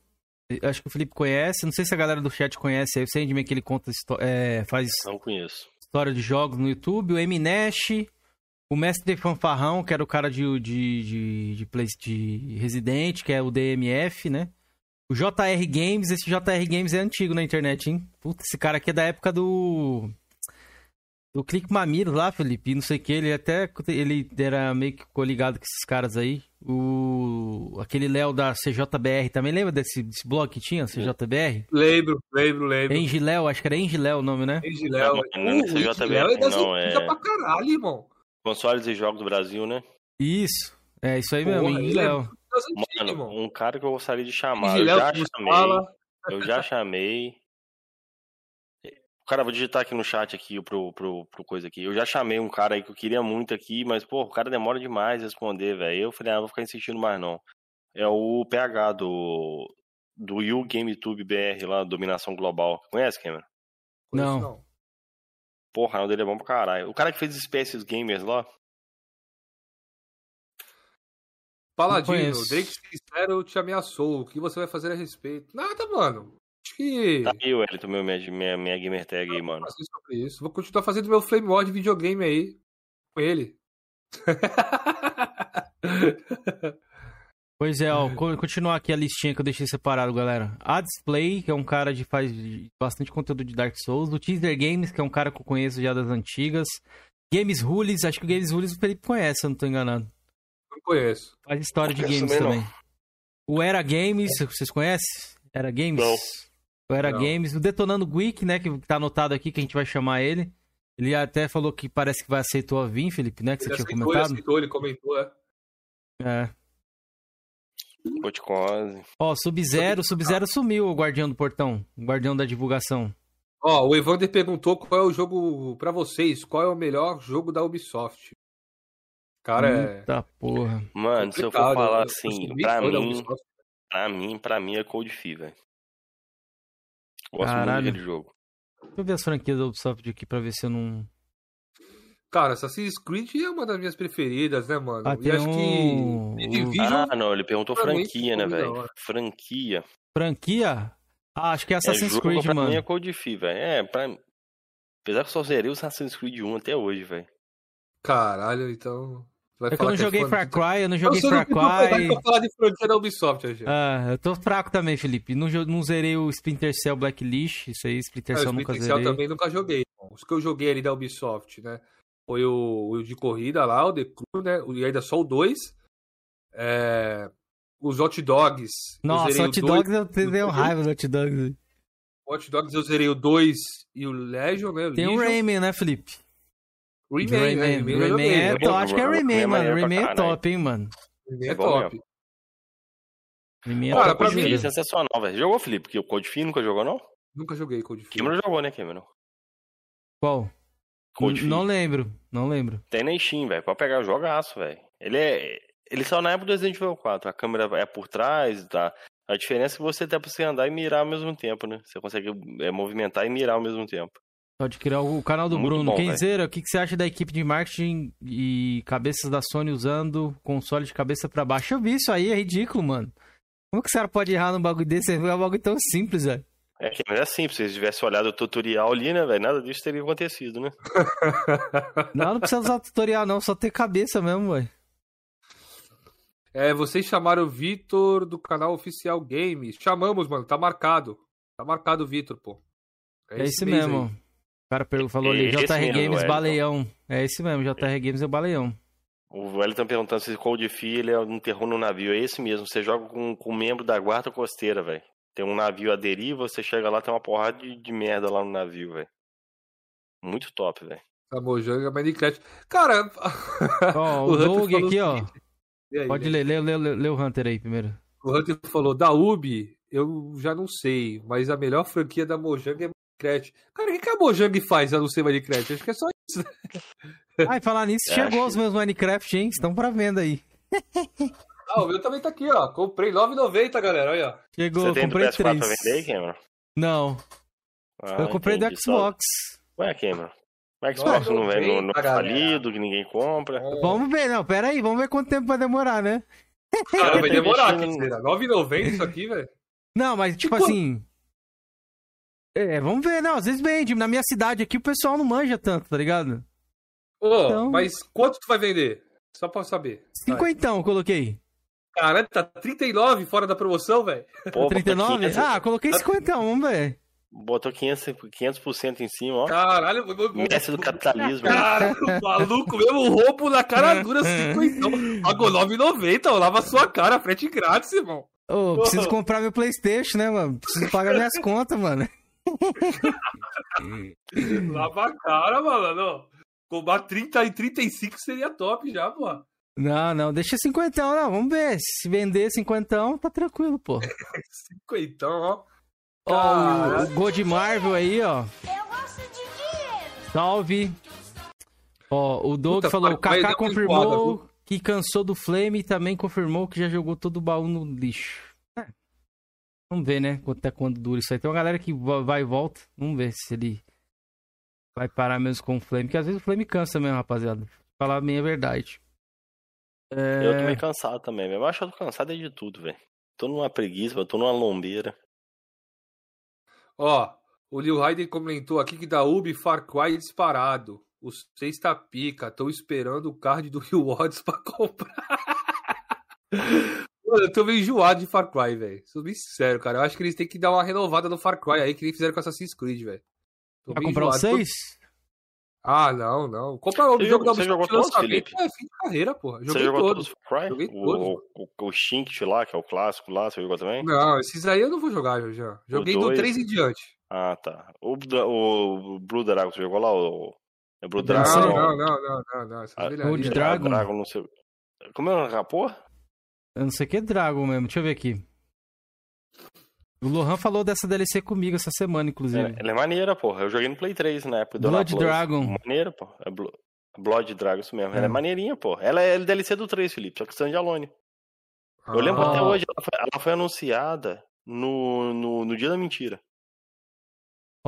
acho que o Felipe conhece, não sei se a galera do chat conhece aí. O Sandman que ele conta, é, faz Não conheço. história de jogos no YouTube. O Eminesh, o Mestre Fanfarrão, que era o cara de, de, de, de, Play- de Resident, que é o DMF, né? O JR Games, esse JR Games é antigo na internet, hein? Puta, esse cara aqui é da época do. Do Clique Mamiro lá, Felipe, não sei o que, ele até. Ele era meio que coligado com esses caras aí. O. Aquele Léo da CJBR também, lembra desse, desse blog que tinha, CJBR? Lembro, lembro, lembro. Engiléu, acho que era Engiléu o nome, né? Engiléu. Não, não é Uh, CJBR, é das não, é- pra caralho, irmão. Consoles e jogos do Brasil, né? Isso. É isso aí Porra, mesmo, ele Engiléu. Das antigas, Mano, irmão. um cara que eu gostaria de chamar. Eu já chamei. fala. Eu já chamei. Cara, vou digitar aqui no chat aqui pro, pro, pro coisa aqui. Eu já chamei um cara aí que eu queria muito aqui, mas, pô, o cara demora demais a responder, velho. Eu falei, ah, vou ficar insistindo mais não. É o PH do, do You GameTube BR lá, Dominação Global. Conhece, Cameron? Não. Não. Porra, o canal dele é bom pra caralho. O cara que fez Espécies Gamers lá. Paladino. Drake Sincero te ameaçou. O que você vai fazer a respeito? Nada, mano. Acho que. Tá aí, Wellington, meu, minha, minha, minha gamer tag aí, mano. sobre isso. Vou continuar fazendo meu flame mod videogame aí. Com ele. Pois é, ó, co- continuar aqui a listinha que eu deixei separado, galera. A Display, que é um cara de faz bastante conteúdo de Dark Souls. O Teaser Games, que é um cara que eu conheço já das antigas. Games Rules, acho que o Games Rules o Felipe conhece, se eu não tô enganado. Não conheço. Faz história de games também, também. O Era Games, vocês conhecem? Era Games? Não. O Era Não. Games. O Detonando Geek, né, que tá anotado aqui, que a gente vai chamar ele. Ele até falou que parece que vai aceitou a vir, Felipe, né, que você Ele tinha aceitou, ele comentado. aceitou, ele comentou, é. É. Coticose. Ó, Sub-Zero, Sub-Zero sumiu, o guardião do portão, o guardião da divulgação. Ó, o Evander perguntou qual é o jogo pra vocês, qual é o melhor jogo da Ubisoft. Cara, é. Eita porra. Mano, se eu for falar eu assim, pra mim, pra mim, pra mim é Cold Fee, velho. Gosto Caralho. muito daquele jogo. Deixa eu ver as franquias da Ubisoft aqui pra ver se eu não. Cara, Assassin's Creed é uma das minhas preferidas, né, mano? Ah, e acho um- que. Division. Ah, não, ele perguntou franquia, né, velho? Franquia. Franquia? Ah, acho que é Assassin's é, jogo Creed, pra mano. mim é Cold Fee, velho. É, pra... Apesar que eu só zerei o Assassin's Creed 1 até hoje, velho. Caralho, então. Vai É que eu não que joguei fã Far Cry, eu não joguei Far Cry. eu falar de franquia da Ubisoft, hoje. Ah, eu tô fraco também, Felipe. Não, não zerei o Splinter Cell Blacklist. Isso aí, Splinter É, Cell o nunca Splinter Cell zerei. também nunca joguei. Os que eu joguei ali da Ubisoft, né? Foi o, o de corrida lá, o The Crew, né? E ainda só o 2. É, os Hot Dogs. Nossa, o Hot dois- Dogs eu tenho raiva do Hot Dogs. Hot Dogs eu zerei o 2 e o Legion, né? Tem o Legion. Rayman, né, Felipe? Rayman, né? Rayman, Rayman eu Rayman joguei. é É top. Acho que é Rayman Rayman, é mano. pra Rayman é top, hein, mano. Rayman É é bom top. Rayman é Cara, top. pra mim- é sensacional, velho. Jogou, Felipe? Porque o Cold Fee nunca jogou, não? Nunca joguei Cold Fear. Cameron jogou, né, Cameron? Qual? Fee. Não lembro, não lembro. Tem na Steam, velho. Pode pegar o jogaço, velho. Ele é. Ele saiu na época do Resident Evil 4. A câmera é por trás, tá? A diferença é que você tem pra você andar e mirar ao mesmo tempo, né? Você consegue é, movimentar e mirar ao mesmo tempo. Pode criar o canal do Muito Bruno. bom, Kenzeira, o que, que você acha da equipe de marketing e cabeças da Sony usando console de cabeça pra baixo? Eu vi isso aí, é ridículo, mano. Como que o cara pode errar num bagulho desse? É um bagulho tão simples, velho. É que mas é simples, se eles tivessem olhado o tutorial ali, né, velho? Nada disso teria acontecido, né? Não, não precisa usar tutorial, não, só ter cabeça mesmo, velho. É, vocês chamaram o Vitor do canal Oficial Games. Chamamos, mano. Tá marcado. Tá marcado o Vitor, pô. É, esse esse mês mesmo. aí. O cara perguntou- falou ali, Esse JR mesmo, Games Wellington. Baleão. É esse mesmo, JR Games é o Baleão. O Wellington perguntando se o Cold Fee ele é um terror no navio. É esse mesmo. Você joga com, com um membro da guarda costeira, velho. Tem um navio à deriva, você chega lá, tem uma porrada de, de merda lá no navio, velho. Muito top, velho. A Mojanga Minecraft. Cara, Ó, o, Hunter Doug falou aqui, o ó. aí, Pode né? ler, lê, lê, lê, lê o Hunter aí primeiro. O Hunter falou, da Ubi, eu já não sei, mas a melhor franquia da Mojang é Minecraft. Cara, o que, que a Mojang faz a não ser Minecraft? Acho que é só isso. né? E falar nisso, É, chegou acho- os meus Minecraft, hein? Estão pra venda aí. Ah, o meu também tá aqui, ó. Comprei 9,90, galera. Olha. ó. Chegou, Você tem do comprei PS4 três. pra vender aí, Cameron? Não, Ah, eu comprei entendi. do Só- Xbox. Ué, Cameron. O Xbox não é no, no 9,90, galera. falido, que ninguém compra. Vamos ver, não, pera aí, vamos ver quanto tempo vai demorar, né? Cara, vai demorar investindo- será? 9,90 isso aqui, velho? Não, mas tipo Tipo- assim. É, vamos ver, não, às vezes vende. Na minha cidade aqui o pessoal não manja tanto, tá ligado? Ô, Então- mas quanto tu vai vender? Só pra saber. Cinquentão, coloquei. Caralho, tá 39 fora da promoção, velho. Pô, botou 39? 500, Ah, coloquei cinquentão, vamos ver. botou 500, 500% em cima, ó. Caralho, Mestre do capitalismo. Cara, maluco mesmo, roubo na cara dura, 50. Pagou 9,90, ó, lava sua cara, frete grátis, irmão. Ô, preciso comprar meu Playstation, né, mano? Preciso pagar minhas contas, mano. Lava a cara, mano. Cobrar 30 e 35 seria top já, pô. Não, não, deixa cinquentão, não, vamos ver. Se vender cinquentão, tá tranquilo, pô. 50, ó. Ó, o, o Gold Marvel aí, ó. Eu gosto Salve. Ó, o Doug Puta, falou, o Far Cry Kaká uma confirmou que cansou do Flame e também confirmou que já jogou todo o baú no lixo. É. Vamos ver, né? Até quando dura isso aí. Tem uma galera que va- vai e volta. Vamos ver se ele vai parar mesmo com o Flame. Porque às vezes o Flame cansa mesmo, rapaziada. Falar a minha verdade. É... Eu tô meio cansado também, velho. Eu acho que eu tô cansado é de tudo, velho. Tô numa preguiça, eu tô numa lombeira. Ó, o Lil Raiden comentou aqui que da Ubi Far Cry disparado. Os seis tá pica. Tô esperando o card do Rio Odds pra comprar. Mano, eu tô meio enjoado de Far Cry, velho. Sou bem sincero, cara. Eu acho que eles têm que dar uma renovada no Far Cry aí, que nem fizeram com Assassin's Creed, velho. Vai bem comprar o enjoado. 6? Ah, não, não. Compra o Você jogo jogou- da você jogou todos, Felipe? É fim de carreira, porra. Você Joguei jogou todos. todos? Joguei O, todos. o, o Shinkt lá, que é o clássico lá, você jogou também? Não, esses aí eu não vou jogar, já. Joguei do dois? 3 em diante. Ah, tá. O, o Blue Dragon, você jogou lá? O, é Blue Não, Dragon? Não, não, não, não, não, não. Essas Ah. Gold aí. Dragon. Dragon, não sei. Como é o rapô? Eu não sei o que é Dragon mesmo. Deixa eu ver aqui. O Lohan falou dessa DLC comigo essa semana, inclusive. Ela é maneira, porra. Eu joguei no Play 3 na época do Blood. Dragon. Maneira, pô. É Blo- Blood Dragon, isso mesmo. Ela É. é maneirinha, pô. Ela é DLC do 3, Felipe, só que standalone. Eu lembro Ah, até hoje, ela foi, ela foi anunciada no, no, no dia da mentira.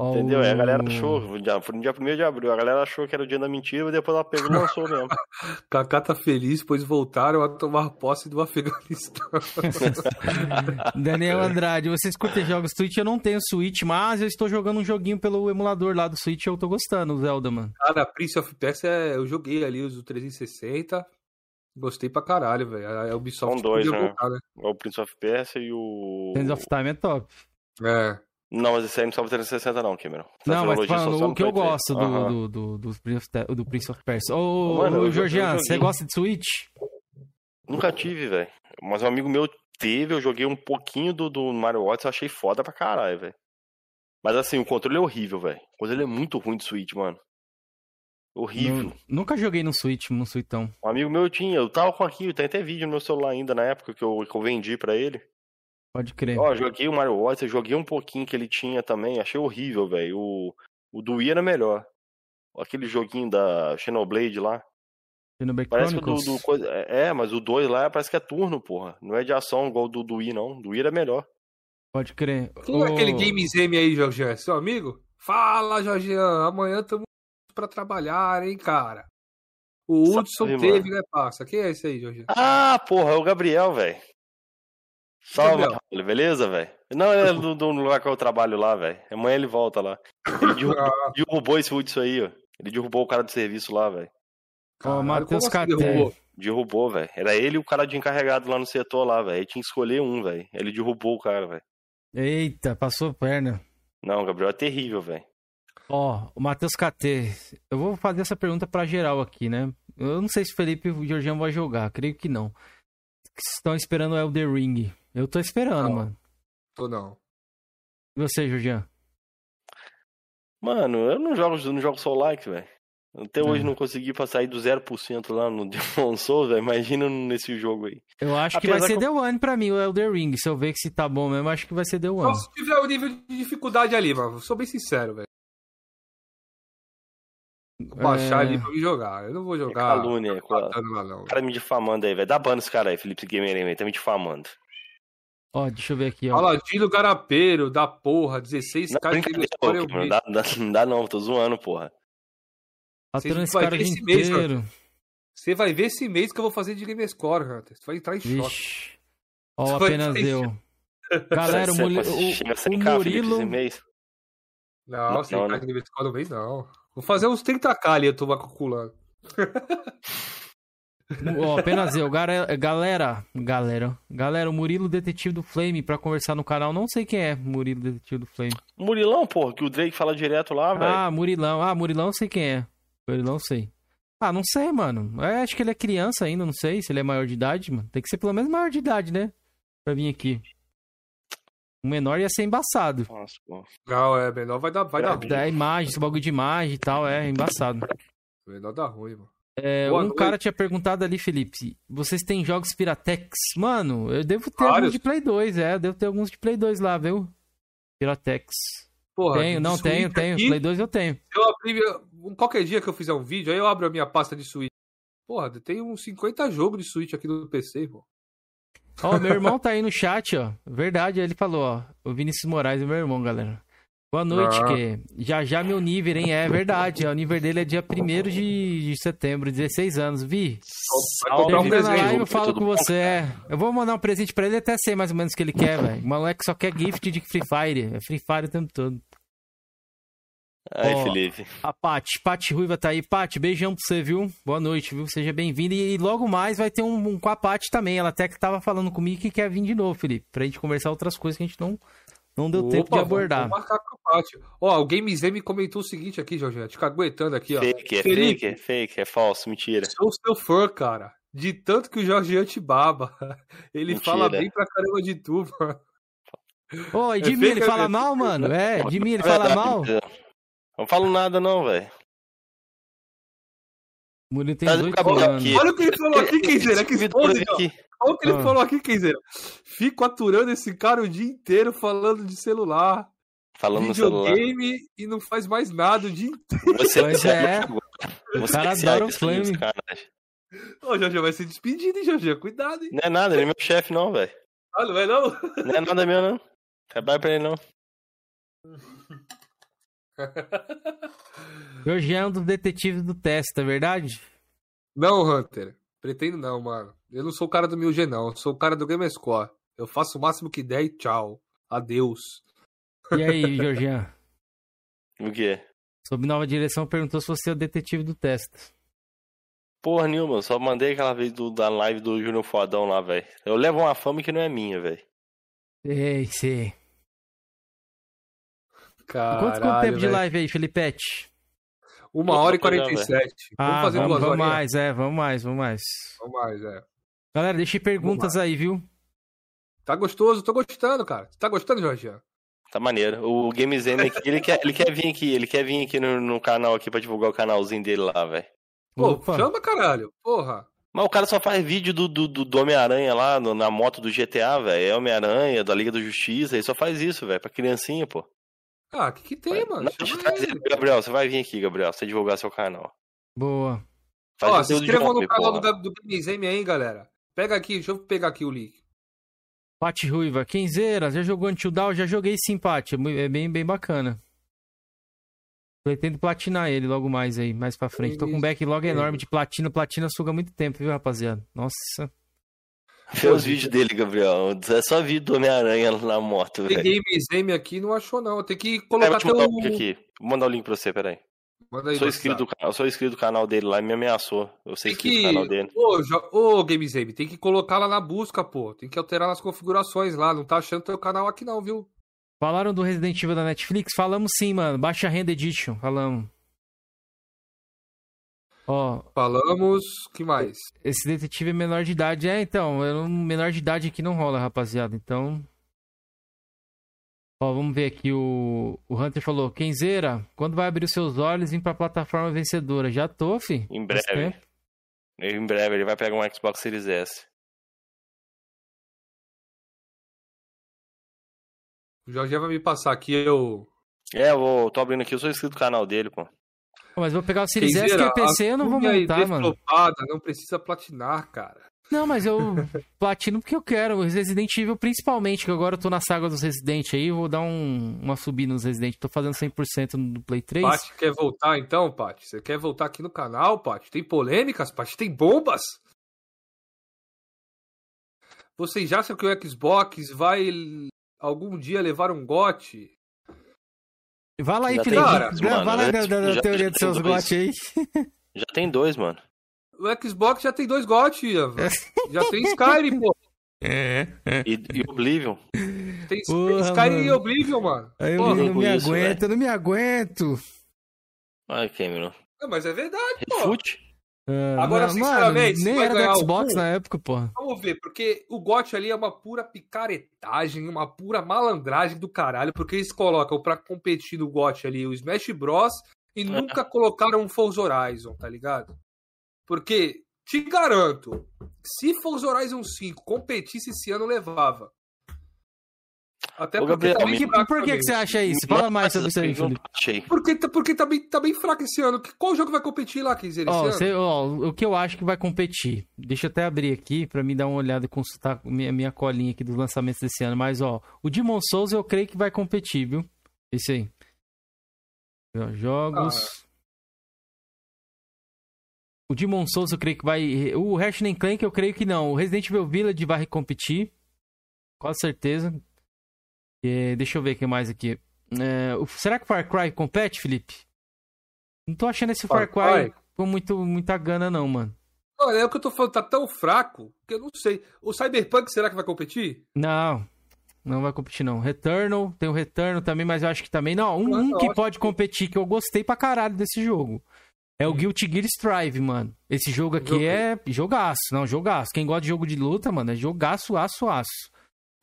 Ó, Entendeu? Aí a galera achou, foi no dia- foi no dia 1 de abril, a galera achou que era o dia da mentira, e depois ela pegou e lançou mesmo. Kaká tá feliz, pois voltaram a tomar posse do Afeganistão. Daniel Andrade, vocês curtem jogos Switch? Eu não tenho Switch, mas eu estou jogando um joguinho pelo emulador lá do Switch e eu tô gostando, o Zelda, mano. Cara, Prince of Persia, é- eu joguei ali os do 360. Gostei pra caralho, velho. A Ubisoft São dois, né? voltar, né? o Prince of Persia e o. Sands of Time é top. É. Não, mas esse aí não sobe 360, não, Cameron. Essa não, mas falando o que eu gosto do, Aham. do, do, do, Prince of, do Prince of Persia. Ô, Mano, ô, eu jo- eu Georgian, joguei. você gosta de Switch? Nunca tive, velho. Mas um amigo meu teve, eu joguei um pouquinho do, do Mario Odyssey, eu achei foda pra caralho, velho. Mas assim, o controle é horrível, velho. O controle é muito ruim de Switch, mano. Horrível. Nu- Nunca joguei no Switch, no Switchão. Um amigo meu tinha, eu tava com aqui, tem até vídeo no meu celular ainda na época que eu, que eu vendi pra ele. Pode crer. Ó, joguei o Mario Odyssey, joguei um pouquinho que ele tinha também, achei horrível, velho. O, o do Wii era melhor. Aquele joguinho da Xenoblade lá. Xenoblade Parece que o do, do coisa. É, é, mas o 2 lá parece que é turno, porra. Não é de ação igual o do, do Wii, não. Do Wii era melhor. Pode crer. Quem é aquele Games M aí, Jorge? Seu amigo? Fala, Jorgian. Amanhã tamo pra trabalhar, hein, cara. O Hudson mano. teve, né, parça? Quem é esse aí, Jorgian? Ah, porra, é o Gabriel, velho. Salve? Raul, beleza, velho? Não, é do, do lugar que eu trabalho lá, velho. Amanhã ele volta lá. Ele derrubou, Ah, derrubou esse Hudson aí, ó. Ele derrubou o cara do serviço lá, velho. caralho, Matheus assim derrubou? Derrubou, velho. Era ele e o cara de encarregado lá no setor lá, velho. Ele tinha que escolher um, velho. Ele derrubou o cara, velho. Eita, passou a perna. Não, o Gabriel é terrível, velho. Ó, o Matheus KT. Eu vou fazer essa pergunta pra geral aqui, né? Eu não sei se o Felipe e o Georgiano vai jogar, creio que não. Estão esperando o Elder Ring. Eu tô esperando, Não. mano. Tô não. E você, Georgiano? Mano, eu não jogo, não jogo Soul Like, velho. Até hoje É. não consegui pra sair do 0% lá no Demon Souls, velho. Imagina nesse jogo aí. Eu acho que vai Apesar ser que The One pra mim, o Elder Ring. Se eu ver que se tá bom mesmo, acho que vai ser The Só One. se tiver o nível de dificuldade ali, mano. Sou bem sincero, velho. Vou Baixar É. ali pra me jogar. Eu não vou É jogar. calúnia, é cla- matando lá, não. O cara me difamando aí, velho. Dá ban nesse cara aí, Felipe Gamer, velho. Tá me difamando. Ó, deixa eu ver aqui, ó. Paladino Garapeiro, da porra, 16 Não, caras de brincadeira, história. não dá, não dá- não dá não, tô zoando, porra. Faturando Vocês esse vai cara o esse mês, inteiro. Você vai ver esse mês que eu vou fazer de Game Score, Hunter. Você vai entrar em choque. Vixe. Ó, Vai apenas deu. Galera, o, Você- você o, sem o Felipe, Murilo. Não, Não, você não, tá né? de Game Score no mês, não. Vou fazer uns 30k ali, eu tô calculando. Ó, apenas eu. Gara- Galera, galera, galera, o Murilo Detetive do Flame pra conversar no canal. Não sei quem é Murilo Detetive do Flame. Murilão, porra, que o Drake fala direto lá, velho. Ah, Murilão. Ah, Murilão eu sei quem é. Murilão eu sei. Ah, não sei, mano. É, acho que ele é criança ainda, não sei se ele é maior de idade, mano. Tem que ser pelo menos maior de idade, né? Pra vir aqui. O menor ia ser embaçado. Nossa, pô. Não, é, menor vai dar, vai dar ruim. Da imagem, esse bagulho de imagem e tal, é embaçado. Menor dá ruim, mano. É, um cara tinha perguntado ali, Felipe, vocês têm jogos Piratex? Mano, eu devo ter Vários. alguns de Play 2, é, eu devo ter alguns de Play 2 lá, viu? Piratex. porra. Tenho, não, tenho, tenho. aqui. Play 2 eu tenho. Eu abri, qualquer dia que eu fizer um vídeo, aí eu abro a minha pasta de Switch. Porra, tem uns 50 jogos de Switch aqui no PC, pô. Ó, meu irmão tá aí no chat, ó. Verdade, ele falou, ó. O Vinícius Moraes é meu irmão, galera. Boa noite, Ah. que já já meu nível, hein? É verdade. O nível dele é dia 1 de, setembro, 16 anos. Vi, Vai comprar um presente. live, eu falo com você. é. Eu vou mandar um presente pra ele até sei mais ou menos o que ele quer, velho. O moleque só quer gift de Free Fire. É Free Fire o tempo todo. Aí. Felipe. A Paty, Paty Ruiva tá aí. Paty, beijão pra você, viu? Boa noite, viu? Seja bem-vinda. E logo mais vai ter um, um com a Paty também. Ela até que tava falando comigo que quer vir de novo, Felipe. Pra gente conversar outras coisas que a gente não, não deu tempo de Opa, abordar. Vamos marcar com o pátio. Ó, o Games M comentou o seguinte aqui, Jorge. Te caguetando aqui, ó. Fake, é Felipe. fake, é fake, é falso, mentira. Sou seu fã, cara. De tanto que o Jorge te baba. Ele Mentira. fala bem pra caramba de tu, mano. Ô, e de É ele fala é mal, mano? É, mim ele É fala mal? Não falo nada, não, velho. O Murilo tem Tá 18 acabando anos. aqui. Olha o que ele falou aqui, Kenzeira. Que ó. aqui. Olha o que ele Ah. falou aqui, Kenzeira. Fico aturando esse cara o dia inteiro falando de celular, Falando no celular. videogame e não faz mais nada o dia inteiro. Você Pois você é. Você cara que se adora o Flame. Ô, Jorge, vai ser despedido, hein, Jorge? Cuidado, hein? Não é nada, ele é meu chefe, não, velho. Ah, não vai não? Não é nada meu, não. Trabalho pra ele, não. Jorge é um dos detetives do teste, é verdade? Não, Hunter. Pretendo não, mano. Eu não sou o cara do 1000G, não. Eu sou o cara do Gamerscore. Eu faço o máximo que der e tchau. Adeus. E aí, Jorgian? O quê? Sob nova direção perguntou se você é o detetive do teste. Porra nenhuma, eu só mandei aquela vez do, da live do Júnior Fodão lá, velho. Eu levo uma fama que não é minha, velho. Sei, sei. Caralho, Quanto, quanto tempo de velho. live aí, Felipete? Uma hora e já, 47. vamos Ah, fazer vamos, duas vamos mais, é, vamos mais, vamos mais. Vamos mais, é. Galera, deixe perguntas aí, viu? Tá gostoso, tô gostando, cara. Tá gostando, Jorginho? Tá maneiro. O Games M aqui, ele quer, ele quer vir aqui, ele quer vir aqui no, no canal aqui pra divulgar o canalzinho dele lá, velho. Pô, Opa. chama, caralho. Porra. Mas o cara só faz vídeo do, do, do- do Homem-Aranha lá no- na moto do GTA, velho. É Homem-Aranha, da Liga da Justiça, ele só faz isso, velho, pra criancinha, pô. Ah, o que que tem, mano? Não, ele. ele. Gabriel, você vai vir aqui, Gabriel, você divulgar seu canal. Boa. Faz Ó, se inscrevam no canal do, porra. do aí, galera. Pega aqui, deixa eu pegar aqui o link. Pati Ruiva, Kenzeira, já jogou Until Dawn? Já joguei sim, Pati. É É bem, bem bacana. Pretendo platinar ele logo mais aí, mais pra frente. Tô com um backlog enorme de platina. Platina suga muito tempo, viu, rapaziada? Nossa. Vê os vídeos dele, Gabriel. É só vídeo do Homem-Aranha na moto, Tem velho. Games M aqui, não achou não. Tem que É, colocar vou te teu... mandar o link aqui. Vou mandar o link pra você, peraí. Manda aí, Sou inscrito, do, sou inscrito do canal dele lá e me ameaçou. Eu sei que... canal dele. Ô, Jo- Ô, Games M, tem que colocar lá na busca, pô. Tem que alterar nas configurações lá. Não tá achando teu canal aqui não, viu? Falaram do Resident Evil da Netflix? Falamos sim, mano. Baixa Renda Edition. Falamos. Ó, Falamos... que mais? esse detetive é menor de idade. É, então, eu não- menor de idade aqui não rola, rapaziada. Então. Ó, vamos ver aqui. O, o Hunter falou: Kenzeira, quando vai abrir os seus olhos e vir pra plataforma vencedora? Já tô, fi. Em Faz breve. tempo. Em breve ele vai pegar um Xbox Series S. O Jorge vai me passar aqui, eu... É, eu vou, tô abrindo aqui, eu sou inscrito do canal dele, pô. Mas vou pegar o Series S, que é PC, eu não vou montar, mano. não precisa platinar, cara. Não, mas eu platino porque eu quero. Os Resident Evil, principalmente, que agora eu tô na saga dos Resident aí, vou dar um, uma subida nos Resident. Tô fazendo 100% no Play 3. Paty quer voltar então, Paty? Você quer voltar aqui no canal, Paty? Tem polêmicas, Paty? Tem bombas? Vocês já acham que o Xbox vai algum dia levar um gote? Vai lá aí, Felipe. Vai lá da, Já- teoria já dos seus gotes aí. Já tem dois, mano. O Xbox já tem dois Ian. Já tem Skyrim, pô. É. E, e Oblivion. Tem Porra, Skyrim mano. e Oblivion, mano. Aí eu Porra. não me isso, aguento, eu não me aguento. Ai, Cameron. Não, mas é verdade, pô. Refute? Ah, Agora, não, sinceramente, mano, nem era do Xbox algum? na época, porra. Vamos ver, porque o GOT ali é uma pura picaretagem, uma pura malandragem do caralho, porque eles colocam pra competir no GOT ali o Smash Bros. e nunca colocaram um Forza Horizon, tá ligado? Porque, te garanto, se Forza Horizon 5 competisse esse ano, levava. Até Ô, porque Gabriel, tá Por bem que, fraco por que, também. que você acha isso? Fala mais sobre isso aí, Felipe. aí. Porque, tá- porque tá, bem, tá bem fraco esse ano. Que- Qual jogo vai competir lá, Kenzeira, esse Ó, ano? você- ó, o que eu acho que vai competir. Deixa eu até abrir aqui pra me dar uma olhada e consultar minha, minha colinha aqui dos lançamentos desse ano. Mas, ó, o Demon Souls eu creio que vai competir, viu? Esse aí. Ó, Jogos. O Demon Souls eu creio que vai. O Ratchet Clank eu creio que não. O Resident Evil Village vai competir. Com certeza. É, deixa eu ver o que mais aqui. É, o- será que o Far Cry compete, Felipe? Não tô achando esse Far, Far Cry, com muito, muita gana, não, mano. Olha, é o que eu tô falando, tá tão fraco que eu não sei. O Cyberpunk será que vai competir? Não. Não vai competir, não. Returnal, tem o Returnal também, mas eu acho que também. Não, um, um que pode competir, que eu gostei pra caralho desse jogo. É o Guilty Gear Strive, mano. Esse jogo aqui Joguei. é jogaço. Não, jogaço. Quem gosta de jogo de luta, mano, é jogaço, aço, aço.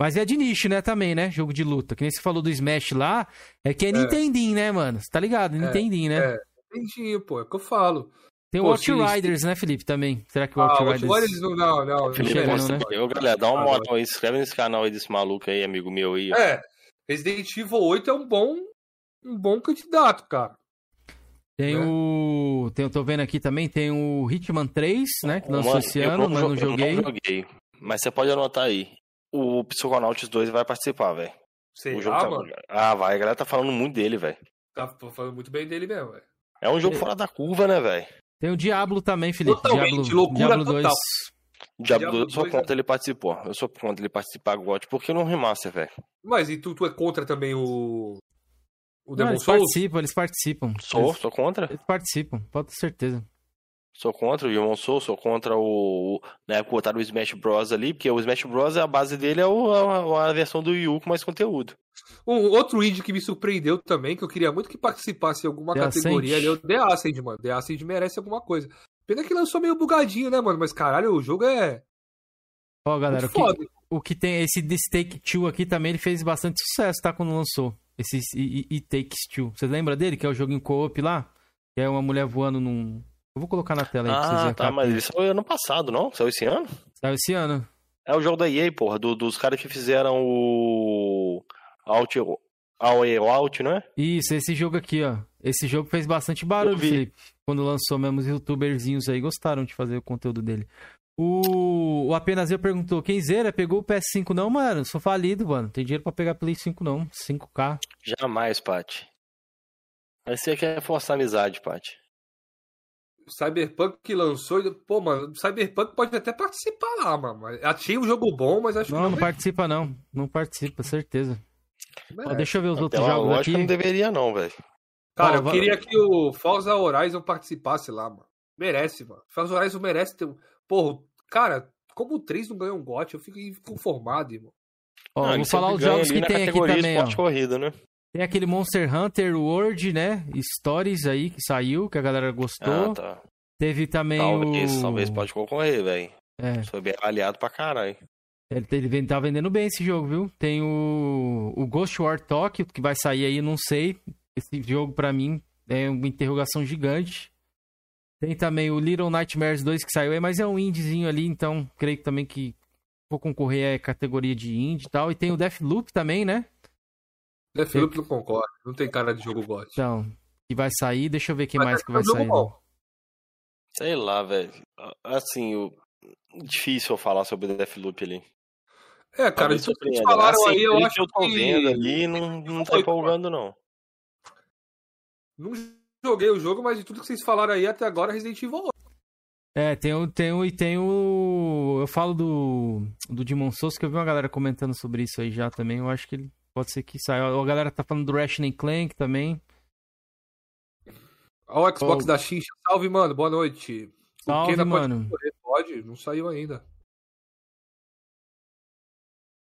Mas é de nicho, né, também, né? Jogo de luta. Que nem você falou do Smash lá, é que é, Nintendinho, né, mano? Você tá ligado? Nintendinho, né? é. Entendi, pô, é o que eu falo. Tem o sim, Outriders, né, Felipe, também. Será que o Ah, o Outriders... Outriders não, não, não. Felipe, chega, não, não, você, né? Ô, galera, dá uma moto aí, se inscreve nesse canal aí desse maluco aí, amigo meu aí. ó. É, Resident Evil 8 é um bom, um bom candidato, cara. Tem né? o... Tem, eu tô vendo aqui também, tem o Hitman 3, né, que lançou esse eu ano, mas não eu joguei. não joguei. Mas você pode anotar aí. O Psychonauts 2 vai participar, velho. Sei O jogo lá, tá... mano. Ah, vai. A galera tá falando muito dele, velho. Tá falando muito bem dele mesmo, velho. É um jogo É. fora da curva, né, velho? Tem o Diablo também, Felipe. Totalmente, Diablo, loucura Diablo total. 2. Diablo Diablo 2 eu sou 2 contra ele participou. Eu sou contra ele participar God, porque não remaster, velho. Mas e tu, tu é contra também o. O Não, Demon eles Souls? participam, eles participam. Sou, Eles, sou contra. eles participam, pode ter certeza. Sou contra o Demon Soul, sou contra o. Na época botaram o Smash Bros ali, porque o Smash Bros, a base dele é o- a, a versão do Wii U com mais conteúdo. Um outro indie que me surpreendeu também, que eu queria muito que participasse em alguma The categoria Ascent. ali, é o The Ascend, mano. The Ascend merece alguma coisa. Pena que lançou meio bugadinho, né, mano? Mas caralho, o jogo é. Ó, galera, muito o que, foda. o que tem. Esse The Take Two aqui também, ele fez bastante sucesso, tá? Quando lançou. Esse E e- Takes Two. Você lembra dele? Que é o jogo em co-op lá? Que é uma mulher voando num. Eu vou colocar na tela aí pra vocês Ah, verem. tá, a mas ele saiu ano passado, não? Saiu esse ano? Saiu esse ano. É o jogo da EA, porra, do- dos caras que fizeram o. Out, Out, Out, não é? Isso, esse jogo aqui, ó. Esse jogo fez bastante barulho. Felipe. Quando lançou mesmo, os youtuberzinhos aí gostaram de fazer o conteúdo dele. O, o Apenas Eu perguntou, quem zera pegou o PS5? Não, mano, sou falido, mano. Tem dinheiro pra pegar Play 5 não. 5K. Jamais, Paty. Mas você quer forçar a amizade, Paty. Cyberpunk que lançou. Pô, mano, Cyberpunk pode até participar lá, mano. Achei um jogo bom, mas acho Não, que não não participa não. Não participa, certeza. Ó, merece. deixa eu ver os outros Pela jogos aqui. não deveria, não, velho. Cara, Ó, eu queria que o Forza Horizon participasse lá, mano. Merece, mano. Forza Horizon merece ter. um- Porra, cara, como o 3 não ganhou um GOT, eu fico inconformado, irmão. Ó, Não, vou falar os jogos que tem aqui também, ó. corrida, né? Tem aquele Monster Hunter World, né? Stories aí que saiu, que a galera gostou. Ah, tá. Teve também Talvez, o... talvez pode concorrer, velho. É, Foi bem avaliado pra caralho. ele, ele tá vendendo bem esse jogo, viu? Tem o, o Ghost War Tokyo, que vai sair aí, não sei. Esse jogo, pra mim, é uma interrogação gigante. Tem também o Little Nightmares 2 que saiu aí, mas é um indiezinho ali, então creio também que vou concorrer à categoria de indie e tal. E tem o Deathloop também, né? Deathloop não concorda, não tem cara de jogo GOT. Então, que vai sair. Deixa eu ver quem Mas mais é que vai sair. né? Sei lá, velho. Assim, o... difícil eu falar sobre o Deathloop ali. É, cara, vocês surpreenda. falaram Assim, aí, eu acho que eu tô que... vendo ali, não, não tá empolgando, não. Não joguei o jogo, mas de tudo que vocês falaram aí até agora, Resident Evil 8. É, tem o, tem o, e tem o. Eu falo do, do Demon Souls, que eu vi uma galera comentando sobre isso aí já também. Eu acho que ele pode ser que saia. A galera tá falando do Ratchet Clank também. Ó, o Xbox Ô. da Xincha. Salve, mano. Boa noite. O Salve, pode mano. concorrer? Pode, não saiu ainda.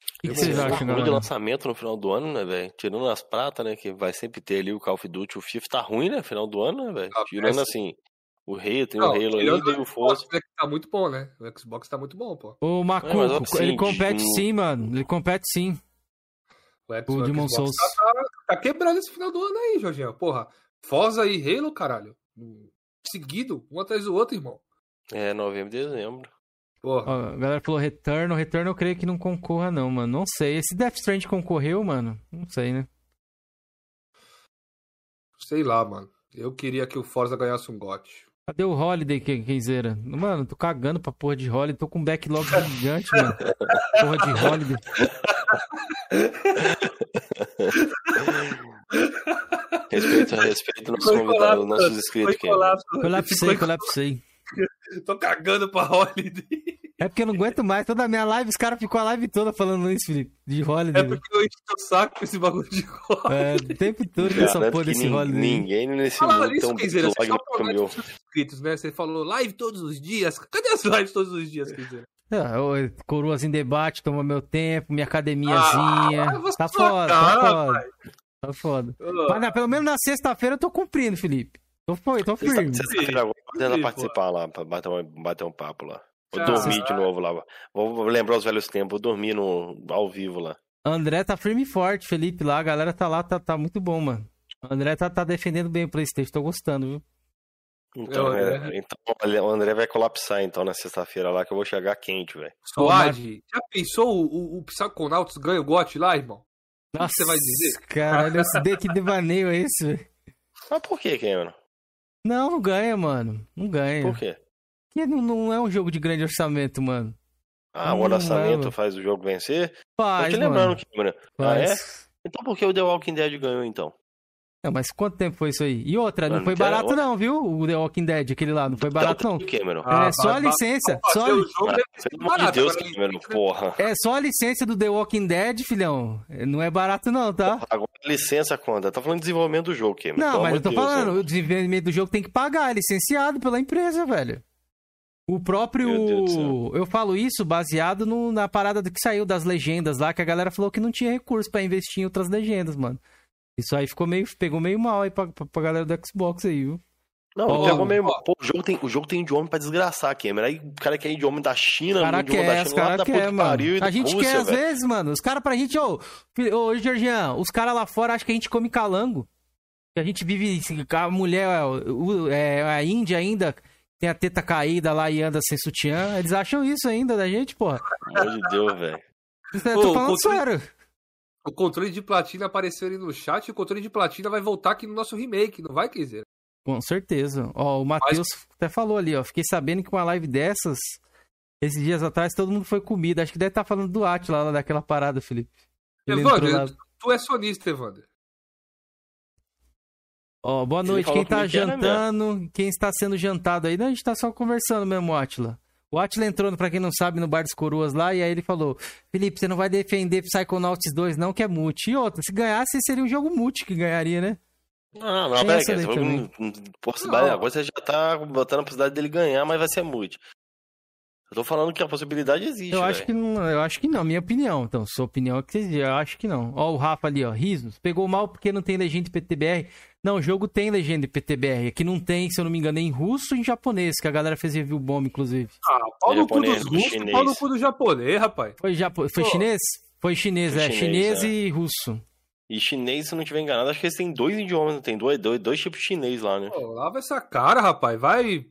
O que, que vocês acham, ruim de galera? lançamento no final do ano, né, velho? Tirando as pratas, né? Que vai sempre ter ali o Call of Duty, o FIFA tá ruim, né? Final do ano, né, velho? Ah, Tirando assim, o Halo, tem Não, o Halo aí, e o Forza. Xbox, né, tá muito bom, né? O Xbox tá muito bom, pô. É, Macuco, mas assim, ele compete de- sim, mano. Ele compete sim. O, X- O Demon Xbox Souls. Tá, tá- tá quebrando esse final do ano aí, Jorginho. Porra, Forza e Halo, caralho. Seguido, um atrás do outro, irmão. É, novembro e dezembro. Porra. Ó, a galera falou Return. Return eu creio que não concorra, não, mano. Não sei. Esse Death Strand concorreu, mano? Não sei, né? Sei lá, mano. Eu queria que o Forza ganhasse um GOT. Cadê o Holiday, que- Kenzeira? Mano, tô cagando pra porra de Holiday. Tô com um backlog gigante, mano. Porra de Holiday. Respeito, respeito nossos Foi convidados, colapso, nossos inscritos aqui. Colapsei, Foi- colapsei. Tô cagando pra Holiday. É porque eu não aguento mais. Toda a minha live, os caras ficam a live toda falando isso, Felipe. De É Holiday. porque eu enchi o saco com esse bagulho de Holiday. É, o tempo todo nessa Garanto porra desse Holiday. Ninguém nesse Fala mundo nisso, um Kenzeira, você falou inscritos, né? Você falou live todos os dias. Cadê as lives todos os dias, Kenzeira? Eu- coroas em debate, toma meu tempo, minha academiazinha. Ah, você tá sua foda, cara, tá foda. pai. Tá foda. Mas na- pelo menos na sexta-feira eu tô cumprindo, Felipe. Tô, foi, tô firme. Sexta-feira agora, vou tentar participar lá, pra bater um, bater um papo lá. Vou dormir de novo lá. Vou, vou lembrar os velhos tempos, vou dormir no, ao vivo lá. André tá firme e forte, Felipe lá, a galera tá lá, tá, tá muito bom, mano. André tá, tá defendendo bem o Playstation, tô gostando, viu? Então, Eu- é, então olha, o André vai colapsar então na sexta-feira lá, que eu vou chegar quente, velho. Suade, já pensou o, o, o Psychonauts ganha o GOT lá, irmão? que Nossa, você vai dizer? Caralho, esse de- que devaneio é esse, velho? Mas por que, Cameron? Não, não ganha, mano. Não ganha. Por quê? Porque não, não é um jogo de grande orçamento, mano. Ah, o orçamento não. faz o jogo vencer? Tô Faz, te lembrando, mano. Cameron. Ah, é? Então por que o The Walking Dead ganhou então? Não, mas quanto tempo foi isso aí? E outra, não foi que era barato não, viu? O The Walking Dead, aquele lá, não foi barato não. Cameron. Ah, É só a licença, só, fazer o jogo deve ser Pelo amor de barato, Deus, Cameron, porra. é só a licença do The Walking Dead, filhão. Não é barato não, tá? Agora licença conta. Tá falando de desenvolvimento do jogo, Cameron. Não, pelo mas eu tô de Deus, falando, né? o desenvolvimento do jogo tem que pagar, é licenciado pela empresa, velho. O próprio. Deus. Eu falo isso baseado no- na parada do que saiu das legendas lá, que a galera falou que não tinha recurso pra investir em outras legendas, mano. Isso aí ficou meio. pegou meio mal aí pra, pra, pra galera do Xbox aí, viu? Não, Ó, pegou meio... Pô, o jogo, tem, o jogo tem idioma pra desgraçar, Cameron. Aí o cara quer idioma da China, cara idioma quer, da China, lá cara da puta quer, que mano. pariu da A gente Rússia, quer às velho. vezes, mano. Os caras pra gente, ô, filho- ô, Georgian, os caras lá fora acham que a gente come calango. Que a gente vive, assim, a mulher, o- é, a Índia ainda tem a teta caída lá e anda sem sutiã. Eles acham isso ainda da gente, porra. Pelo amor de Deus, velho. Tô Ô, falando sério. O controle de platina apareceu ali no chat e o controle de platina vai voltar aqui no nosso remake, não vai, Kenzeira? Com certeza. Ó, o Matheus até falou ali, ó. Fiquei sabendo que com uma live dessas, esses dias atrás, todo mundo foi comida. Acho que deve estar falando do Atila lá daquela parada, Felipe. Ele entrou lá. Evandro, tu é sonista, Evandro. Ó, boa noite. Quem tá era jantando, quem está sendo jantado aí? Não, a gente tá só conversando mesmo, Atila. O Atila entrou, pra quem não sabe, no Bar dos Coroas lá, e aí ele falou: Felipe, você não vai defender Psychonauts 2, não, que é multi. E outra, se ganhasse, seria um jogo multi que ganharia, né? Não, não, peraí, não-. Agora você já tá botando a possibilidade dele ganhar, mas vai ser muito. Eu tô falando que a possibilidade existe, Eu acho que não, eu acho que não, minha opinião. Então, sua opinião é que você eu acho que não. Ó, o Rafa ali, ó, risos. Pegou mal porque não tem legenda em PTBR. Não, o jogo tem legenda em PTBR. Aqui não tem, se eu não me engano, é em russo e em japonês, que a galera fez review bom, inclusive. Ah, pau no cu Japonês, dos russos, chinês. pau no cu do japonês, rapaz. Foi, japo... Foi chinês? Foi chinês, Foi é. chinês, Chinês é. e russo. E chinês, se eu não tiver enganado, acho que eles têm dois idiomas, tem dois, dois, dois tipos de chinês lá, né? Pô, lava essa cara, rapaz. Vai.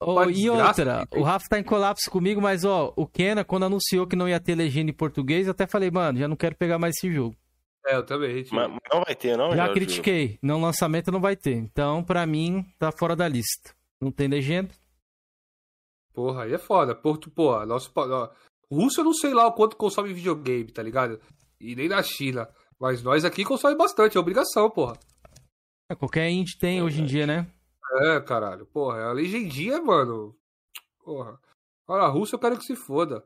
Rapaz, e desgraça, outra, Felipe. o Rafa tá em colapso comigo, mas ó, o Kena, quando anunciou que não ia ter legenda em português, eu até falei, mano, já não quero pegar mais esse jogo. É, eu também. gente. Mas, mas não vai ter, não, Já Jorge? critiquei, não lançamento não vai ter. Então, pra mim, tá fora da lista. Não tem legenda. Porra, aí é foda. Porto, porra, nosso. ó, Rússia eu não sei lá o quanto consome videogame, tá ligado? E nem na China. Mas nós aqui consome bastante, é obrigação, porra. É, Qualquer indie tem hoje em dia, né? É, caralho. Porra, é a legendinha, mano. Porra. Olha, a Rússia eu quero que se foda.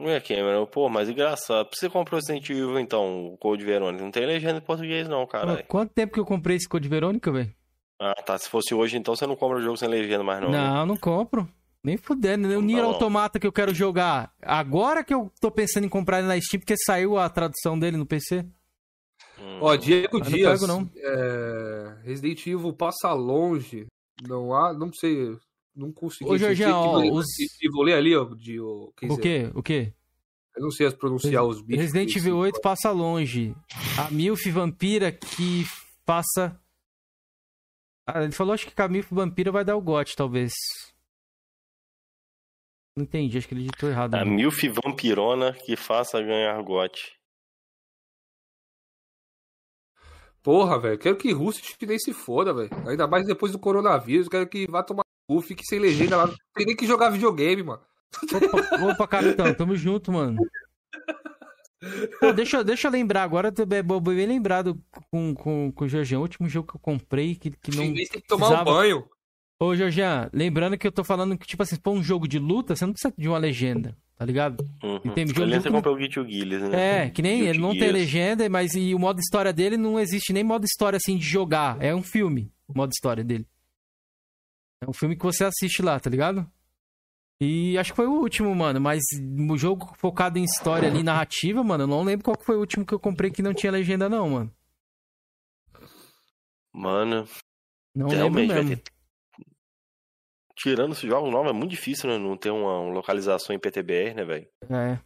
Ué, Cameron, pô, mas engraçado. Por que você comprou o Resident Evil, então, o Code Verônica? Não tem legenda em português, não, caralho. Quanto tempo que eu comprei esse Code Verônica, velho? Ah, tá. Se fosse hoje, então, você não compra o jogo sem legenda mais, não. Não, né? não, compro. Nem fudendo. O Nier Tá bom. Automata que eu quero jogar. Agora que eu tô pensando em comprar ele na Steam, porque saiu a tradução dele no PC. Hum. Ó, Diego não Dias. pego, não. é, Resident Evil passa longe. Não há. Não sei. Não consegui. Ô, Jorginho, ó, os- Resident Evil, lê ali, ó. De, o, quer O quê? O quê? Eu não sei pronunciar os bichos. Resident Evil 8 passa longe. A Milf Vampira que passa. Ah, ele falou acho que a Milf Vampira vai dar o GOT, talvez. Não entendi, acho que ele digitou errado. A né? Milf Vampirona que faça ganhar gote. Porra, velho. Quero que Russo nem se foda, velho. Ainda mais depois do coronavírus. Quero que vá tomar cu, fique sem legenda lá. Não tem nem que jogar videogame, mano. Opa, opa capitão, tamo junto, mano. Pô, deixa, deixa eu lembrar agora, bom- bem lembrado com, com, com o Jorgian. O último jogo que eu comprei que, que não. Chinês tem que tomar um precisava- banho. Ô, Jorgian, lembrando que eu tô falando que, tipo assim, se for um jogo de luta, você não precisa de uma legenda, tá ligado? Uhum. Tem jogo você comprou o Git Guilherme, né? É, que nem ele não tem legenda, mas e o modo história dele não existe nem modo história assim de jogar. É um filme, o modo história dele. É um filme que você assiste lá, tá ligado? E acho que foi o último, mano. Mas o jogo focado em história ali, narrativa, mano, eu não lembro qual que foi o último que eu comprei que não tinha legenda, não, mano. Mano, Não realmente lembro vai mesmo. ter. Tirando esses jogos novos, é muito difícil, né? Não ter uma, localização em PTBR, né, velho? É.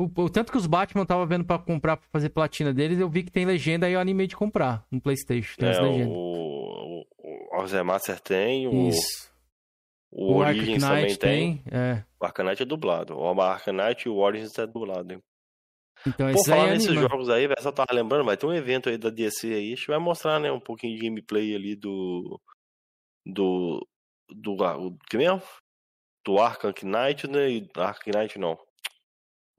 O, o tanto que os Batman eu tava vendo pra comprar pra fazer platina deles, eu vi que tem legenda aí eu animei de comprar no Playstation. Tem É, legendas. o, o, o Alzheimer tem, o, Isso. o, O Origins também tem. tem. É. O Arcanite é dublado. O Arcanite e o Origins é dublado. Hein? Então Pô, falar nesses anima. jogos aí, velho, só tava lembrando, vai ter um evento aí da DC aí, a gente vai mostrar, né, um pouquinho de gameplay ali do. Do. Do. ah, o que mesmo? Do Arkham Knight, né? E, Arkham Knight não.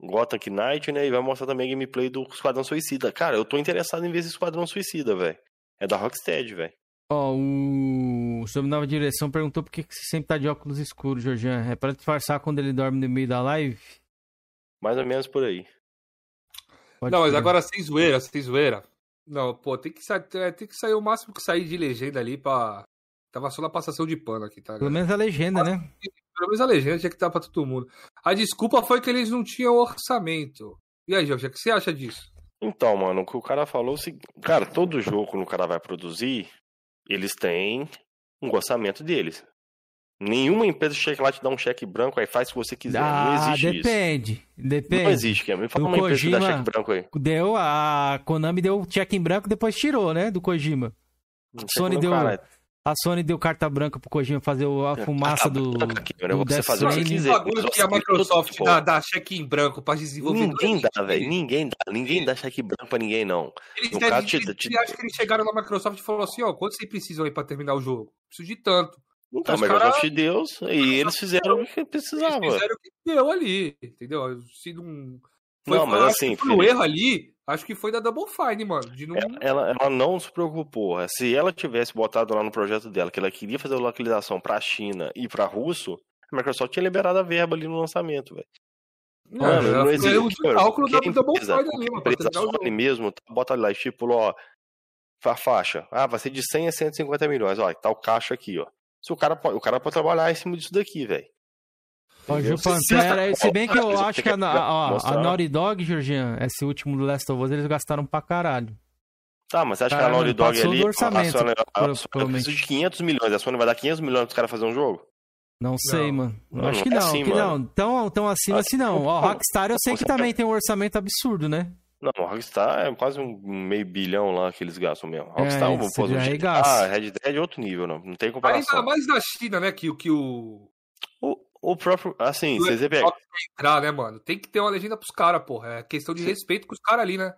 Gotham Knight, né? E vai mostrar também gameplay do Esquadrão Suicida. Cara, eu tô interessado em ver esse Esquadrão Suicida, velho. É da Rocksteady, velho. Ó, o Sob Nova Direção perguntou por que que você sempre tá de óculos escuros, Jorjan. É pra disfarçar quando ele dorme no meio da live? Mais ou menos por aí. Pode não, mas agora sem zoeira, sem zoeira. Não, pô, tem que, é, tem que sair o máximo que sair de legenda ali pra. Tava só na passação de pano aqui, tá? Pelo menos a legenda, né? Pelo menos a legenda tinha que estar pra todo mundo. A desculpa foi que eles não tinham orçamento. E aí, Jorge, o que você acha disso? Então, mano, o que o cara falou é o seguinte. Cara, todo jogo que o cara vai produzir, eles têm um orçamento deles. Nenhuma empresa chega lá e te dá um cheque branco, aí faz o que você quiser. não Ah, existe isso. depende. Depende. Não existe, Cameron. Me fala Do uma empresa que dá Kojima- cheque branco aí. Deu, a Konami deu cheque em branco depois tirou, né? Do Kojima. Não Sony sei deu- como, caralho. A Sony deu carta branca pro Kojima fazer a fumaça do. Carta branca, Cameron, do você Death fazer o que você Stranding. quiser. bagulho Só que a Microsoft dá, dá cheque em branco pra desenvolvedores. Ninguém dá, velho. Ninguém dá. Ninguém dá cheque branco pra ninguém, não. Eles, No devem, te- eles, eles que eles chegaram na Microsoft e falaram assim, ó, quanto vocês precisam aí pra terminar o jogo? Preciso de tanto. Então, a Microsoft cara- deu e eles fizeram o que Eles precisava. fizeram o que deu ali, entendeu? Se não... Foi, Não, mas assim, foi o Felipe- erro ali, acho que foi da Double Fine, mano. Não... Ela, ela não se preocupou. Se ela tivesse botado lá no projeto dela que ela queria fazer a localização pra China e pra Russo, a Microsoft tinha liberado a verba ali no lançamento, velho. Não, Mano, não existe. Mano, cálculo da Double Fine ali, mano, empresa o Sony mesmo, bota lá, estipula, ó, fa- faixa. Ah, vai ser de 100 a 150 milhões. Ó, tá o caixa aqui, ó. Se o cara pode, o cara pode trabalhar em cima disso daqui, velho. Entendeu? Pantera, se bem que eu acho que a, ó, a. Naughty Dog, Georgian, esse último do Last of Us, eles gastaram pra caralho. Tá, mas você acha Cara, que a Naughty Dog ali, do orçamento, a Sony, a Sony precisa de 500 milhões, a Sony vai dar 500 milhões pros caras fazerem um jogo? Não sei, Não. mano. Não, acho que não é não, assim, que não. Tão, tão acima Assim, não. Ó, Rockstar eu sei que também tem um orçamento absurdo, né? Não, a Rockstar é quase um meio bilhão lá que eles gastam mesmo. A Rockstar, É, é, eles pô, o arregaçam. GTA, Red Dead é outro nível, não, não tem comparação. Ainda mais na China, né, que, o- que o... O, próprio, assim, o vocês quer entrar, né, mano? Tem que ter uma legenda pros caras, porra. É questão de respeito com os caras ali, né?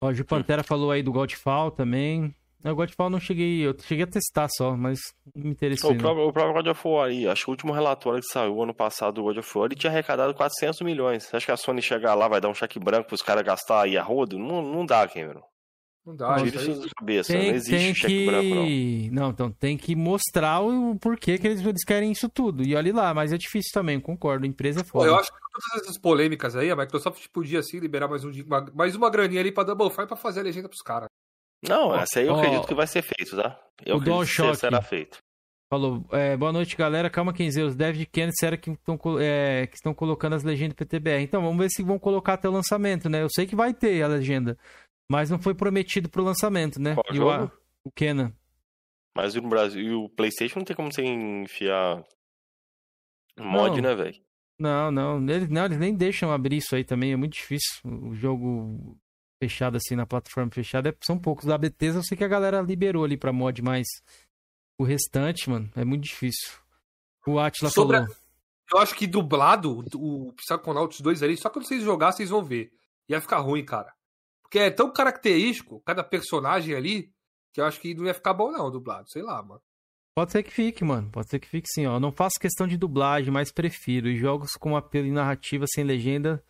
Ó, o Gil Pantera falou aí do Godfall também. O Godfall não cheguei, eu cheguei a testar só, mas não me interessei. O próprio, o próprio God of War aí, acho que o último relatório que saiu ano passado do God of War, ele tinha arrecadado 400 milhões. Você acha que a Sony chegar lá vai dar um cheque branco pros caras gastar aí a rodo? Não, não dá, Cameron. Não dá, isso Tira aí. isso da cabeça, Tem, não existe tem cheque que... branco, não. não. então tem que mostrar o porquê que eles, eles querem isso tudo. E olhe lá, mas é difícil também, concordo. A empresa é Pô, foda. eu acho que todas essas polêmicas aí, a Microsoft podia sim liberar mais, um, mais uma graninha ali pra Double Fine pra fazer a legenda pros caras. Não, essa aí eu Ó, acredito que vai ser feito, tá? Eu o acredito que será feito. Falou, é, boa noite, galera. Calma, Kenzie. Os devs de Kennedy disseram que estão é, que estão colocando as legendas PTBR. Então, vamos ver se vão colocar até o lançamento, né? Eu sei que vai ter a legenda, mas não foi prometido pro lançamento, né? Qual E o, jogo? o Kenan. Mas no Brasil, e o PlayStation não tem como você enfiar mod, Não. né, velho? Não, não eles, não, eles nem deixam abrir isso aí também. É muito difícil. O jogo fechado assim na plataforma fechada é- são poucos. Da Bethesda eu sei que a galera liberou ali pra mod, mas o restante, mano, é muito difícil. O Atila Sobre a- falou. eu acho que dublado, o Psychonauts 2 ali, só quando vocês jogar, vocês vão ver. Ia ficar ruim, cara. Porque é tão característico, cada personagem ali, que eu acho que não ia ficar bom, não, dublado. Sei lá, mano. Pode ser que fique, mano. Pode ser que fique sim, ó. Não faço questão de dublagem, mas prefiro. E jogos com apelo e narrativa sem legenda,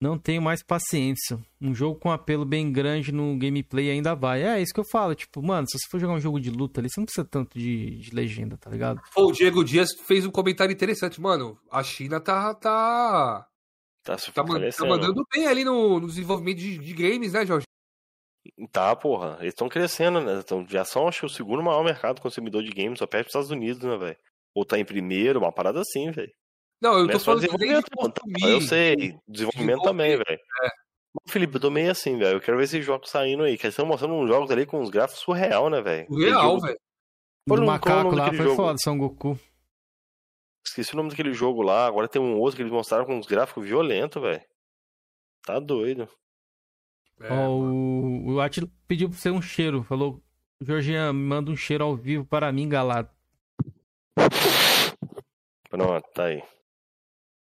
não tenho mais paciência. Um jogo com apelo bem grande no gameplay ainda vai. É isso que eu falo. Tipo, mano, se você for jogar um jogo de luta ali, você não precisa tanto de, de legenda, tá ligado? Pô, o Diego Dias fez um comentário interessante, mano. A China tá. tá... Tá, se Tá, tá mandando bem ali no, no desenvolvimento de, de games, né, Jorge? Tá, porra. Eles estão crescendo, né? Tão, já são, acho que, o segundo maior mercado consumidor de games, só perde os Estados Unidos, né, velho? Ou tá em primeiro, uma parada assim, velho. Não, eu Não tô é só falando de desenvolvimento, tá? consumir. Eu sei, desenvolvimento também, velho. É. Felipe, eu tô meio assim, velho. Eu quero ver esses jogos saindo aí. Que eles estão mostrando uns jogos ali com uns gráficos surreal, né, velho? Tem Real, jogo- velho. O macaco lá foi jogo? foda, São Goku. Esqueci o nome daquele jogo lá. Agora tem um outro que eles mostraram com uns gráficos violentos, velho. Tá doido. É, Ó, o, o Atila pediu pra você um cheiro. Falou, Jorginho, me manda um cheiro ao vivo para mim, galado. Pronto, tá aí.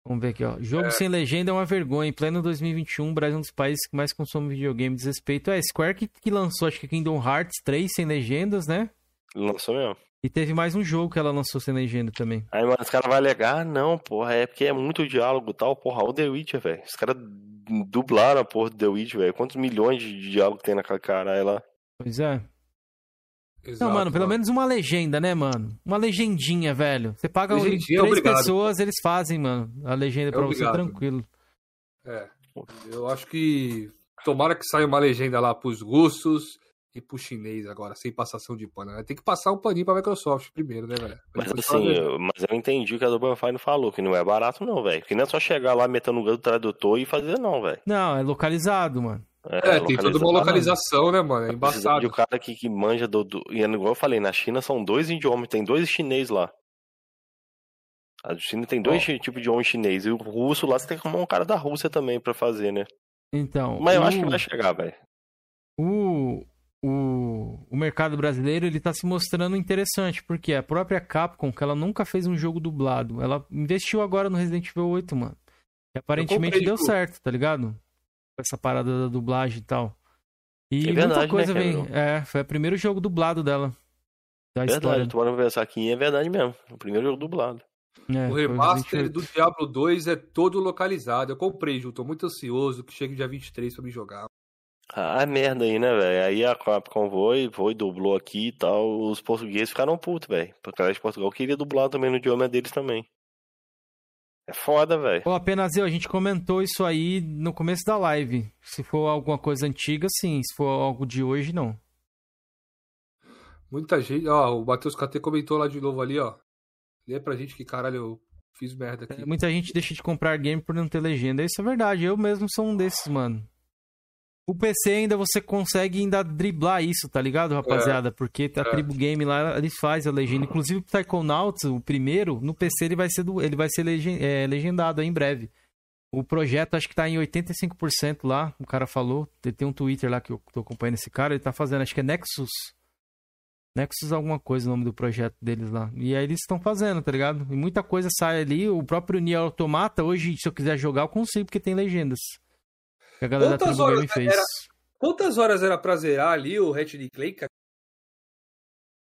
Vamos ver aqui, ó. Jogo sem legenda é uma vergonha. Em pleno 2021, o Brasil é um dos países que mais consome videogame. Desrespeito é Square que, que lançou, acho que Kingdom Hearts 3 sem legendas, né? Lançou mesmo. E teve mais um jogo que ela lançou sem legenda também. Aí, mano, os caras vão alegar, ah, não, porra, é porque é muito diálogo e tal, porra, olha o The Witcher, velho. Os caras dublaram a porra do The Witcher, velho. Quantos milhões de diálogo tem naquela caralho lá? Pois é. exato, Não, mano, pelo menos uma legenda, né, mano? Uma legendinha, velho. Você paga Legendinha, três obrigado. pessoas, eles fazem, mano, a legenda pra Obrigado. você tranquilo. É. Eu acho que tomara que saia uma legenda lá pros russos e pro chinês agora, sem passação de pano. né? Tem que passar um paninho pra Microsoft primeiro, né, velho? Mas assim, eu, mas eu entendi o que a Double Fine falou, que não é barato não, velho. Que não é só chegar lá metendo o do tradutor e fazer não, velho. Não, é localizado, mano. É, tem toda uma localização, né, mano? É embaçado. de um cara que, que manja do, do. E é igual eu falei, na China são dois idiomas, tem dois chinês lá. A China tem dois tipos de idioma chinês. E o russo lá você tem que arrumar um cara da Rússia também pra fazer, né? Então, Mas eu o, acho que vai chegar, velho. o, o, o mercado brasileiro, ele tá se mostrando interessante, porque a própria Capcom, que ela nunca fez um jogo dublado, ela investiu agora no Resident Evil 8, mano. E aparentemente deu tipo- certo, tá ligado? Com essa parada da dublagem e tal. E É muita verdade, coisa né, vem. É, foi o primeiro jogo dublado dela. Da Verdade, história. tu pode pensar aqui, é verdade mesmo. O primeiro jogo dublado. É, O remaster do Diablo 2 é todo localizado. Eu comprei, Ju. Tô muito ansioso que chegue dia 23 pra me jogar. Ah, merda aí, né, velho? Aí a Capcom foi, foi, dublou aqui e tal. Os portugueses ficaram putos, velho. Porque a galera de Portugal queria dublar também no idioma deles também. É foda, velho. Ó, apenas eu, a gente comentou isso aí no começo da live. Se for alguma coisa antiga, sim. Se for algo de hoje, não. Muita gente. Ó, o Matheus KT comentou lá de novo ali, ó. Lê pra gente que caralho eu fiz merda aqui. É, Muita gente deixa de comprar game por não ter legenda. Isso é verdade. Eu mesmo sou um desses, mano. O PC ainda você consegue ainda driblar isso, tá ligado, rapaziada? Porque a É. Tribo Game lá, eles fazem a legenda. Inclusive o Psychonauts, o primeiro, no PC ele vai ser, do, ele vai ser legen- é, legendado em breve. O projeto acho que tá em 85% lá, o cara falou. Tem- Tem um Twitter lá que eu tô acompanhando esse cara, ele tá fazendo, acho que é Nexus. Nexus alguma coisa o nome do projeto deles lá. E aí eles estão fazendo, tá ligado? E muita coisa sai ali. O próprio Nier Automata, hoje, se eu quiser jogar, eu consigo, porque tem legendas. Que a galera da Quantas Game horas fez. era? Quantas horas era pra zerar ali o Ratchet Clank? cara?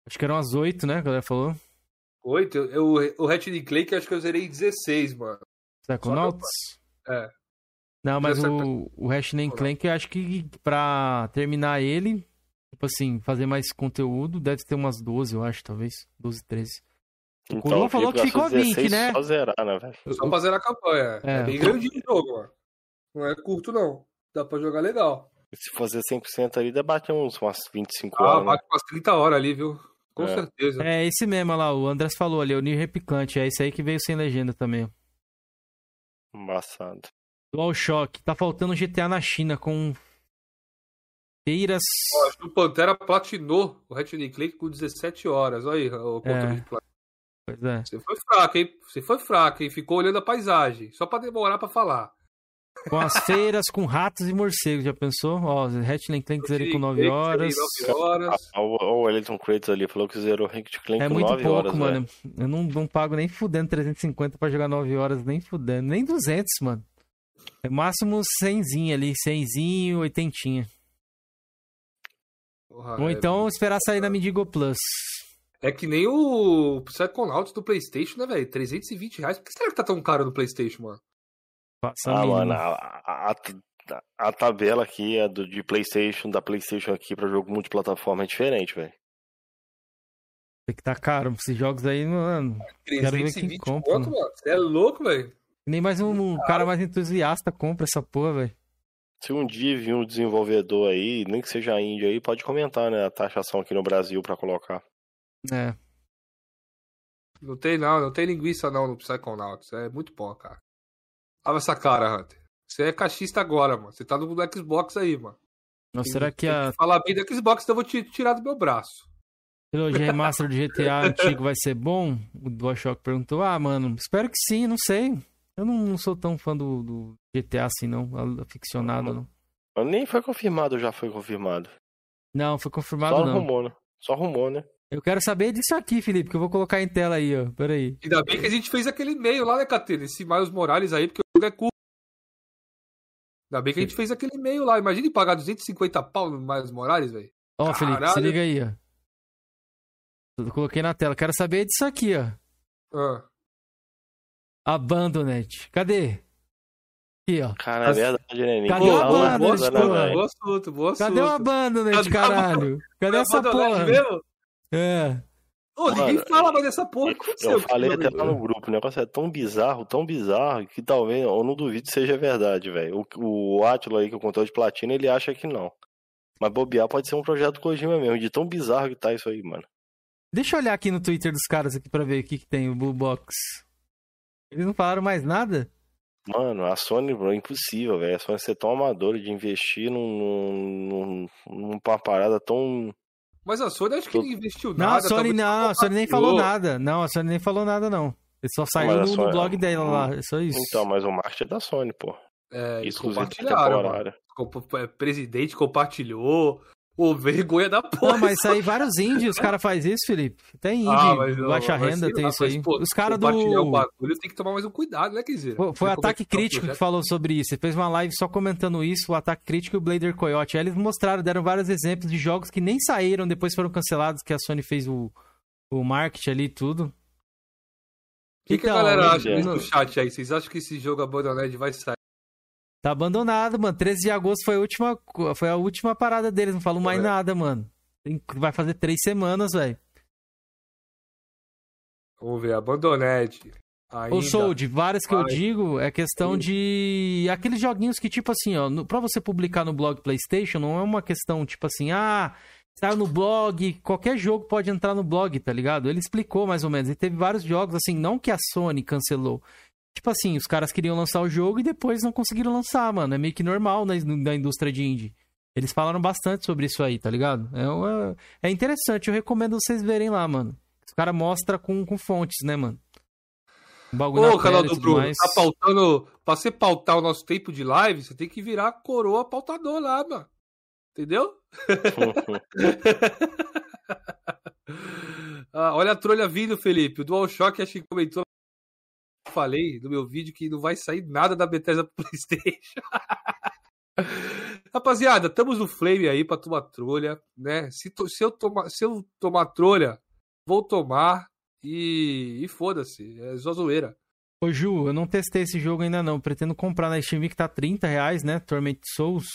Acho que eram as 8, né? A galera falou. Oito? Eu, eu- o Ratchet Clank acho que eu zerei em 16, mano. Psychonauts? É. Não, mas o, o Ratchet Clank, eu acho que pra terminar ele, tipo assim, fazer mais conteúdo, deve ter umas 12, eu acho, talvez. 12, 13. Então, Coroa falou Felipe que ficou gastou 20, 16 né? Só zerar, né, velho? Só pra zerar a campanha. É, É. bem grandinho o jogo, mano. Não é curto, não. Dá pra jogar legal. Se fazer 100% ali, dá bater uns, umas 25 Ah, horas, né? bate umas 30 horas ali, viu? Com É. certeza. É esse mesmo, olha lá, o Andrés falou ali, o Nier Replicante. É esse aí que veio sem legenda também. Embaçado. DualShock. Tá faltando GTA na China com feiras. Ó, o Pantera platinou o Ratchet Clank com 17 horas. Olha aí o controle É. de platina. Pois é. Você foi fraco, hein? Você foi fraco, hein? Ficou olhando a paisagem. Só pra demorar pra falar. Com as feiras, com ratos e morcegos, já pensou? Ó, Hatchling Clank ali com 9 horas. 9 horas. Ah, o, Wellington Kratos ali falou que zerou Rank Clank É com muito 9 pouco, horas, mano. velho. Eu não, não pago nem fudendo 350 pra jogar 9 horas, nem fudendo. Nem 200, mano. É máximo 100zinho ali, 100zinho, 80. Porra, Ou é- então esperar sair na Mendigo Plus. É que nem o Psychonauts do PlayStation, né, velho? 320 reais. Por que será que tá tão caro no PlayStation, mano? Passa Ah, mano, a, a, a- a tabela aqui é do, de PlayStation, da PlayStation aqui pra jogo multiplataforma é diferente, velho. Tem que tá caro. Esses jogos aí, mano. Quero ver quem 320 compra, conto, mano. mano. Você é louco, velho. Nem mais um, um cara mais entusiasta compra essa porra, velho. Se um dia vir um desenvolvedor aí, nem que seja índio aí, pode comentar, né, a taxação aqui no Brasil pra colocar. É. Não tem não, não tem linguiça não no Psychonauts. É muito bom, cara. Olha essa cara, Hunter. Você é cachista agora, mano. Você tá no Xbox aí, mano. Ou será que a Falar bem do Xbox, então eu vou te tirar do meu braço. trilogia remaster do GTA antigo vai ser bom? O DualShock perguntou. Ah, mano, espero que sim, não sei. Eu não, não sou tão fã do, do GTA assim, não. Aficionado, não. Mas nem foi confirmado, já foi confirmado. Não, foi confirmado, Só não. rumor, né? Só rumor, né? Eu quero saber disso aqui, Felipe, que eu vou colocar em tela aí, ó. Pera aí. Ainda bem que a gente fez aquele e-mail lá, né, Catena? Esse Miles Morales aí, porque é curto. Ainda bem que a gente fez aquele e-mail lá. Imagine pagar 250 pau no Miles Morales, velho. Ó, Felipe, se liga aí, ó. Eu coloquei na tela. Quero saber disso aqui, ó. Ah. Abandoned. Cadê? Aqui, ó. Cara, é As- verdade, né? Cadê o fala Abandoned, né, porra? Boa assunto, boa assunto. Cadê o Abandoned, caralho? Cadê essa porra? mesmo? É. Ô, ninguém Mano, fala mais dessa porra. O que aconteceu? Eu falei até lá no grupo, o negócio é tão bizarro, tão bizarro, que talvez, eu não duvido que seja verdade, velho. O, o Atila aí, que eu controle de platina, ele acha que não. Mas bobear pode ser um projeto Kojima mesmo, de tão bizarro que tá isso aí, mano. Deixa eu olhar aqui no Twitter dos caras aqui pra ver o que, que tem o Blue Box. Eles não falaram mais nada? Mano, a Sony, bro, é impossível, velho. A Sony ser tão amadora de investir num, num, numa parada tão. Mas a Sony acho que não investiu Não, nada. a Sony não, a Sony nem falou nada. Não, a Sony nem falou nada, não. Ele só saiu no, no Sony- blog dela lá. É só isso. Então, mas o marketing é da Sony, pô. É, Exclusivo compartilharam, mano. é, Presidente compartilhou. Ô, vergonha da porra. Não, mas isso aí vários indies, os caras fazem isso, Felipe. Tem indie, Ah, mas não, baixa mas renda, tem lá, isso mas, aí. pô, Os caras compartilhar o do. bagulho tem que tomar mais um cuidado, né, Kizera? Foi, foi o Ataque Crítico que projeto. falou sobre isso. Ele fez uma live só comentando isso, o Ataque Crítico e o Blader Coyote. Aí eles mostraram, deram vários exemplos de jogos que nem saíram, depois foram cancelados, que a Sony fez o, o marketing ali e tudo. O que, que a Então, galera acha é. no chat aí? Vocês acham que esse jogo Abandoned vai sair? Tá abandonado, mano. 13 de agosto foi a última, foi a última parada deles. Não falam mais É. nada, mano. Tem- Vai fazer três semanas, velho. Vamos ver, Abandoned. Ainda. Ou sou de várias que eu vai. digo, é questão de. Aqueles joguinhos que, tipo assim, ó, no... pra você publicar no blog PlayStation, não é uma questão, tipo assim, ah, saiu no blog, qualquer jogo pode entrar no blog, tá ligado? Ele explicou mais ou menos. E teve vários jogos, assim, não que a Sony cancelou. Tipo assim, os caras queriam lançar o jogo e depois não conseguiram lançar, mano. É meio que normal na, na indústria de indie. Eles falaram bastante sobre isso aí, tá ligado? É, uma- é interessante, eu recomendo vocês verem lá, mano. Os caras mostram com, com fontes, né, mano? O bagulho Ô, na canal do Bruno, mais. tá pautando. Pra você pautar o nosso tempo de live, você tem que virar coroa pautador lá, mano. Entendeu? Ah, olha a trolha vindo, Felipe. O DualShock acho que comentou. Falei no meu vídeo que não vai sair nada da Bethesda pro PlayStation. Rapaziada, estamos no Flame aí pra tomar trolha, né? Se, se eu, tomar, se eu tomar trolha, vou tomar e, e foda-se. É só zoeira. Ô, Ju, eu não testei esse jogo ainda não. Pretendo comprar na Steam que tá 30 reais, né? Torment Souls.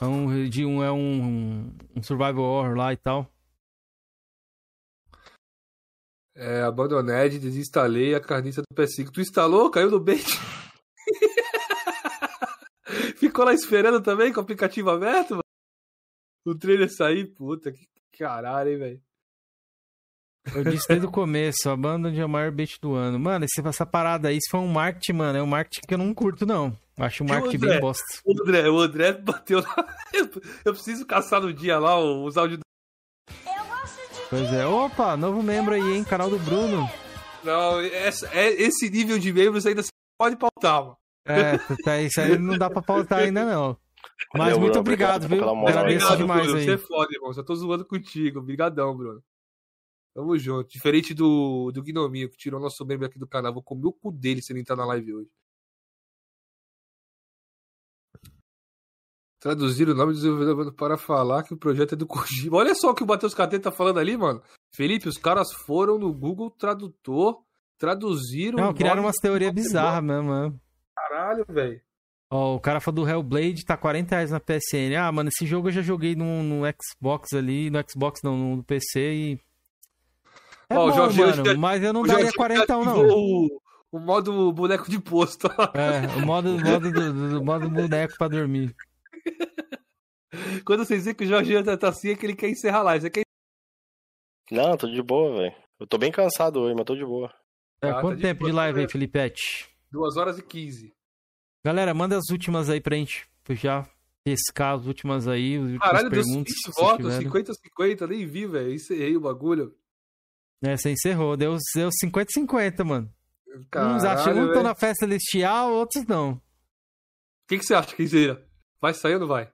É um, de um, é um, um survival horror lá e tal. É, Abandoned, desinstalei a carniça do PS5. Tu instalou? Caiu no bait? Ficou lá esperando também com o aplicativo aberto, mano? O trailer sair? Puta, que caralho, hein, velho? Eu disse desde o começo, a banda de é o maior bait do ano. Mano, esse, essa parada aí, isso foi um marketing, mano. É um marketing que eu não curto, não. Acho um o marketing André? bem bosta. O André, o André bateu lá. Eu, eu preciso caçar no dia lá os áudios. Pois é. Opa, novo membro aí, hein? Canal do Bruno. Não, essa, é, esse nível de membros ainda pode pautar, mano. É, tá, isso aí não dá pra pautar ainda, não. Mas Valeu, muito Bruno, obrigado, obrigado viu? moral. Agradeço Obrigado, demais Bruno. aí. Você é foda, irmão. Só tô zoando contigo. Obrigadão, Bruno. Tamo junto. Diferente do, do Gnominho, que tirou nosso membro aqui do canal. Vou comer o cu dele se ele entrar na live hoje. Traduzir o nome do desenvolvedor para falar que o projeto é do Kojima. Olha só o que o Matheus Catete tá falando ali, mano. Felipe, os caras foram no Google Tradutor, traduziram. Não, criaram umas teorias bizarras mesmo, né? Caralho, velho. Ó, o cara falou do Hellblade, tá 40 reais na PSN. Ah, mano, esse jogo eu já joguei no, no Xbox ali, no Xbox não, no PC e... É Ó, bom, Jorge mano, já- mas eu não daria Jorginho 40 não. O, o modo boneco de posto. É, o modo, modo, do, do- do modo boneco pra dormir. Quando vocês veem que o Jorginho tá, tá assim, é que ele quer encerrar a live. Você quer Não, tô de boa, velho. Eu tô bem cansado hoje, mas tô de boa. É, Ah, tá quanto de tempo boa, de live aí, né? Filipete? 2 horas e 15. Galera, manda as últimas aí pra gente já pescar as últimas aí, as últimas Caralho, deu perguntas. 20 que vocês votos, tiverem. 50-50, nem vi, velho. Encerrei o bagulho. É, você encerrou. Deu, deu 50-50, mano. Uns Caralho, acham, um estão velho. na festa celestial, outros não. O que, que você acha, Kenzeira? Vai sair ou não vai?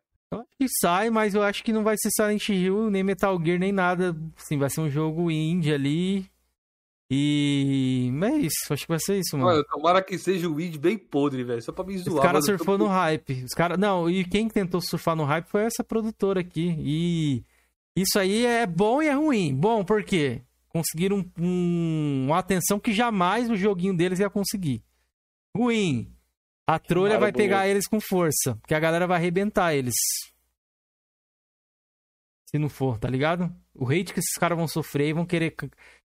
Que sai, mas eu acho que não vai ser Silent Hill, nem Metal Gear, nem nada. Assim, vai ser um jogo indie ali. E. É isso, acho que vai ser isso, mano. Mano, tomara que seja o Weed bem podre, velho. Só pra me Os zoar. caras mano. surfou no hype. Os cara... Não, e quem tentou surfar no hype foi essa produtora aqui. E isso aí é bom e é ruim. Bom, por quê? Conseguiram um- um- uma atenção que jamais o joguinho deles ia conseguir. Ruim. A trolha vai pegar eles com força. Porque a galera vai arrebentar eles. Se não for, tá ligado? O hate que esses caras vão sofrer e vão querer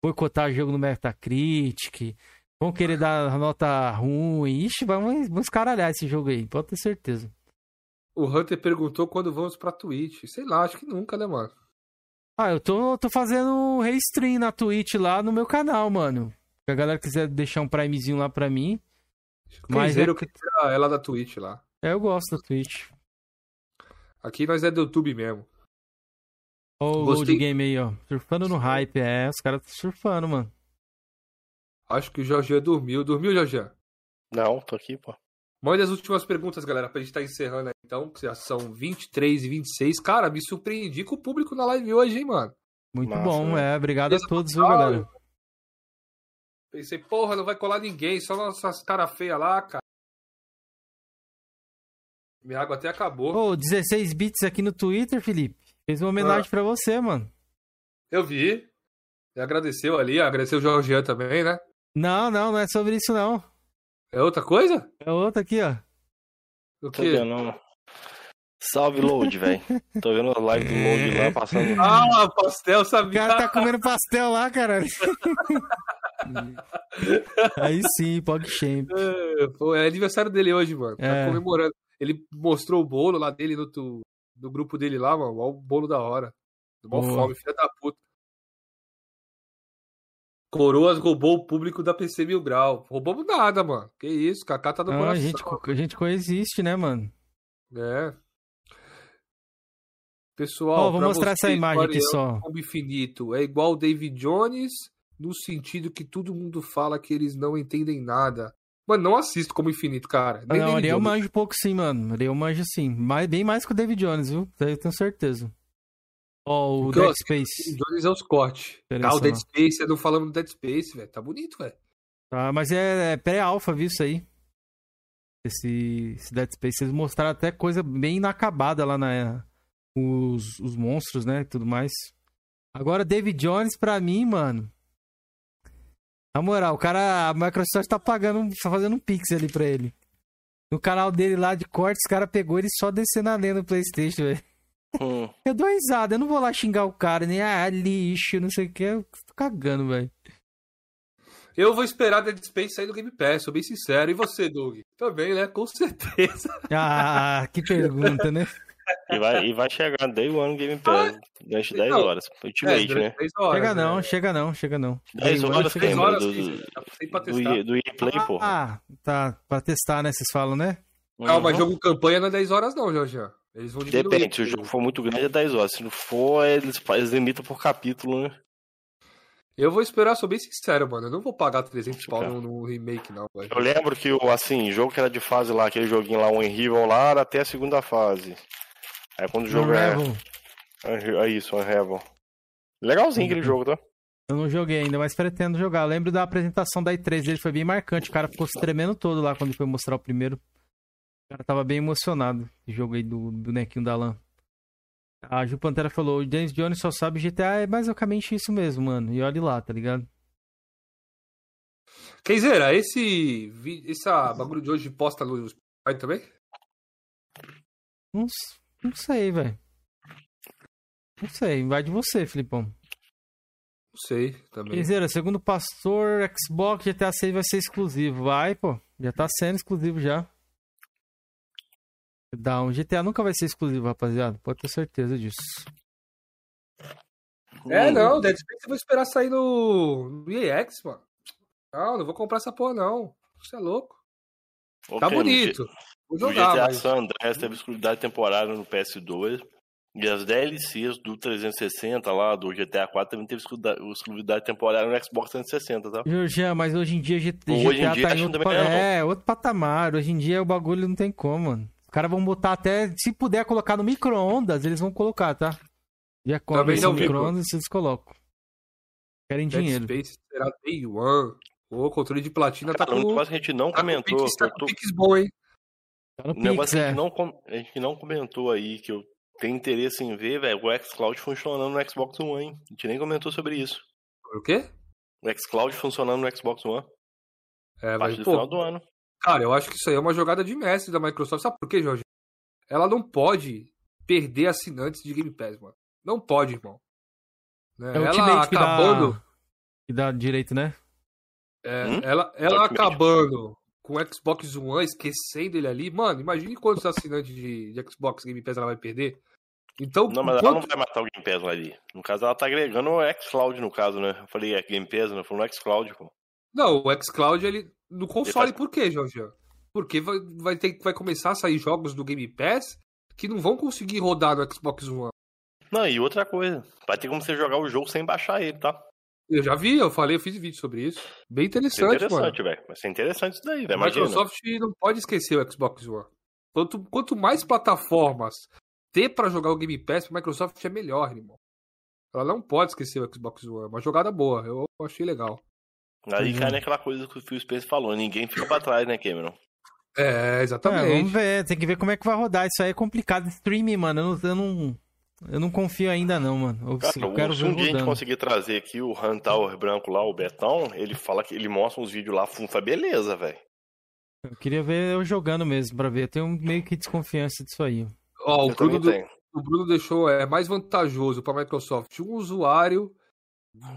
boicotar o jogo no Metacritic. Vão querer dar nota ruim. Ixi, vamos, vamos caralhar esse jogo aí, pode ter certeza. O Hunter perguntou quando vamos pra Twitch. Sei lá, acho que nunca, né, mano? Ah, eu tô, tô fazendo restream na Twitch lá no meu canal, mano. Se a galera quiser deixar um primezinho lá pra mim, Mas é queria ela da Twitch lá. é, eu gosto da Twitch. Aqui nós é do YouTube mesmo. Ó o Gostei. Load Game aí, ó. Surfando no hype, é, os caras estão surfando, mano. Acho que o Jorginho dormiu. Dormiu, Jorginho? Não, tô aqui, pô. Mande as últimas perguntas, galera, pra gente tá encerrando aí, então, que já são 23 e 26. Cara, me surpreendi com o público na live hoje, hein, mano. Muito Massa, bom, né? é. Obrigado Beleza a todos, viu, galera? Pensei, porra, não vai colar ninguém, só nossas cara feia lá, cara. Minha água até acabou. Ô, 16 bits aqui no Twitter, Felipe. Fez uma homenagem Ah. pra você, mano. Eu vi. E agradeceu ali, agradeceu o Jorgian também, né? Não, não, não é sobre isso, não. É outra coisa? É outra aqui, ó. O Tô quê? vendo. não. Salve, Load, velho. Tô vendo a live do Load lá passando. Ah, pastel, O sabia? cara tá comendo pastel lá, caralho. Aí sim, PogChamp. É, é aniversário dele hoje, mano. Tá É. comemorando. Ele mostrou o bolo lá dele no, tu- no grupo dele lá, mano. Olha o bolo da hora. Do mó Boa. fome, filha da puta. Coroas roubou o público da PC Mil Grau. Roubamos nada, mano. Que isso, Kaká tá no Não, a coração. gente, co- a gente coexiste, né, mano? É. Pessoal, Ó, vou mostrar essa vocês, imagem aqui só. Combo Infinito é igual o David Jones no sentido que todo mundo fala que eles não entendem nada. Mano, não assisto como Infinito, cara. Nem não, Ariel Jones. manjo pouco sim, mano. Ariel manjo sim. Mais, bem mais que o David Jones, viu? Eu tenho certeza. Ó, o Porque, ó, Dead Space. David Jones é os cortes. Ah, o. Dead Space, eu não falando do Dead Space, velho. Tá bonito, velho. Tá, mas é, é pré-alpha, viu isso aí? Esse, esse Dead Space. Eles mostraram até coisa bem inacabada lá na. Os, os monstros, né? E tudo mais. Agora, David Jones, pra mim, mano. Na moral, o cara. A Microsoft tá pagando. Tá fazendo um pix ali pra ele. No canal dele lá de cortes, o cara pegou ele só descendo a lenha no PlayStation, velho. Hum, Eu dou risada, eu não vou lá xingar o cara, nem ah, lixo, não sei o que. Eu tô cagando, velho. Eu vou esperar Dead Space sair do Game Pass, sou bem sincero. E você, Doug? Também, né? Com certeza. Ah, que pergunta, né? e, vai, e vai chegar Day One Game Pass durante 10 Não. horas. Ultimate, durante né? horas, Chega não, né? chega não, chega não. 10 Day one horas chega tem, Três não. mano. horas, Do, do, tá do, do EA Play, porra. Ah, tá, pra testar, né? Vocês falam, né? Não, mas Uhum. jogo campanha não é 10 horas, não, Jorge. Eles vão diminuir. Depende, se o jogo for muito grande é 10 horas. Se não for, eles, eles limitam por capítulo, né? Eu vou esperar, sou bem sincero, mano. Eu não vou pagar 300 pau no, no remake, não, velho. Eu lembro que, o assim, jogo que era de fase lá, aquele joguinho lá, o Enrival lá, era até a segunda fase. Aí quando o jogo é. Unravel. É isso, Unravel. Legalzinho aquele jogo, tá? Eu não joguei ainda, mas pretendo jogar. Eu lembro da apresentação da E3 dele, foi bem marcante. O cara ficou se tremendo todo lá quando ele foi mostrar o primeiro. O cara tava bem emocionado. Esse jogo aí do bonequinho da LAN. A Ju Pantera falou: o James Jones só sabe GTA. É basicamente isso mesmo, mano. E olhe lá, tá ligado? Kenzeira, esse, essa bagulho de hoje posta no Spotify também? Não, não sei, velho. Não sei, vai de você, Filipão. Não sei, também. Quinzeira, segundo o pastor, Xbox GTA 6 vai ser exclusivo. Vai, pô. Já tá sendo exclusivo já. Dá um GTA nunca vai ser exclusivo, rapaziada. Pode ter certeza disso. É, Hum, não, Dead Space eu vou esperar sair no, no EX, mano. Não, não vou comprar essa porra, não. Você é louco. ok, Tá bonito. Vou O jogar, GTA mas... San Andreas teve exclusividade temporária no PS2. E as DLCs do 360 lá, do GTA 4, também teve exclusividade- temporária no Xbox 360, tá? Jean, mas hoje em dia G- GTA Hoje em dia, tá em que outro, pa- não. é, outro patamar. Hoje em dia o bagulho não tem como, mano. Os caras vão botar até. Se puder colocar no micro-ondas, eles vão colocar, tá? Já não no micro-ondas eles colocam. Querem Dead dinheiro. Space será Day One. O controle de platina tá Cara, um com... que a gente não Tá com comentou, pix, tá com pix bom, hein? Tá no um negócio Pix, que a é. gente, não, a gente não comentou aí, que eu tenho interesse em ver, velho, o xCloud funcionando no Xbox One, hein? A gente nem comentou sobre isso. O quê? O xCloud funcionando no Xbox One, É, a partir mas, do pô, final do ano. cara, eu acho que isso aí é uma jogada de mestre da Microsoft. Sabe por quê, Jorge? Ela não pode perder assinantes de Game Pass, mano. Não pode, irmão. Né? É o Ela Ultimate que acabando... dá, que dá direito, né? É, Hum? ela ela Ultimate. acabando com o Xbox One, esquecendo ele ali, mano, imagine quantos assinantes de, de Xbox Game Pass ela vai perder. Então, Não, mas ela não quanto- vai matar o Game Pass ali. No caso, ela tá agregando o xCloud, no caso, né? Eu falei é, Game Pass, né? Eu falei no xCloud, pô. não, o xCloud ele no console, faz- por quê, Jorge? Porque vai, vai ter vai começar a sair jogos do Game Pass que não vão conseguir rodar no Xbox One. Não, e outra coisa, vai ter como você jogar o jogo sem baixar ele, tá? Eu já vi, eu falei, eu fiz vídeo sobre isso. Bem Isso é interessante, mano. interessante, velho. Vai ser interessante isso daí, velho. A Imagina. Microsoft não pode esquecer o Xbox One. Quanto, quanto mais plataformas ter pra jogar o Game Pass, a Microsoft é melhor, irmão. Ela não pode esquecer o Xbox One. É uma jogada boa. Eu achei legal. Aí Uhum. cai naquela coisa que o Phil Spencer falou, ninguém fica pra trás, né, Cameron? É, É, exatamente. vamos ver, tem que ver como é que vai rodar. Isso aí é complicado. Streaming, mano, eu não, eu não, eu não confio ainda não, mano. Eu, Cara, eu quero se um dia a gente conseguir trazer aqui o Han Tower branco lá, o Betão, ele fala que ele mostra uns vídeos lá, funfa, beleza, velho. Eu queria ver eu jogando mesmo, pra ver. Eu tenho meio que desconfiança disso aí. Ó, o Eu Bruno, do- o Bruno deixou, é mais vantajoso pra Microsoft um usuário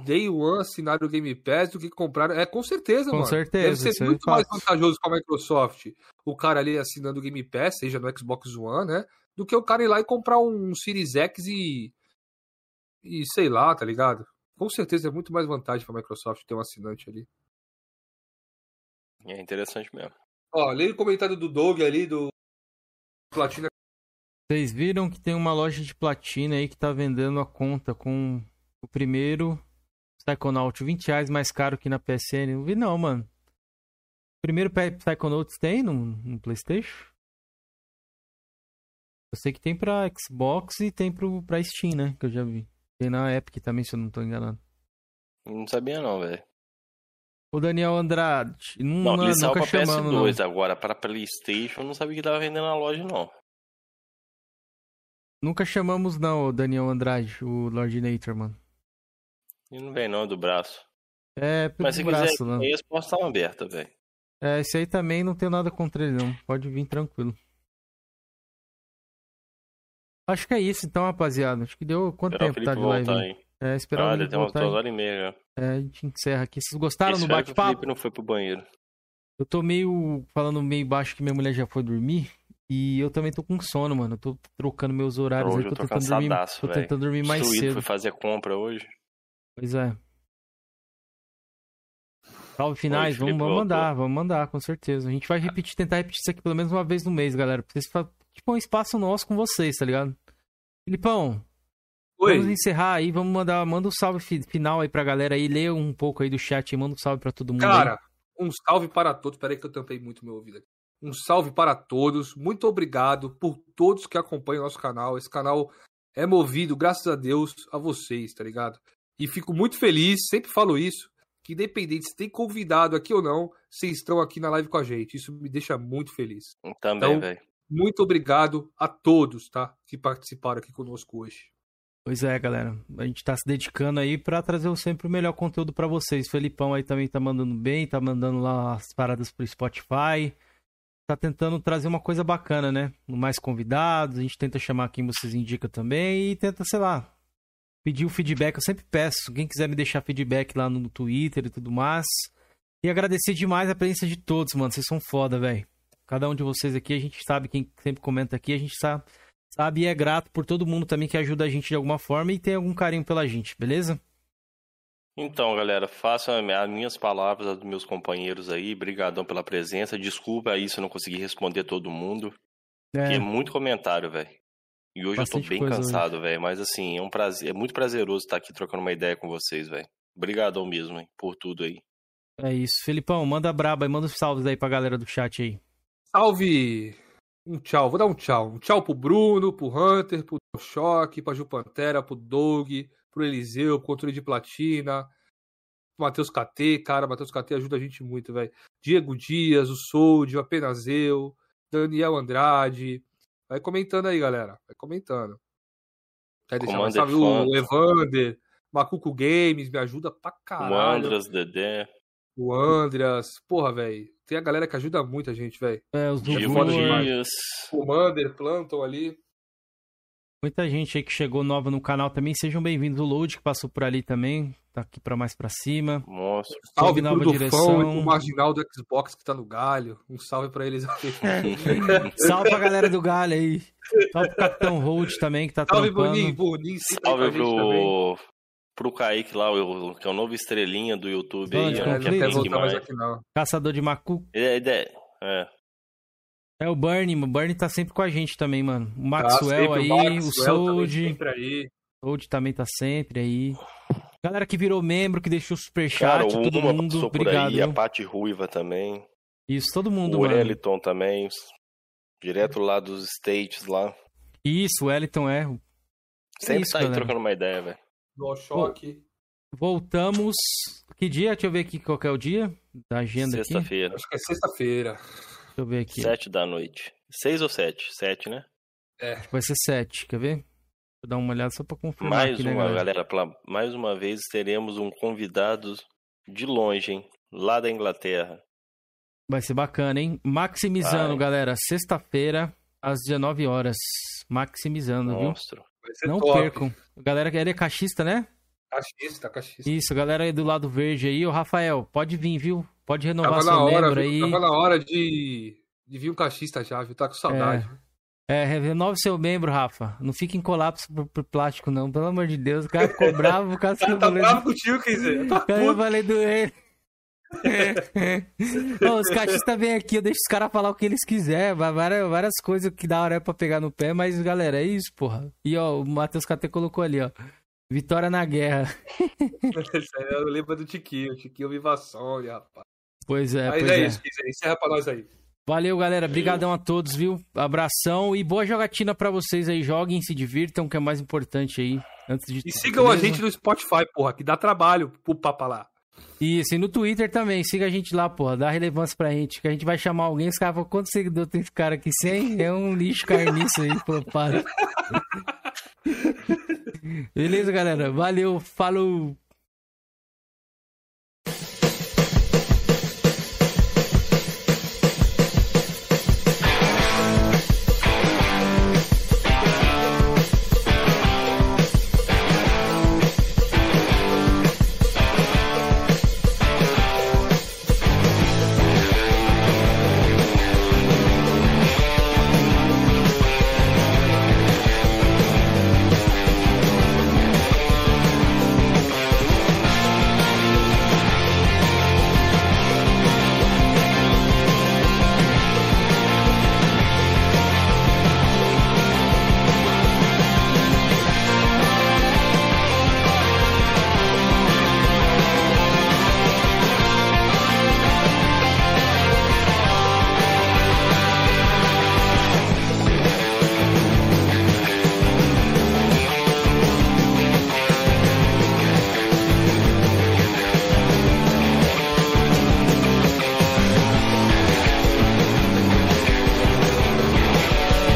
Day One assinar o Game Pass do que comprar. É, com certeza, Com mano. certeza, Deve ser muito é mais vantajoso pra Microsoft o cara ali assinando o Game Pass, seja no Xbox One, né? Do que o cara ir lá e comprar um Series X e. E sei lá, tá ligado? Com certeza é muito mais vantagem pra Microsoft ter um assinante ali. É interessante mesmo. Ó, leia o comentário do Doug ali, do Platina. Vocês viram que tem uma loja de platina aí que tá vendendo a conta com o primeiro Psychonaut 20 reais mais caro que na PSN? Não vi não, mano. O primeiro Psychonauts tem no, no Playstation? Eu sei que tem pra Xbox e tem pro, pra Steam, né? Que eu já vi. Tem na Epic também, se eu não tô enganado. Não sabia não, velho. O Daniel Andrade. Não, Não, não, ele saiu nunca pra chamamos, PS2, não. agora pra Playstation, eu não sabia que tava vendendo na loja, não. Nunca chamamos, não, o Daniel Andrade, o Lord Nature, mano. E não vem não, do braço. É, pelo Mas se braço, quiser, né? aí as portas estão abertas, velho. É, esse aí também não tenho nada contra ele, não. Pode vir tranquilo. Acho que é isso, então, rapaziada. Acho que deu quanto Esperar o tempo tá de live? voltar. É, esperar o Olha, Felipe voltar. duas horas e meia já. É, a gente encerra aqui. Vocês gostaram do que o bate-papo? Felipe não foi pro banheiro. Eu tô meio falando meio baixo que minha mulher já foi dormir. E eu também tô com sono, mano. Eu tô trocando meus horários Hoje aí. Tô tô tentando dormir, tô tentando dormir mais Destruído, cedo. fui fazer compra hoje. Pois é. Salve finais, Oi, vamos, mandar, vamos mandar, com certeza. A gente vai repetir, tentar repetir isso aqui pelo menos uma vez no mês, galera. Vocês fa- tipo um espaço nosso com vocês, tá ligado? Filipão, Oi. Vamos encerrar aí, vamos mandar, manda um salve fi- final aí pra galera aí, lê um pouco aí do chat e manda um salve pra todo mundo. aí. Cara, um salve para todos. Peraí que eu tampei muito meu ouvido aqui. Um salve para todos. Muito obrigado por todos que acompanham nosso canal. Esse canal é movido, graças a Deus, a vocês, tá ligado? E fico muito feliz, sempre falo isso, que independente se tem convidado aqui ou não, vocês estão aqui na live com a gente. Isso me deixa muito feliz. Também, Então, velho. Muito obrigado a todos, tá? Que participaram aqui conosco hoje. Pois é, galera. A gente tá se dedicando aí pra trazer sempre o melhor conteúdo pra vocês. Felipão aí também tá mandando bem, tá mandando lá as paradas pro Spotify. Tá tentando trazer uma coisa bacana, né? Mais convidados, a gente tenta chamar quem vocês indicam também e tenta, sei lá, pedir o feedback. Eu sempre peço, quem quiser me deixar feedback lá no Twitter e tudo mais. E agradecer demais a presença de todos, mano. Vocês são foda, velho. Cada um de vocês aqui, a gente sabe, quem sempre comenta aqui, a gente sabe sabe? E é grato por todo mundo também que ajuda a gente de alguma forma e tem algum carinho pela gente, beleza? Então, galera, façam as minhas palavras, as dos meus companheiros aí. Brigadão pela presença. Desculpa aí se eu não consegui responder todo mundo. É É, muito comentário, velho. E hoje eu Bastante tô bem coisa cansado, velho. Mas assim, é um prazer, é muito prazeroso estar aqui trocando uma ideia com vocês, velho. Obrigadão mesmo, hein, por tudo aí. é isso. Felipão, manda braba aí, manda os salves aí pra galera do chat aí. Salve! Um tchau, vou dar um tchau. Um tchau pro Bruno, pro Hunter, pro Choque, pra Ju Pantera, pro Doug, pro Eliseu, pro Controle de Platina, pro Matheus KT, cara, Matheus KT ajuda a gente muito, velho. Diego Dias, o Soldio, apenas eu, Daniel Andrade. Vai comentando aí, galera. Vai comentando. Quer deixar mais salve? O. Evander, Macuco Games, me ajuda pra O caralho. Andras, Dedé. O Andreas. Porra, velho. Tem a galera que ajuda muito a gente, velho. É, os demais. Dias. Commander, Planton ali. muita gente aí que chegou nova no canal também. Sejam bem-vindos. O Load, que passou por ali também, tá aqui pra mais pra cima. Monstro. Salve pro nova Dufão direção. e pro Marginal do Xbox que tá no galho. Um salve pra eles aqui. Salve pra galera do Galho aí. Salve pro Capitão Hold também, que tá salve, trampando. Boninho. Boninho Salve gente também. Pro, Kaique lá, o- que é o novo estrelinha do YouTube aí. É, que não é quer conflito. bem voltar mais não. Caçador de Macu. É, é, é. É o Bernie, o Bernie tá sempre com a gente também, mano. O Tá Maxwell sempre aí, Maxwell o Sold. aí. Sold também tá sempre aí. Galera que virou membro, que deixou Cara, superchat, o todo mundo, obrigado. aí, a? Paty Ruiva também. Isso, todo mundo, o mano. Wellington também. Direto lá dos States lá. Isso, o Wellington é. Sempre isso, tá aí galera. trocando uma ideia, velho. Do choque. Voltamos. Que dia? Deixa eu ver aqui qual que é o dia da agenda aqui. Deixa Sexta-feira. Acho que é sexta-feira. eu ver aqui. Sete da noite. Seis ou sete? Sete, né? Vai ser 7, quer ver? Deixa eu dar uma olhada só pra confirmar Mais aqui, né, uma, galera? galera. pela- mais uma vez teremos um convidado de longe, hein? Lá da Inglaterra. Vai ser bacana, hein? Maximizando, Vai. galera. Sexta-feira, às 19 horas. Maximizando, viu? Monstro. Ser Não top. percam. Galera, ele é caixista, né? Cachista, cachista. Isso, galera aí do lado verde aí. Ô, Rafael, pode vir, viu? Pode renovar Tava seu hora, membro viu? aí. Tava na hora de, de vir um cachista já, viu? Tá com saudade. É, renove seu membro, Rafa. Não fique em colapso por, por plástico, não. Pelo amor de Deus. O cara ficou bravo, o cara Tá, ficou tá valendo- bravo contigo, quer dizer. Tá o cara eu falei do ele. Ô, os caixistas vêm aqui, eu deixo os caras falar o que eles quiserem. Várias, várias coisas que da hora é pra pegar no pé, mas, galera, é isso, porra. E, ó, o Matheus KT colocou ali, ó. Vitória na guerra. Eu lembro do Tiquinho. Tiquinho Viva Sônia, rapaz. Pois é, Mas pois é, é. isso, Kizer. Encerra pra nós aí. Valeu, galera. Brigadão a todos, viu? Abração e boa jogatina pra vocês aí. Joguem, se divirtam, que é mais importante aí. Antes de E sigam a beleza? gente no Spotify, porra, que dá trabalho pro Papa lá. Isso, e no Twitter também. Siga a gente lá, porra. Dá relevância pra gente. Que a gente vai chamar alguém. Os caras falam, quantos seguidores tem esse cara aqui? 100? É um lixo carniço aí, para. Beleza, galera. Valeu. Falou.